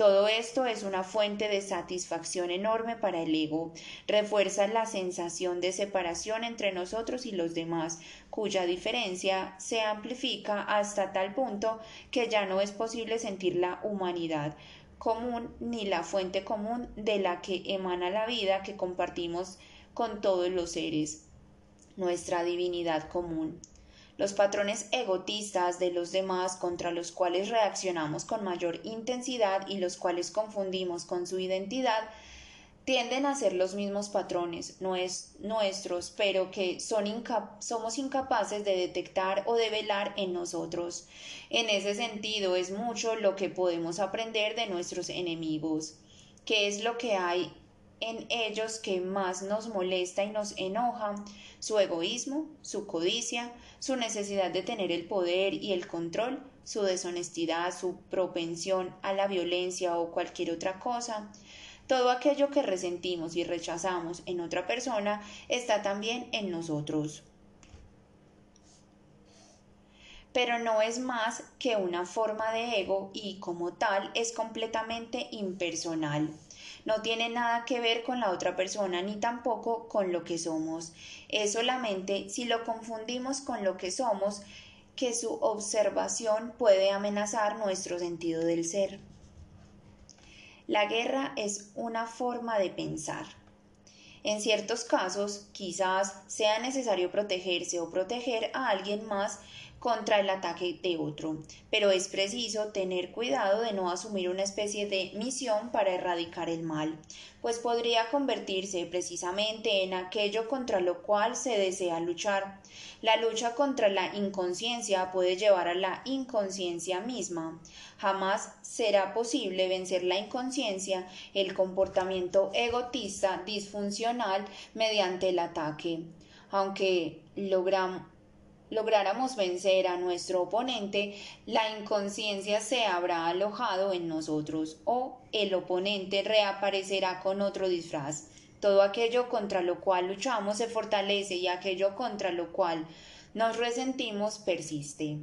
[SPEAKER 1] Todo esto es una fuente de satisfacción enorme para el ego, refuerza la sensación de separación entre nosotros y los demás, cuya diferencia se amplifica hasta tal punto que ya no es posible sentir la humanidad común ni la fuente común de la que emana la vida que compartimos con todos los seres, nuestra divinidad común los patrones egotistas de los demás contra los cuales reaccionamos con mayor intensidad y los cuales confundimos con su identidad, tienden a ser los mismos patrones no es, nuestros, pero que son somos incapaces de detectar o de velar en nosotros. En ese sentido, es mucho lo que podemos aprender de nuestros enemigos. ¿Qué es lo que hay en ellos que más nos molesta y nos enoja, su egoísmo, su codicia, su necesidad de tener el poder y el control, su deshonestidad, su propensión a la violencia o cualquier otra cosa. Todo aquello que resentimos y rechazamos en otra persona está también en nosotros. Pero no es más que una forma de ego y como tal es completamente impersonal no tiene nada que ver con la otra persona ni tampoco con lo que somos. Es solamente si lo confundimos con lo que somos que su observación puede amenazar nuestro sentido del ser. La guerra es una forma de pensar. En ciertos casos, quizás sea necesario protegerse o proteger a alguien más contra el ataque de otro, pero es preciso tener cuidado de no asumir una especie de misión para erradicar el mal, pues podría convertirse precisamente en aquello contra lo cual se desea luchar. La lucha contra la inconsciencia puede llevar a la inconsciencia misma. Jamás será posible vencer la inconsciencia, el comportamiento egotista disfuncional mediante el ataque. Aunque logramos lográramos vencer a nuestro oponente, la inconsciencia se habrá alojado en nosotros o el oponente reaparecerá con otro disfraz. Todo aquello contra lo cual luchamos se fortalece y aquello contra lo cual nos resentimos persiste.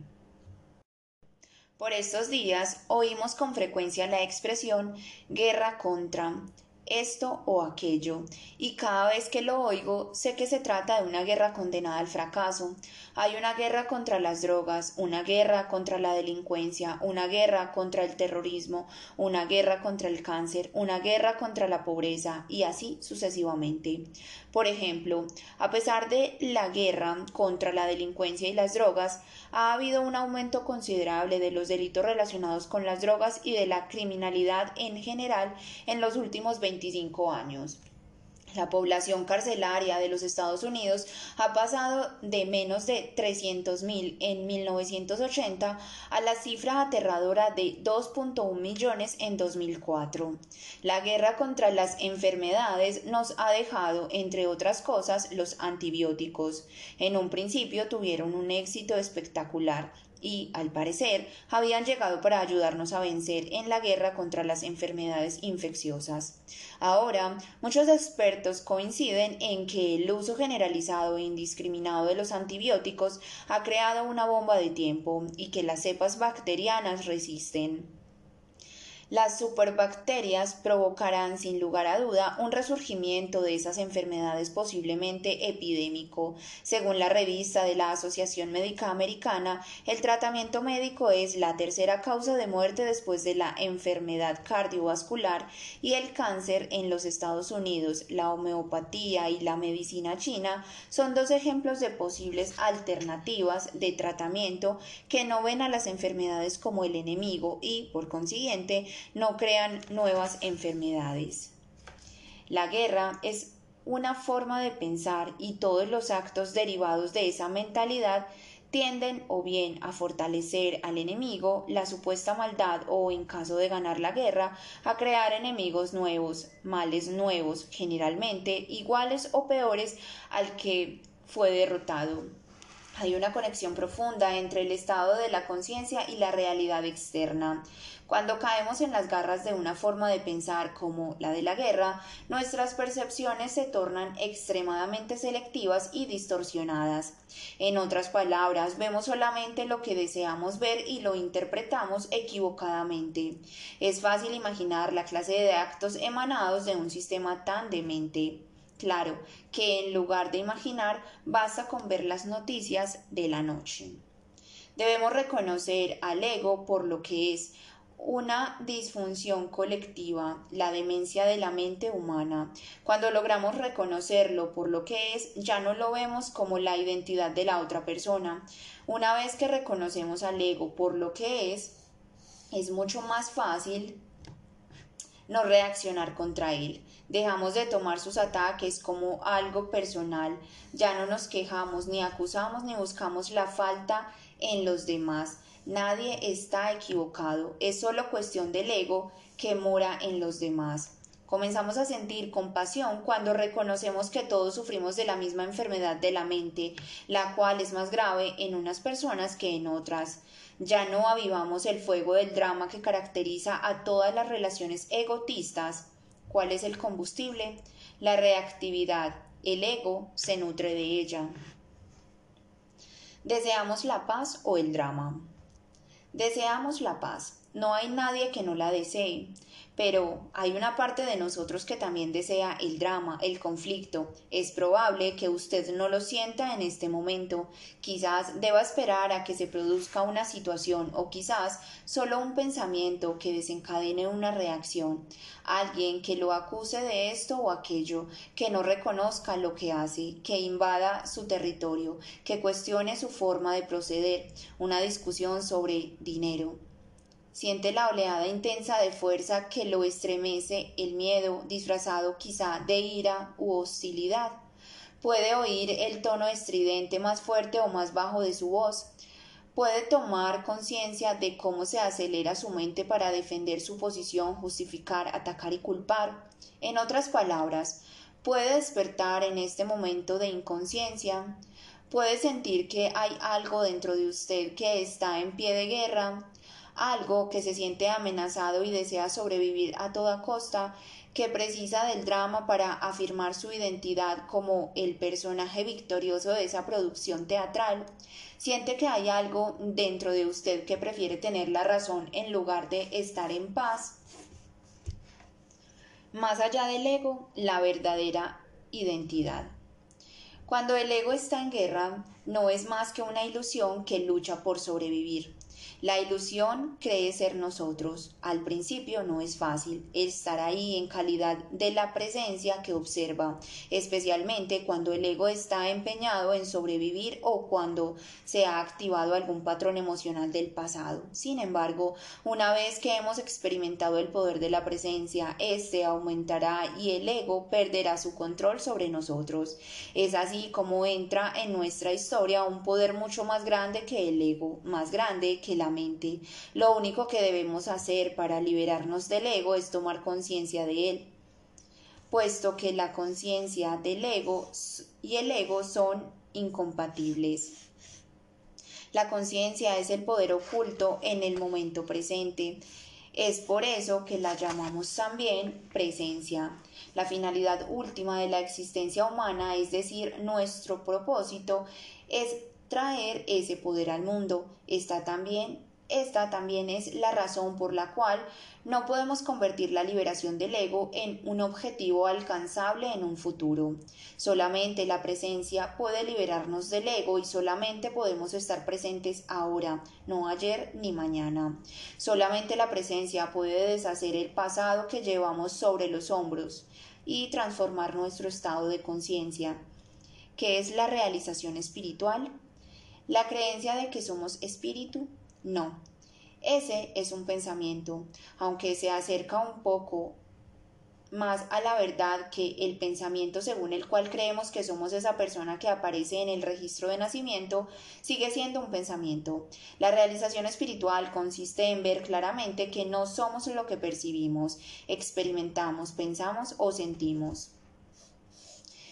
[SPEAKER 1] Por estos días oímos con frecuencia la expresión guerra contra esto o aquello, y cada vez que lo oigo sé que se trata de una guerra condenada al fracaso. Hay una guerra contra las drogas, una guerra contra la delincuencia, una guerra contra el terrorismo, una guerra contra el cáncer, una guerra contra la pobreza, y así sucesivamente. Por ejemplo, a pesar de la guerra contra la delincuencia y las drogas, ha habido un aumento considerable de los delitos relacionados con las drogas y de la criminalidad en general en los últimos 25 años. La población carcelaria de los Estados Unidos ha pasado de menos de 300.000 en 1980 a la cifra aterradora de 2.1 millones en 2004. La guerra contra las enfermedades nos ha dejado, entre otras cosas, los antibióticos. En un principio tuvieron un éxito espectacular, y, al parecer, habían llegado para ayudarnos a vencer en la guerra contra las enfermedades infecciosas. Ahora, muchos expertos coinciden en que el uso generalizado e indiscriminado de los antibióticos ha creado una bomba de tiempo y que las cepas bacterianas resisten. Las superbacterias provocarán sin lugar a duda un resurgimiento de esas enfermedades posiblemente epidémico. Según la revista de la Asociación Médica Americana, el tratamiento médico es la tercera causa de muerte después de la enfermedad cardiovascular y el cáncer en los Estados Unidos. La homeopatía y la medicina china son dos ejemplos de posibles alternativas de tratamiento que no ven a las enfermedades como el enemigo y, por consiguiente, no crean nuevas enfermedades. La guerra es una forma de pensar y todos los actos derivados de esa mentalidad tienden o bien a fortalecer al enemigo, la supuesta maldad o, en caso de ganar la guerra, a crear enemigos nuevos, males nuevos, generalmente iguales o peores al que fue derrotado. Hay una conexión profunda entre el estado de la conciencia y la realidad externa. Cuando caemos en las garras de una forma de pensar como la de la guerra, nuestras percepciones se tornan extremadamente selectivas y distorsionadas. En otras palabras, vemos solamente lo que deseamos ver y lo interpretamos equivocadamente. Es fácil imaginar la clase de actos emanados de un sistema tan demente. Claro que en lugar de imaginar basta con ver las noticias de la noche. Debemos reconocer al ego por lo que es una disfunción colectiva, la demencia de la mente humana. Cuando logramos reconocerlo por lo que es, ya no lo vemos como la identidad de la otra persona. Una vez que reconocemos al ego por lo que es, es mucho más fácil no reaccionar contra él. Dejamos de tomar sus ataques como algo personal, ya no nos quejamos, ni acusamos, ni buscamos la falta en los demás. Nadie está equivocado, es solo cuestión del ego que mora en los demás. Comenzamos a sentir compasión cuando reconocemos que todos sufrimos de la misma enfermedad de la mente, la cual es más grave en unas personas que en otras. Ya no avivamos el fuego del drama que caracteriza a todas las relaciones egotistas. ¿Cuál es el combustible? La reactividad. El ego se nutre de ella. ¿Deseamos la paz o el drama? Deseamos la paz. No hay nadie que no la desee. Pero hay una parte de nosotros que también desea el drama, el conflicto. Es probable que usted no lo sienta en este momento. Quizás deba esperar a que se produzca una situación o quizás solo un pensamiento que desencadene una reacción. Alguien que lo acuse de esto o aquello, que no reconozca lo que hace, que invada su territorio, que cuestione su forma de proceder. Una discusión sobre dinero Siente la oleada intensa de fuerza que lo estremece, el miedo, disfrazado quizá de ira u hostilidad. Puede oír el tono estridente más fuerte o más bajo de su voz. Puede tomar conciencia de cómo se acelera su mente para defender su posición, justificar, atacar y culpar. En otras palabras, puede despertar en este momento de inconsciencia. Puede sentir que hay algo dentro de usted que está en pie de guerra, algo que se siente amenazado y desea sobrevivir a toda costa, que precisa del drama para afirmar su identidad como el personaje victorioso de esa producción teatral, siente que hay algo dentro de usted que prefiere tener la razón en lugar de estar en paz. Más allá del ego, la verdadera identidad. Cuando el ego está en guerra, no es más que una ilusión que lucha por sobrevivir. La ilusión cree ser nosotros. Al principio no es fácil estar ahí en calidad de la presencia que observa, especialmente cuando el ego está empeñado en sobrevivir o cuando se ha activado algún patrón emocional del pasado. Sin embargo, una vez que hemos experimentado el poder de la presencia, éste aumentará y el ego perderá su control sobre nosotros. Es así como entra en nuestra historia un poder mucho más grande que el ego, más grande que la Lo único que debemos hacer para liberarnos del ego es tomar conciencia de él, puesto que la conciencia del ego y el ego son incompatibles. La conciencia es el poder oculto en el momento presente. Es por eso que la llamamos también presencia. La finalidad última de la existencia humana, es decir, nuestro propósito, es traer ese poder al mundo. Esta también, esta también es la razón por la cual no podemos convertir la liberación del ego en un objetivo alcanzable en un futuro. Solamente la presencia puede liberarnos del ego y solamente podemos estar presentes ahora, no ayer ni mañana. Solamente la presencia puede deshacer el pasado que llevamos sobre los hombros y transformar nuestro estado de conciencia, que es la realización espiritual la creencia de que somos espíritu, no. Ese es un pensamiento, aunque se acerca un poco más a la verdad que el pensamiento según el cual creemos que somos esa persona que aparece en el registro de nacimiento, sigue siendo un pensamiento. La realización espiritual consiste en ver claramente que no somos lo que percibimos, experimentamos, pensamos o sentimos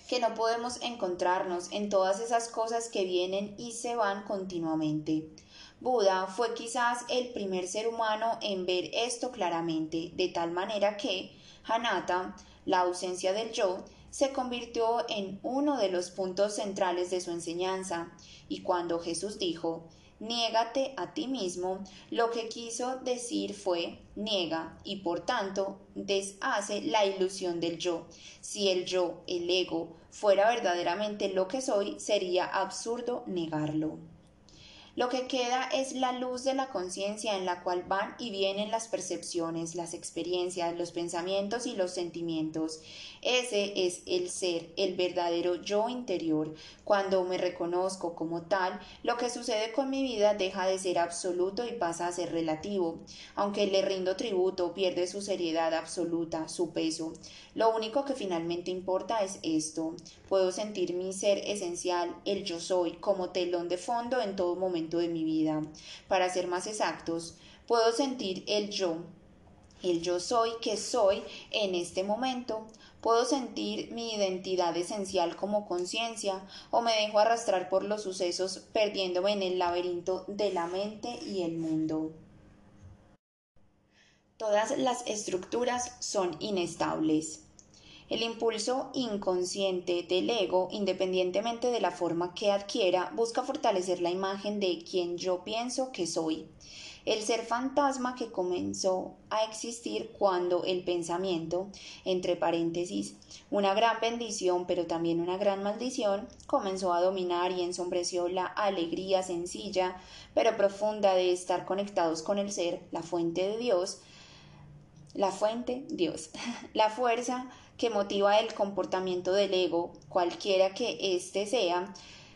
[SPEAKER 1] que no podemos encontrarnos en todas esas cosas que vienen y se van continuamente. Buda fue quizás el primer ser humano en ver esto claramente, de tal manera que Hanata, la ausencia del yo, se convirtió en uno de los puntos centrales de su enseñanza, y cuando Jesús dijo niégate a ti mismo, lo que quiso decir fue niega y por tanto deshace la ilusión del yo. Si el yo, el ego, fuera verdaderamente lo que soy, sería absurdo negarlo. Lo que queda es la luz de la conciencia en la cual van y vienen las percepciones, las experiencias, los pensamientos y los sentimientos. Ese es el ser, el verdadero yo interior. Cuando me reconozco como tal, lo que sucede con mi vida deja de ser absoluto y pasa a ser relativo. Aunque le rindo tributo, pierde su seriedad absoluta, su peso. Lo único que finalmente importa es esto. Puedo sentir mi ser esencial, el yo soy, como telón de fondo en todo momento de mi vida. Para ser más exactos, puedo sentir el yo, el yo soy que soy en este momento. Puedo sentir mi identidad esencial como conciencia o me dejo arrastrar por los sucesos perdiéndome en el laberinto de la mente y el mundo. Todas las estructuras son inestables. El impulso inconsciente del ego, independientemente de la forma que adquiera, busca fortalecer la imagen de quien yo pienso que soy el ser fantasma que comenzó a existir cuando el pensamiento, entre paréntesis, una gran bendición pero también una gran maldición, comenzó a dominar y ensombreció la alegría sencilla pero profunda de estar conectados con el ser, la fuente de Dios, la fuente, Dios, [laughs] la fuerza que motiva el comportamiento del ego, cualquiera que éste sea,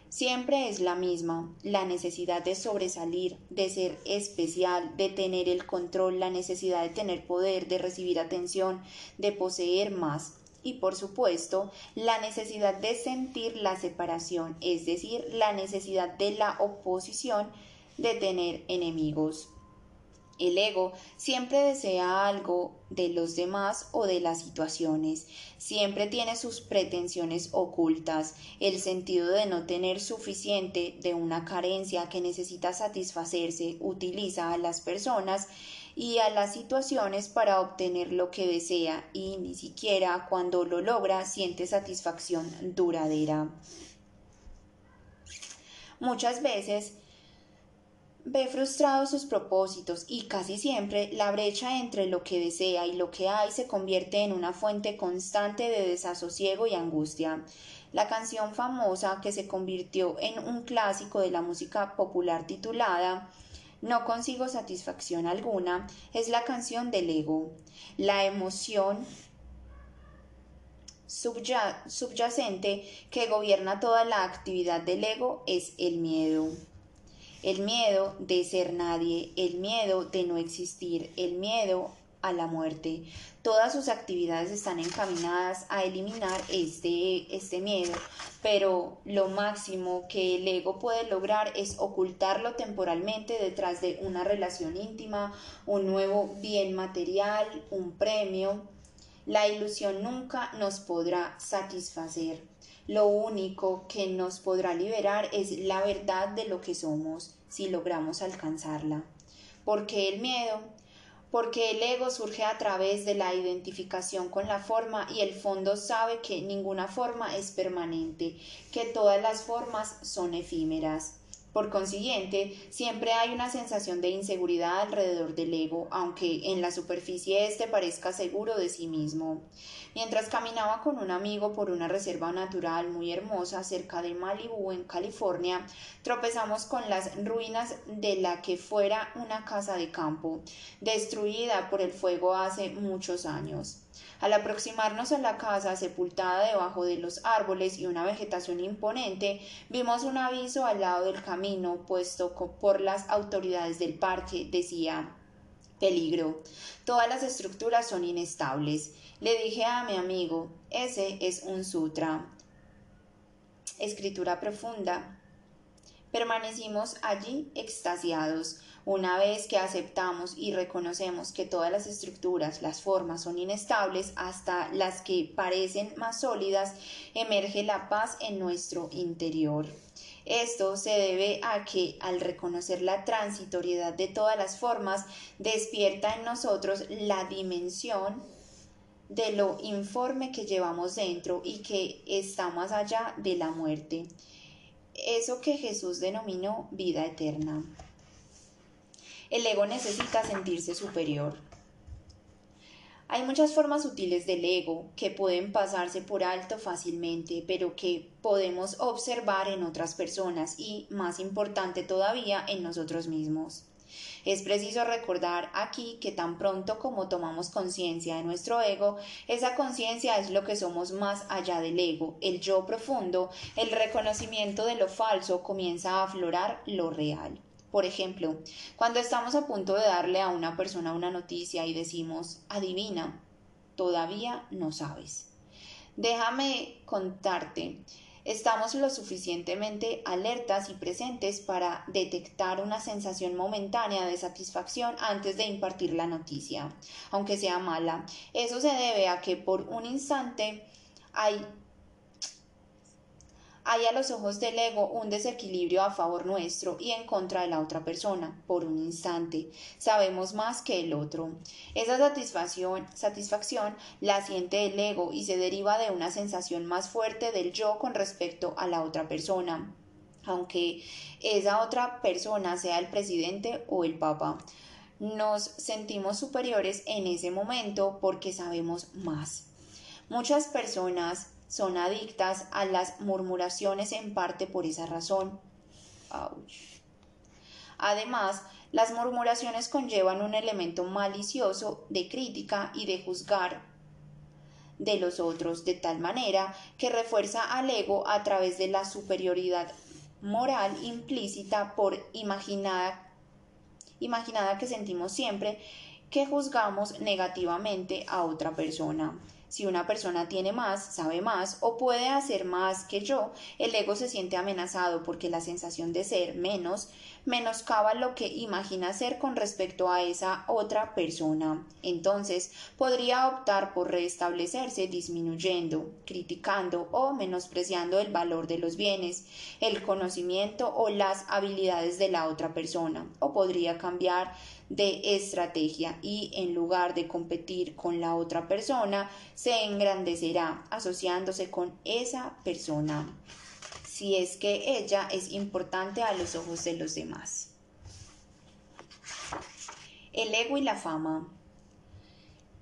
[SPEAKER 1] Siempre es la misma, la necesidad de sobresalir, de ser especial, de tener el control, la necesidad de tener poder, de recibir atención, de poseer más. Y por supuesto, la necesidad de sentir la separación, es decir, la necesidad de la oposición, de tener enemigos. El ego siempre desea algo de los demás o de las situaciones, siempre tiene sus pretensiones ocultas, el sentido de no tener suficiente, de una carencia que necesita satisfacerse, utiliza a las personas y a las situaciones para obtener lo que desea y ni siquiera cuando lo logra siente satisfacción duradera. Muchas veces ve frustrados sus propósitos y casi siempre la brecha entre lo que desea y lo que hay se convierte en una fuente constante de desasosiego y angustia. La canción famosa que se convirtió en un clásico de la música popular titulada no consigo satisfacción alguna, es la canción del ego. La emoción subyacente que gobierna toda la actividad del ego es el miedo. El miedo de ser nadie, el miedo de no existir, el miedo a la muerte. Todas sus actividades están encaminadas a eliminar este, este miedo, pero lo máximo que el ego puede lograr es ocultarlo temporalmente detrás de una relación íntima, un nuevo bien material, un premio. La ilusión nunca nos podrá satisfacer. Lo único que nos podrá liberar es la verdad de lo que somos, si logramos alcanzarla. Porque el miedo porque el ego surge a través de la identificación con la forma y el fondo sabe que ninguna forma es permanente, que todas las formas son efímeras. Por consiguiente, siempre hay una sensación de inseguridad alrededor del ego, aunque en la superficie éste parezca seguro de sí mismo. Mientras caminaba con un amigo por una reserva natural muy hermosa cerca de Malibu, en California, tropezamos con las ruinas de la que fuera una casa de campo, destruida por el fuego hace muchos años. Al aproximarnos a la casa sepultada debajo de los árboles y una vegetación imponente, vimos un aviso al lado del camino puesto por las autoridades del parque. Decía peligro. Todas las estructuras son inestables. Le dije a mi amigo, ese es un sutra. Escritura profunda. Permanecimos allí extasiados. Una vez que aceptamos y reconocemos que todas las estructuras, las formas son inestables, hasta las que parecen más sólidas, emerge la paz en nuestro interior. Esto se debe a que al reconocer la transitoriedad de todas las formas, despierta en nosotros la dimensión de lo informe que llevamos dentro y que está más allá de la muerte. Eso que Jesús denominó vida eterna. El ego necesita sentirse superior. Hay muchas formas sutiles del ego que pueden pasarse por alto fácilmente, pero que podemos observar en otras personas y, más importante todavía, en nosotros mismos. Es preciso recordar aquí que tan pronto como tomamos conciencia de nuestro ego, esa conciencia es lo que somos más allá del ego, el yo profundo, el reconocimiento de lo falso comienza a aflorar lo real. Por ejemplo, cuando estamos a punto de darle a una persona una noticia y decimos, adivina, todavía no sabes. Déjame contarte estamos lo suficientemente alertas y presentes para detectar una sensación momentánea de satisfacción antes de impartir la noticia, aunque sea mala. Eso se debe a que por un instante hay hay a los ojos del ego un desequilibrio a favor nuestro y en contra de la otra persona, por un instante. Sabemos más que el otro. Esa satisfacción, satisfacción la siente el ego y se deriva de una sensación más fuerte del yo con respecto a la otra persona, aunque esa otra persona sea el presidente o el papa. Nos sentimos superiores en ese momento porque sabemos más. Muchas personas son adictas a las murmuraciones en parte por esa razón. Además, las murmuraciones conllevan un elemento malicioso de crítica y de juzgar de los otros de tal manera que refuerza al ego a través de la superioridad moral implícita por imaginada, imaginada que sentimos siempre que juzgamos negativamente a otra persona. Si una persona tiene más, sabe más o puede hacer más que yo, el ego se siente amenazado porque la sensación de ser menos menoscaba lo que imagina ser con respecto a esa otra persona. Entonces podría optar por restablecerse disminuyendo, criticando o menospreciando el valor de los bienes, el conocimiento o las habilidades de la otra persona, o podría cambiar de estrategia y en lugar de competir con la otra persona, se engrandecerá asociándose con esa persona, si es que ella es importante a los ojos de los demás. El ego y la fama.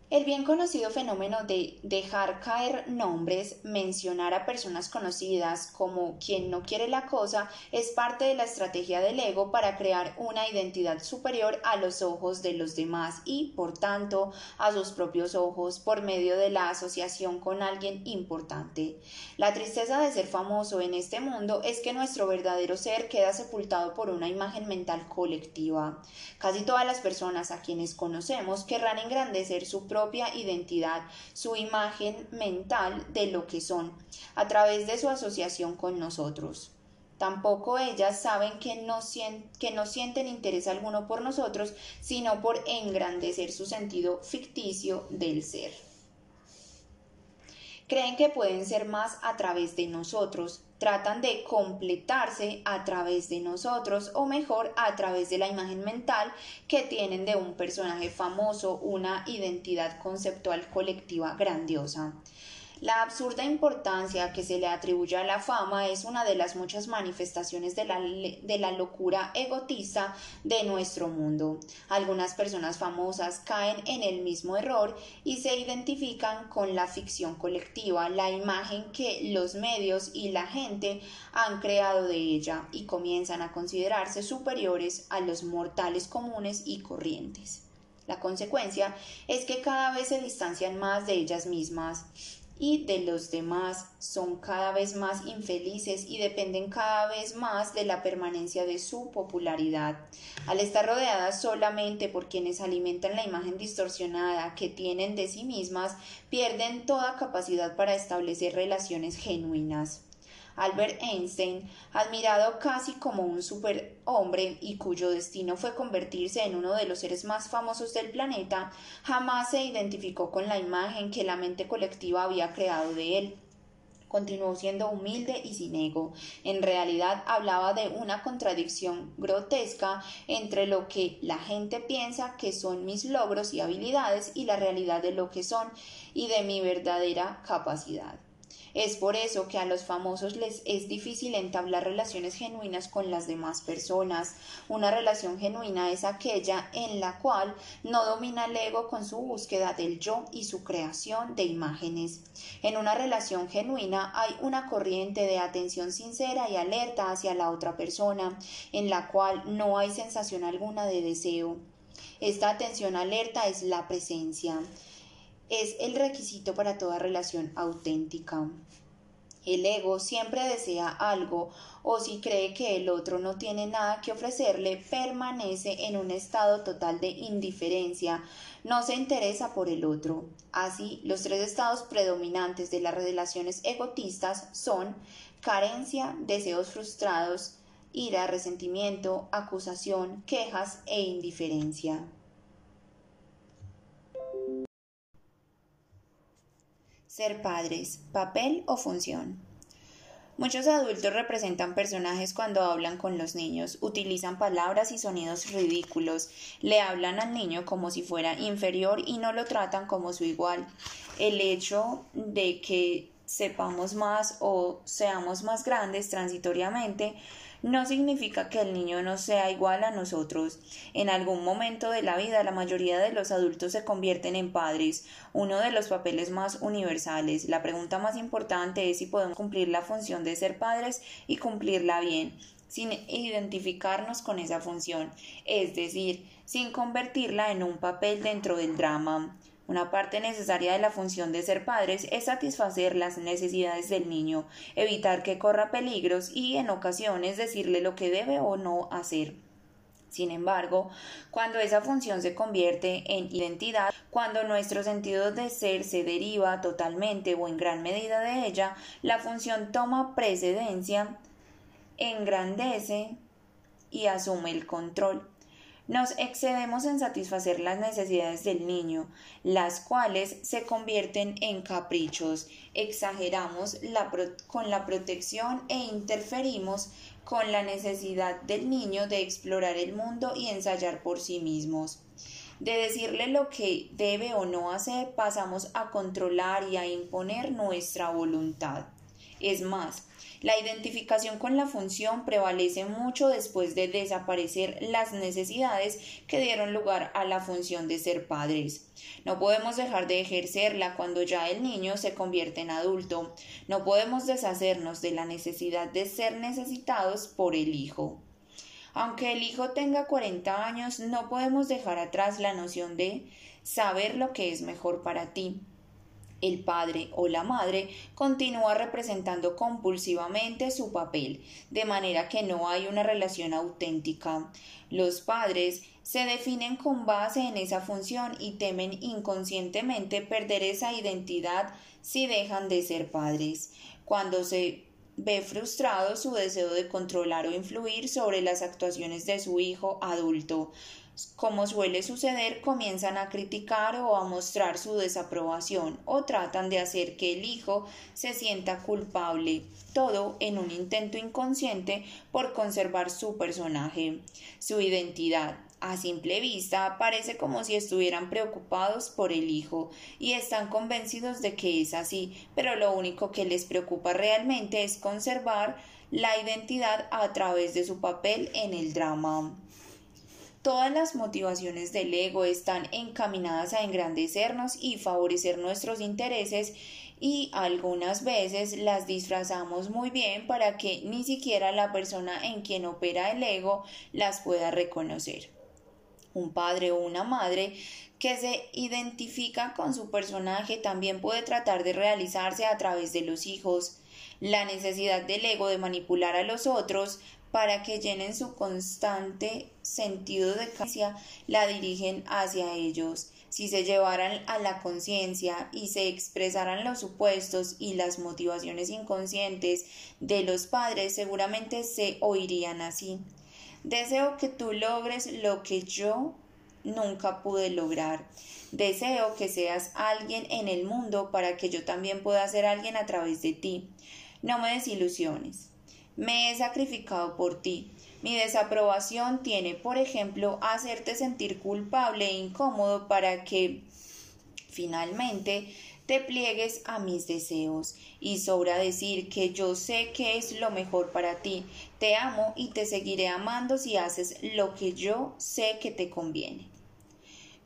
[SPEAKER 1] El bien conocido fenómeno de dejar caer nombres, mencionar a personas conocidas como quien no quiere la cosa, es parte de la estrategia del ego para crear una identidad superior a los ojos de los demás y, por tanto, a sus propios ojos por medio de la asociación con alguien importante. La tristeza de ser famoso en este mundo es que nuestro verdadero ser queda sepultado por una imagen mental colectiva. Casi todas las personas a quienes conocemos querrán engrandecer su propia identidad, su imagen mental de lo que son, a través de su asociación con nosotros. Tampoco ellas saben que no, que no, sienten interés alguno por nosotros, sino por engrandecer su sentido ficticio del ser. Creen que pueden ser más a través de nosotros, tratan de completarse a través de nosotros o mejor a través de la imagen mental que tienen de un personaje famoso, una identidad conceptual colectiva grandiosa. La absurda importancia que se le atribuye a la fama es una de las muchas manifestaciones de la, de la, locura egotista de nuestro mundo. Algunas personas famosas caen en el mismo error y se identifican con la ficción colectiva, la imagen que los medios y la gente han creado de ella y comienzan a considerarse superiores a los mortales comunes y corrientes. La consecuencia es que cada vez se distancian más de ellas mismas y de los demás son cada vez más infelices y dependen cada vez más de la permanencia de su popularidad. Al estar rodeadas solamente por quienes alimentan la imagen distorsionada que tienen de sí mismas, pierden toda capacidad para establecer relaciones genuinas. Albert Einstein, admirado casi como un superhombre y cuyo destino fue convertirse en uno de los seres más famosos del planeta, jamás se identificó con la imagen que la mente colectiva había creado de él. Continuó siendo humilde y sin ego. En realidad hablaba de una contradicción grotesca entre lo que la gente piensa que son mis logros y habilidades y la realidad de lo que son y de mi verdadera capacidad. Es por eso que a los famosos les es difícil entablar relaciones genuinas con las demás personas. Una relación genuina es aquella en la cual no domina el ego con su búsqueda del yo y su creación de imágenes. En una relación genuina hay una corriente de atención sincera y alerta hacia la otra persona, en la cual no hay sensación alguna de deseo. Esta atención alerta es la presencia es el requisito para toda relación auténtica. El ego siempre desea algo o si cree que el otro no tiene nada que ofrecerle, permanece en un estado total de indiferencia, no se interesa por el otro. Así, los tres estados predominantes de las relaciones egotistas son carencia, deseos frustrados, ira, resentimiento, acusación, quejas e indiferencia. Ser padres, papel o función. Muchos adultos representan personajes cuando hablan con los niños, utilizan palabras y sonidos ridículos, le hablan al niño como si fuera inferior y no lo tratan como su igual. El hecho de que sepamos más o seamos más grandes transitoriamente no significa que el niño no sea igual a nosotros. En algún momento de la vida la mayoría de los adultos se convierten en padres, uno de los papeles más universales. La pregunta más importante es si podemos cumplir la función de ser padres y cumplirla bien sin identificarnos con esa función, es decir, sin convertirla en un papel dentro del drama. Una parte necesaria de la función de ser padres es satisfacer las necesidades del niño, evitar que corra peligros y en ocasiones decirle lo que debe o no hacer. Sin embargo, cuando esa función se convierte en identidad, cuando nuestro sentido de ser se deriva totalmente o en gran medida de ella, la función toma precedencia, engrandece y asume el control. Nos excedemos en satisfacer las necesidades del niño, las cuales se convierten en caprichos, exageramos con la protección e interferimos con la necesidad del niño de explorar el mundo y ensayar por sí mismos. De decirle lo que debe o no hacer, pasamos a controlar y a imponer nuestra voluntad. Es más, la identificación con la función prevalece mucho después de desaparecer las necesidades que dieron lugar a la función de ser padres. No podemos dejar de ejercerla cuando ya el niño se convierte en adulto. No podemos deshacernos de la necesidad de ser necesitados por el hijo. Aunque el hijo tenga 40 años, no podemos dejar atrás la noción de saber lo que es mejor para ti el padre o la madre continúa representando compulsivamente su papel, de manera que no hay una relación auténtica. Los padres se definen con base en esa función y temen inconscientemente perder esa identidad si dejan de ser padres. Cuando se ve frustrado su deseo de controlar o influir sobre las actuaciones de su hijo adulto, como suele suceder, comienzan a criticar o a mostrar su desaprobación o tratan de hacer que el hijo se sienta culpable, todo en un intento inconsciente por conservar su personaje, su identidad. A simple vista parece como si estuvieran preocupados por el hijo y están convencidos de que es así, pero lo único que les preocupa realmente es conservar la identidad a través de su papel en el drama. Todas las motivaciones del ego están encaminadas a engrandecernos y favorecer nuestros intereses y algunas veces las disfrazamos muy bien para que ni siquiera la persona en quien opera el ego las pueda reconocer. Un padre o una madre que se identifica con su personaje también puede tratar de realizarse a través de los hijos. La necesidad del ego de manipular a los otros para que llenen su constante sentido de conciencia, la dirigen hacia ellos. Si se llevaran a la conciencia y se expresaran los supuestos y las motivaciones inconscientes de los padres, seguramente se oirían así. Deseo que tú logres lo que yo nunca pude lograr. Deseo que seas alguien en el mundo para que yo también pueda ser alguien a través de ti. No me desilusiones. Me he sacrificado por ti. Mi desaprobación tiene, por ejemplo, hacerte sentir culpable e incómodo para que finalmente te pliegues a mis deseos. Y sobra decir que yo sé que es lo mejor para ti. Te amo y te seguiré amando si haces lo que yo sé que te conviene.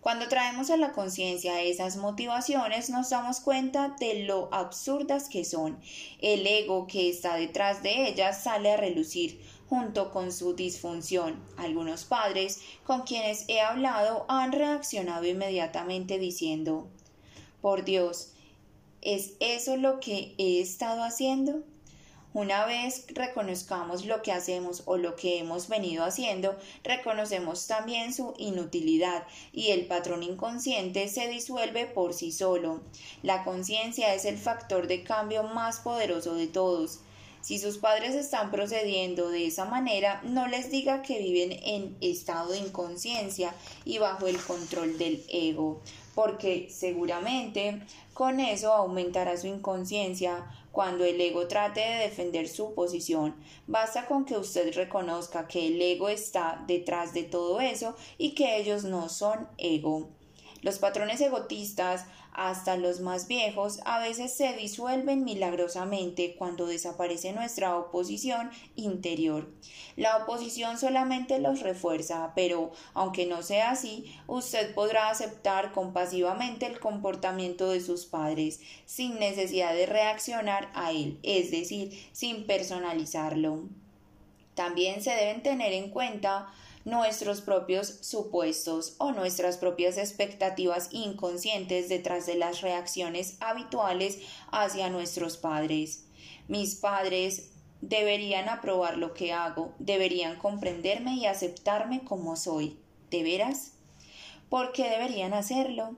[SPEAKER 1] Cuando traemos a la conciencia esas motivaciones nos damos cuenta de lo absurdas que son. El ego que está detrás de ellas sale a relucir junto con su disfunción. Algunos padres con quienes he hablado han reaccionado inmediatamente diciendo Por Dios, ¿es eso lo que he estado haciendo? Una vez reconozcamos lo que hacemos o lo que hemos venido haciendo, reconocemos también su inutilidad y el patrón inconsciente se disuelve por sí solo. La conciencia es el factor de cambio más poderoso de todos. Si sus padres están procediendo de esa manera, no les diga que viven en estado de inconsciencia y bajo el control del ego, porque seguramente con eso aumentará su inconsciencia, cuando el ego trate de defender su posición. Basta con que usted reconozca que el ego está detrás de todo eso y que ellos no son ego. Los patrones egotistas hasta los más viejos, a veces se disuelven milagrosamente cuando desaparece nuestra oposición interior. La oposición solamente los refuerza, pero aunque no sea así, usted podrá aceptar compasivamente el comportamiento de sus padres sin necesidad de reaccionar a él, es decir, sin personalizarlo. También se deben tener en cuenta nuestros propios supuestos o nuestras propias expectativas inconscientes detrás de las reacciones habituales hacia nuestros padres. Mis padres deberían aprobar lo que hago, deberían comprenderme y aceptarme como soy. ¿De veras? ¿Por qué deberían hacerlo?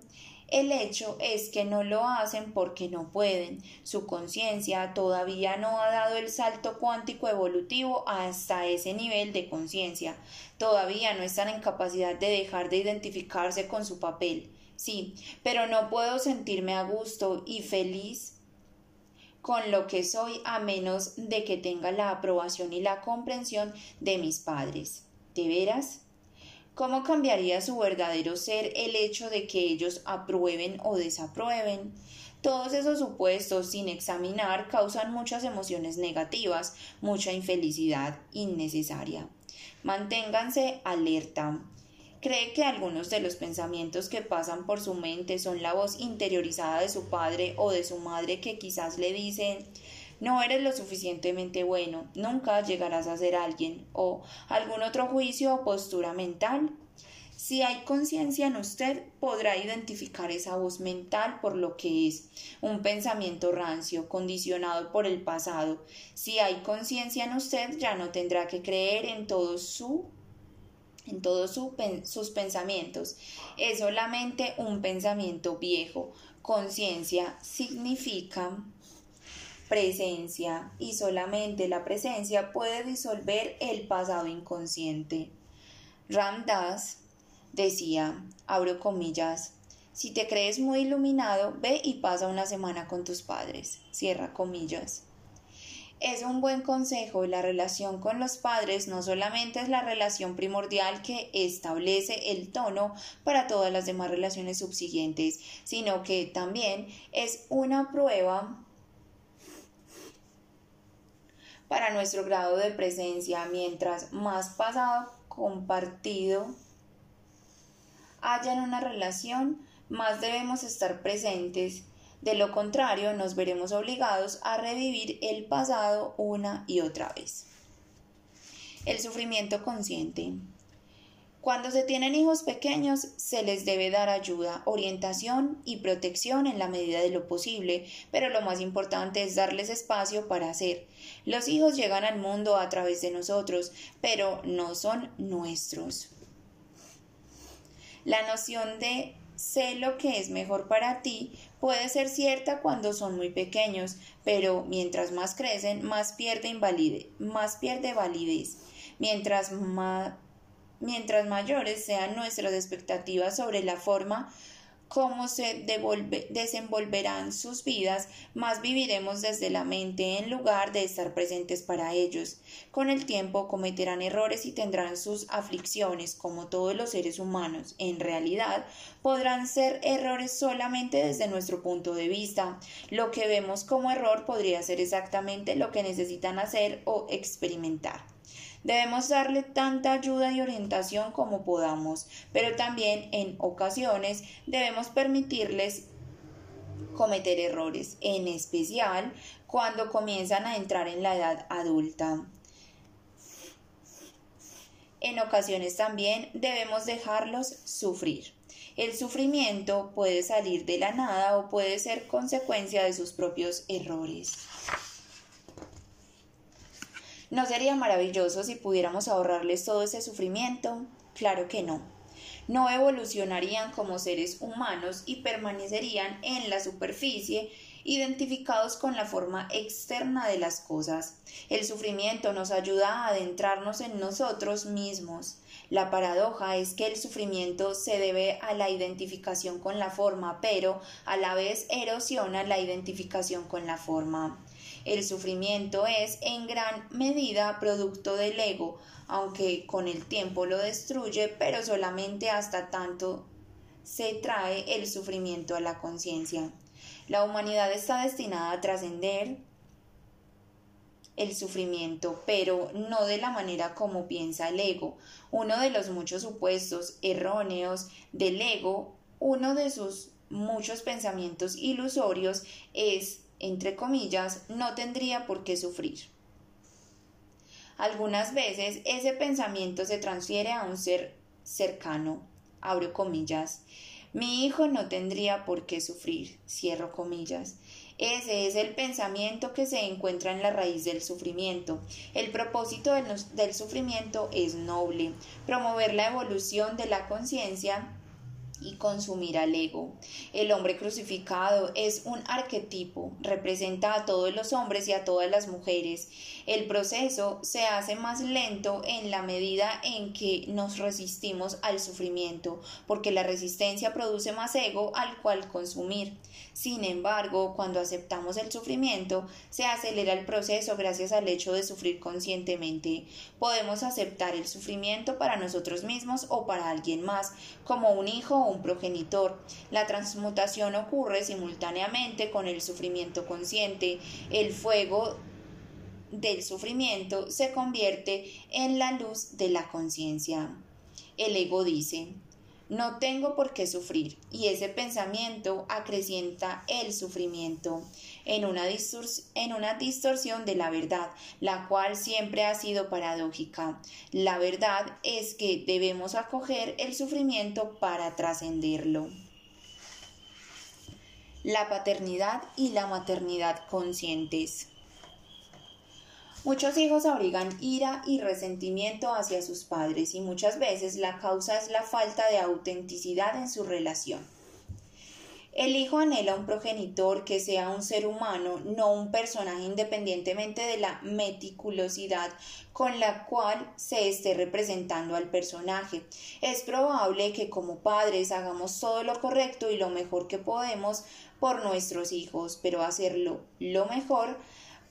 [SPEAKER 1] El hecho es que no lo hacen porque no pueden. Su conciencia todavía no ha dado el salto cuántico evolutivo hasta ese nivel de conciencia. Todavía no están en capacidad de dejar de identificarse con su papel. Sí, pero no puedo sentirme a gusto y feliz con lo que soy a menos de que tenga la aprobación y la comprensión de mis padres. ¿De veras? ¿Cómo cambiaría su verdadero ser el hecho de que ellos aprueben o desaprueben? Todos esos supuestos sin examinar causan muchas emociones negativas, mucha infelicidad innecesaria. Manténganse alerta. ¿Cree que algunos de los pensamientos que pasan por su mente son la voz interiorizada de su padre o de su madre que quizás le dicen no eres lo suficientemente bueno, nunca llegarás a ser alguien, o algún otro juicio o postura mental. Si hay conciencia en usted, podrá identificar esa voz mental por lo que es un pensamiento rancio, condicionado por el pasado. Si hay conciencia en usted, ya no tendrá que creer en todo su en todos sus pensamientos. Es solamente un pensamiento viejo. Conciencia significa presencia y solamente la presencia puede disolver el pasado inconsciente. Ramdas decía, abro comillas, si te crees muy iluminado, ve y pasa una semana con tus padres. Cierra comillas. Es un buen consejo. La relación con los padres no solamente es la relación primordial que establece el tono para todas las demás relaciones subsiguientes, sino que también es una prueba para nuestro grado de presencia, mientras más pasado compartido haya en una relación, más debemos estar presentes. De lo contrario, nos veremos obligados a revivir el pasado una y otra vez. El sufrimiento consciente. Cuando se tienen hijos pequeños, se les debe dar ayuda, orientación y protección en la medida de lo posible, pero lo más importante es darles espacio para hacer. Los hijos llegan al mundo a través de nosotros, pero no son nuestros. La noción de sé lo que es mejor para ti puede ser cierta cuando son muy pequeños, pero mientras más crecen, más pierde, validez. Mientras más mientras mayores sean nuestras expectativas sobre la forma cómo se desenvolverán sus vidas, más viviremos desde la mente en lugar de estar presentes para ellos. Con el tiempo cometerán errores y tendrán sus aflicciones, como todos los seres humanos. En realidad, podrán ser errores solamente desde nuestro punto de vista. Lo que vemos como error podría ser exactamente lo que necesitan hacer o experimentar. Debemos darle tanta ayuda y orientación como podamos, pero también en ocasiones debemos permitirles cometer errores, en especial cuando comienzan a entrar en la edad adulta. En ocasiones también debemos dejarlos sufrir. El sufrimiento puede salir de la nada o puede ser consecuencia de sus propios errores. ¿No sería maravilloso si pudiéramos ahorrarles todo ese sufrimiento? Claro que no. No evolucionarían como seres humanos y permanecerían en la superficie identificados con la forma externa de las cosas. El sufrimiento nos ayuda a adentrarnos en nosotros mismos. La paradoja es que el sufrimiento se debe a la identificación con la forma, pero a la vez erosiona la identificación con la forma. El sufrimiento es en gran medida producto del ego, aunque con el tiempo lo destruye, pero solamente hasta tanto se trae el sufrimiento a la conciencia. La humanidad está destinada a trascender el sufrimiento, pero no de la manera como piensa el ego. Uno de los muchos supuestos erróneos del ego, uno de sus muchos pensamientos ilusorios es entre comillas, no tendría por qué sufrir. Algunas veces ese pensamiento se transfiere a un ser cercano, abro comillas. Mi hijo no tendría por qué sufrir, cierro comillas. Ese es el pensamiento que se encuentra en la raíz del sufrimiento. El propósito del, del sufrimiento es noble, promover la evolución de la conciencia y consumir al ego. El hombre crucificado es un arquetipo, representa a todos los hombres y a todas las mujeres. El proceso se hace más lento en la medida en que nos resistimos al sufrimiento, porque la resistencia produce más ego al cual consumir. Sin embargo, cuando aceptamos el sufrimiento, se acelera el proceso gracias al hecho de sufrir conscientemente. Podemos aceptar el sufrimiento para nosotros mismos o para alguien más, como un hijo o un progenitor. La transmutación ocurre simultáneamente con el sufrimiento consciente. El fuego del sufrimiento se convierte en la luz de la conciencia. El ego dice, no tengo por qué sufrir y ese pensamiento acrecienta el sufrimiento en una, en una distorsión de la verdad, la cual siempre ha sido paradójica. La verdad es que debemos acoger el sufrimiento para trascenderlo. La paternidad y la maternidad conscientes. Muchos hijos abrigan ira y resentimiento hacia sus padres y muchas veces la causa es la falta de autenticidad en su relación. El hijo anhela un progenitor que sea un ser humano, no un personaje independientemente de la meticulosidad con la cual se esté representando al personaje. Es probable que como padres hagamos todo lo correcto y lo mejor que podemos por nuestros hijos, pero hacerlo lo mejor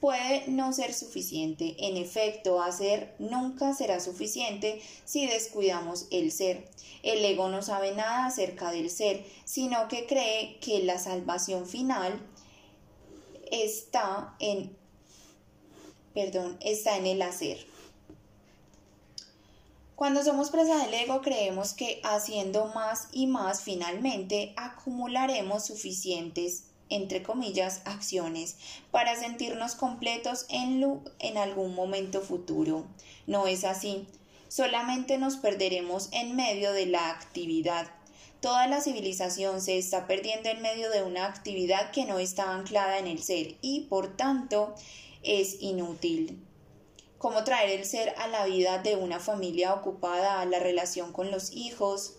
[SPEAKER 1] puede no ser suficiente. En efecto, hacer nunca será suficiente si descuidamos el ser. El ego no sabe nada acerca del ser, sino que cree que la salvación final está en perdón, está en el hacer. Cuando somos presa del ego creemos que haciendo más y más finalmente acumularemos suficientes entre comillas, acciones para sentirnos completos en, en algún momento futuro. No es así. Solamente nos perderemos en medio de la actividad. Toda la civilización se está perdiendo en medio de una actividad que no está anclada en el ser y, por tanto, es inútil. ¿Cómo traer el ser a la vida de una familia ocupada, a la relación con los hijos,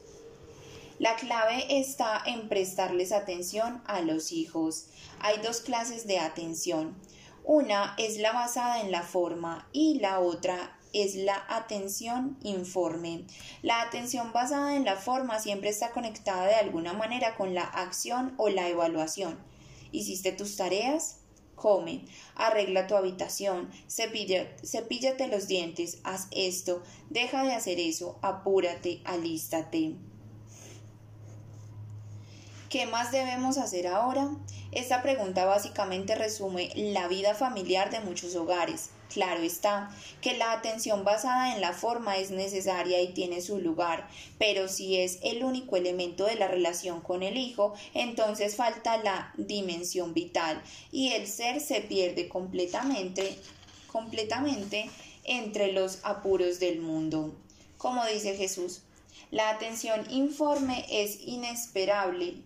[SPEAKER 1] la clave está en prestarles atención a los hijos. Hay dos clases de atención. Una es la basada en la forma y la otra es la atención informe. La atención basada en la forma siempre está conectada de alguna manera con la acción o la evaluación. ¿Hiciste tus tareas? Come, arregla tu habitación, cepíllate los dientes, haz esto, deja de hacer eso, apúrate, alístate. ¿Qué más debemos hacer ahora? Esta pregunta básicamente resume la vida familiar de muchos hogares. Claro está que la atención basada en la forma es necesaria y tiene su lugar, pero si es el único elemento de la relación con el hijo, entonces falta la dimensión vital y el ser se pierde completamente, completamente entre los apuros del mundo. Como dice Jesús, la atención informe es inesperable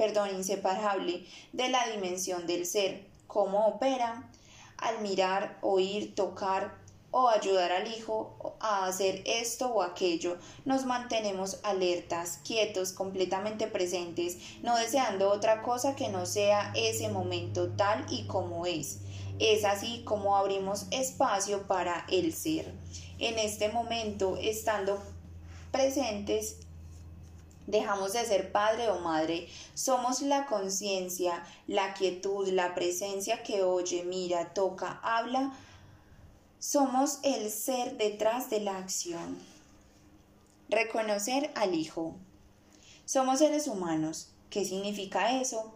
[SPEAKER 1] perdón, inseparable de la dimensión del ser, cómo opera al mirar, oír, tocar o ayudar al hijo a hacer esto o aquello, nos mantenemos alertas, quietos, completamente presentes, no deseando otra cosa que no sea ese momento tal y como es. Es así como abrimos espacio para el ser. En este momento, estando presentes, dejamos de ser padre o madre, somos la conciencia, la quietud, la presencia que oye, mira, toca, habla, somos el ser detrás de la acción. Reconocer al Hijo. Somos seres humanos. ¿Qué significa eso?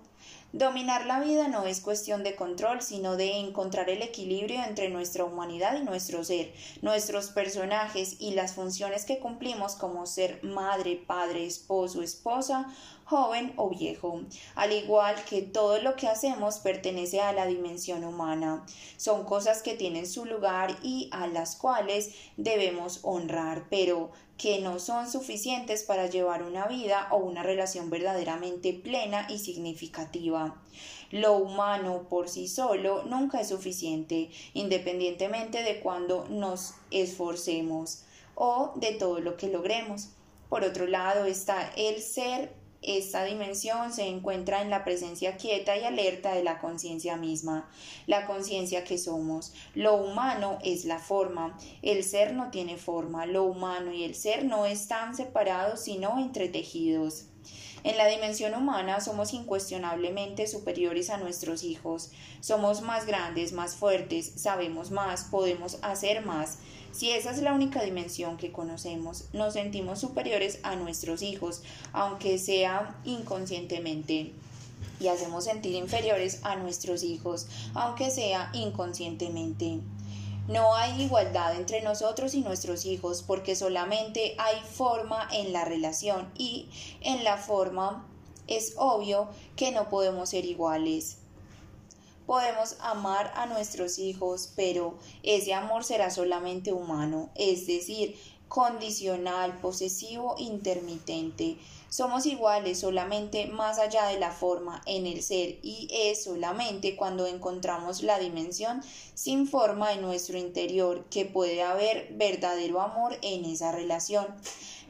[SPEAKER 1] Dominar la vida no es cuestión de control, sino de encontrar el equilibrio entre nuestra humanidad y nuestro ser, nuestros personajes y las funciones que cumplimos como ser madre, padre, esposo, esposa, joven o viejo. Al igual que todo lo que hacemos pertenece a la dimensión humana. Son cosas que tienen su lugar y a las cuales debemos honrar, pero que no son suficientes para llevar una vida o una relación verdaderamente plena y significativa. Lo humano por sí solo nunca es suficiente, independientemente de cuando nos esforcemos o de todo lo que logremos. Por otro lado está el ser esta dimensión se encuentra en la presencia quieta y alerta de la conciencia misma, la conciencia que somos. Lo humano es la forma, el ser no tiene forma, lo humano y el ser no están separados sino entretejidos. En la dimensión humana somos incuestionablemente superiores a nuestros hijos. Somos más grandes, más fuertes, sabemos más, podemos hacer más. Si esa es la única dimensión que conocemos, nos sentimos superiores a nuestros hijos, aunque sea inconscientemente y hacemos sentir inferiores a nuestros hijos, aunque sea inconscientemente. No hay igualdad entre nosotros y nuestros hijos porque solamente hay forma en la relación y en la forma es obvio que no podemos ser iguales. Podemos amar a nuestros hijos, pero ese amor será solamente humano, es decir, condicional, posesivo, intermitente. Somos iguales solamente más allá de la forma en el ser y es solamente cuando encontramos la dimensión sin forma en nuestro interior que puede haber verdadero amor en esa relación.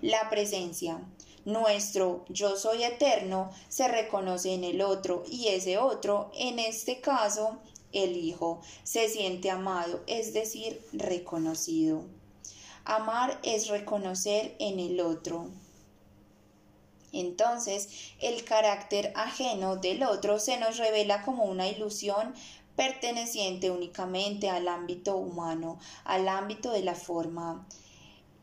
[SPEAKER 1] La presencia. Nuestro yo soy eterno se reconoce en el otro y ese otro, en este caso, el Hijo, se siente amado, es decir, reconocido. Amar es reconocer en el otro. Entonces, el carácter ajeno del otro se nos revela como una ilusión perteneciente únicamente al ámbito humano, al ámbito de la forma.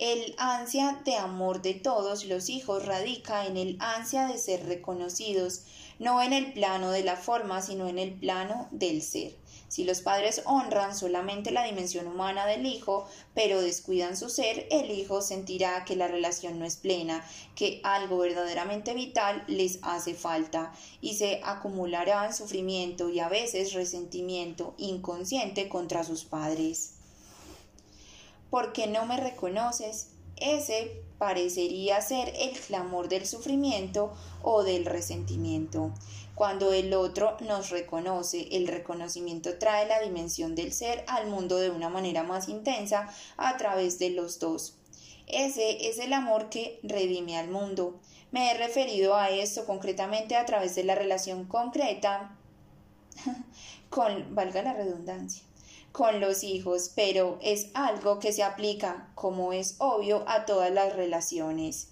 [SPEAKER 1] El ansia de amor de todos los hijos radica en el ansia de ser reconocidos, no en el plano de la forma, sino en el plano del ser. Si los padres honran solamente la dimensión humana del hijo, pero descuidan su ser, el hijo sentirá que la relación no es plena, que algo verdaderamente vital les hace falta, y se acumulará sufrimiento y a veces resentimiento inconsciente contra sus padres. ¿Por qué no me reconoces? Ese parecería ser el clamor del sufrimiento o del resentimiento. Cuando el otro nos reconoce, el reconocimiento trae la dimensión del ser al mundo de una manera más intensa a través de los dos. Ese es el amor que redime al mundo. Me he referido a esto concretamente a través de la relación concreta [laughs] con, valga la redundancia, con los hijos, pero es algo que se aplica, como es obvio, a todas las relaciones.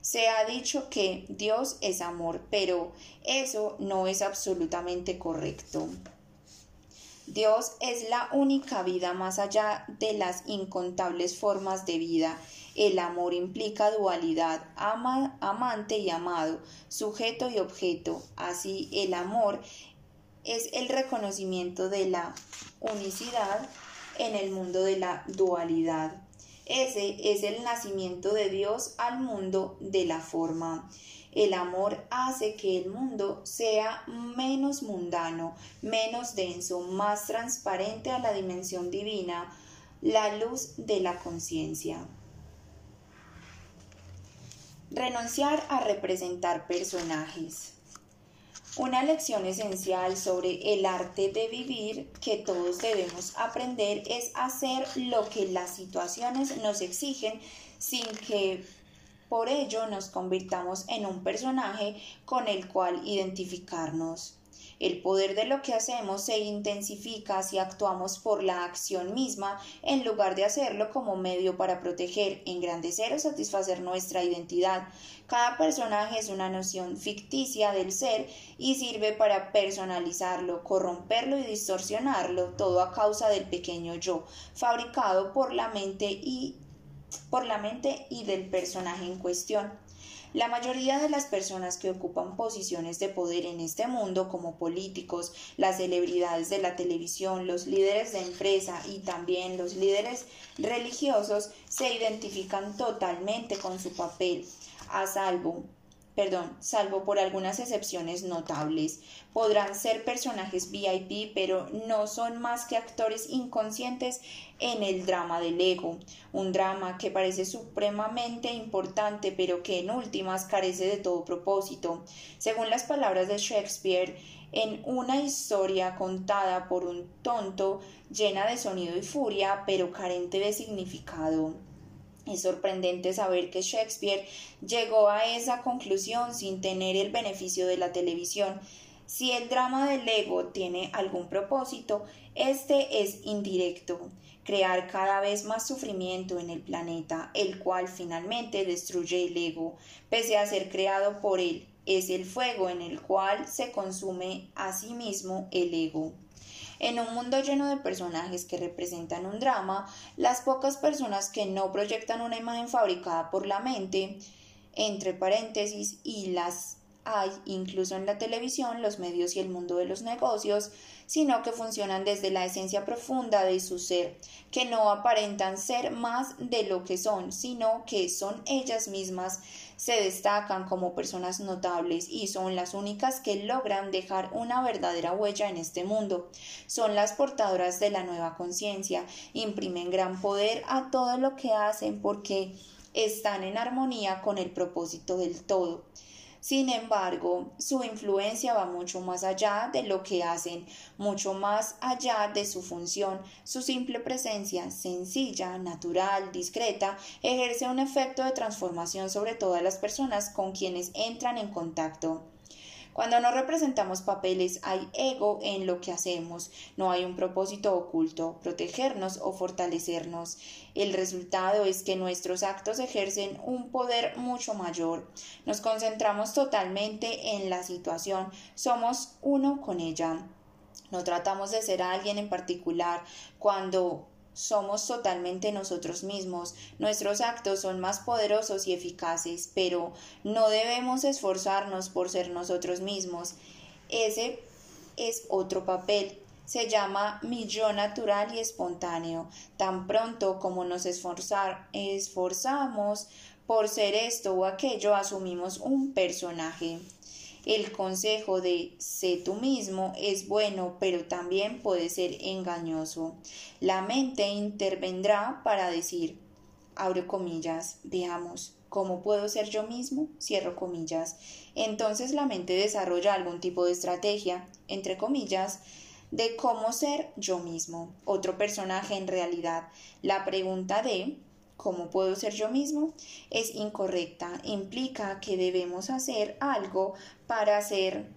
[SPEAKER 1] Se ha dicho que Dios es amor, pero eso no es absolutamente correcto. Dios es la única vida más allá de las incontables formas de vida. El amor implica dualidad, ama, amante y amado, sujeto y objeto. Así el amor es el reconocimiento de la unicidad en el mundo de la dualidad. Ese es el nacimiento de Dios al mundo de la forma. El amor hace que el mundo sea menos mundano, menos denso, más transparente a la dimensión divina, la luz de la conciencia. Renunciar a representar personajes. Una lección esencial sobre el arte de vivir que todos debemos aprender es hacer lo que las situaciones nos exigen sin que por ello nos convirtamos en un personaje con el cual identificarnos. El poder de lo que hacemos se intensifica si actuamos por la acción misma en lugar de hacerlo como medio para proteger, engrandecer o satisfacer nuestra identidad. Cada personaje es una noción ficticia del ser y sirve para personalizarlo, corromperlo y distorsionarlo, todo a causa del pequeño yo, fabricado por la mente y por la mente y del personaje en cuestión. La mayoría de las personas que ocupan posiciones de poder en este mundo, como políticos, las celebridades de la televisión, los líderes de empresa y también los líderes religiosos, se identifican totalmente con su papel, a salvo perdón, salvo por algunas excepciones notables. Podrán ser personajes VIP, pero no son más que actores inconscientes en el drama del ego, un drama que parece supremamente importante, pero que en últimas carece de todo propósito. Según las palabras de Shakespeare, en una historia contada por un tonto, llena de sonido y furia, pero carente de significado. Es sorprendente saber que Shakespeare llegó a esa conclusión sin tener el beneficio de la televisión. Si el drama del ego tiene algún propósito, este es indirecto, crear cada vez más sufrimiento en el planeta, el cual finalmente destruye el ego, pese a ser creado por él. Es el fuego en el cual se consume a sí mismo el ego. En un mundo lleno de personajes que representan un drama, las pocas personas que no proyectan una imagen fabricada por la mente, entre paréntesis, y las hay incluso en la televisión, los medios y el mundo de los negocios, sino que funcionan desde la esencia profunda de su ser, que no aparentan ser más de lo que son, sino que son ellas mismas, se destacan como personas notables y son las únicas que logran dejar una verdadera huella en este mundo. Son las portadoras de la nueva conciencia, imprimen gran poder a todo lo que hacen porque están en armonía con el propósito del todo. Sin embargo, su influencia va mucho más allá de lo que hacen, mucho más allá de su función. Su simple presencia, sencilla, natural, discreta, ejerce un efecto de transformación sobre todas las personas con quienes entran en contacto. Cuando no representamos papeles hay ego en lo que hacemos, no hay un propósito oculto, protegernos o fortalecernos. El resultado es que nuestros actos ejercen un poder mucho mayor. Nos concentramos totalmente en la situación, somos uno con ella. No tratamos de ser alguien en particular. Cuando somos totalmente nosotros mismos. Nuestros actos son más poderosos y eficaces, pero no debemos esforzarnos por ser nosotros mismos. Ese es otro papel. Se llama millón natural y espontáneo. Tan pronto como nos esforzamos por ser esto o aquello, asumimos un personaje. El consejo de sé tú mismo es bueno, pero también puede ser engañoso. La mente intervendrá para decir, abro comillas, veamos, ¿cómo puedo ser yo mismo? Cierro comillas. Entonces la mente desarrolla algún tipo de estrategia, entre comillas, de cómo ser yo mismo, otro personaje en realidad. La pregunta de ¿Cómo puedo ser yo mismo? Es incorrecta. Implica que debemos hacer algo para ser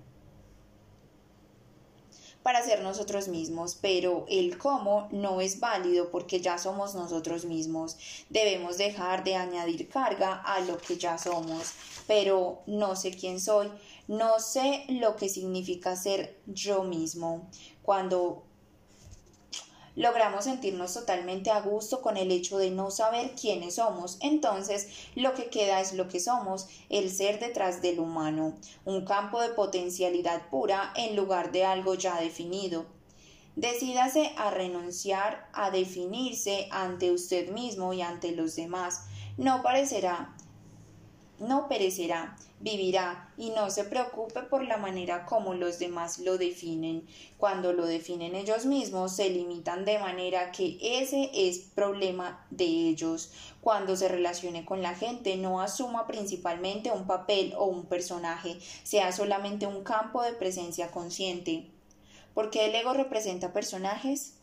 [SPEAKER 1] para ser nosotros mismos, pero el cómo no es válido porque ya somos nosotros mismos. Debemos dejar de añadir carga a lo que ya somos, pero no sé quién soy, no sé lo que significa ser yo mismo. Cuando logramos sentirnos totalmente a gusto con el hecho de no saber quiénes somos. Entonces, lo que queda es lo que somos, el ser detrás del humano, un campo de potencialidad pura en lugar de algo ya definido. Decídase a renunciar a definirse ante usted mismo y ante los demás. No parecerá no perecerá, vivirá y no se preocupe por la manera como los demás lo definen. Cuando lo definen ellos mismos, se limitan de manera que ese es problema de ellos. Cuando se relacione con la gente, no asuma principalmente un papel o un personaje, sea solamente un campo de presencia consciente. ¿Por qué el ego representa personajes?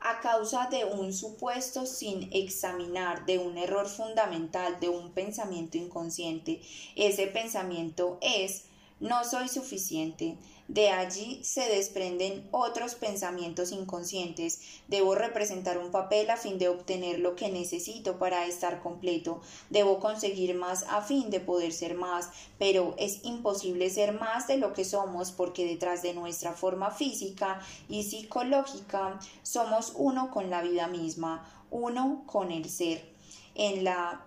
[SPEAKER 1] A causa de un supuesto sin examinar, de un error fundamental, de un pensamiento inconsciente. Ese pensamiento es no soy suficiente. De allí se desprenden otros pensamientos inconscientes. Debo representar un papel a fin de obtener lo que necesito para estar completo. Debo conseguir más a fin de poder ser más. Pero es imposible ser más de lo que somos porque detrás de nuestra forma física y psicológica somos uno con la vida misma, uno con el ser. En la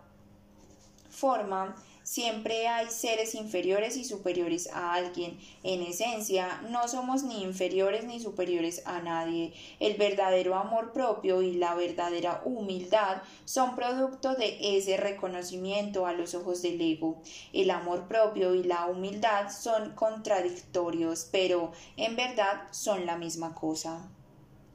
[SPEAKER 1] forma Siempre hay seres inferiores y superiores a alguien. En esencia, no somos ni inferiores ni superiores a nadie. El verdadero amor propio y la verdadera humildad son producto de ese reconocimiento a los ojos del ego. El amor propio y la humildad son contradictorios, pero en verdad son la misma cosa.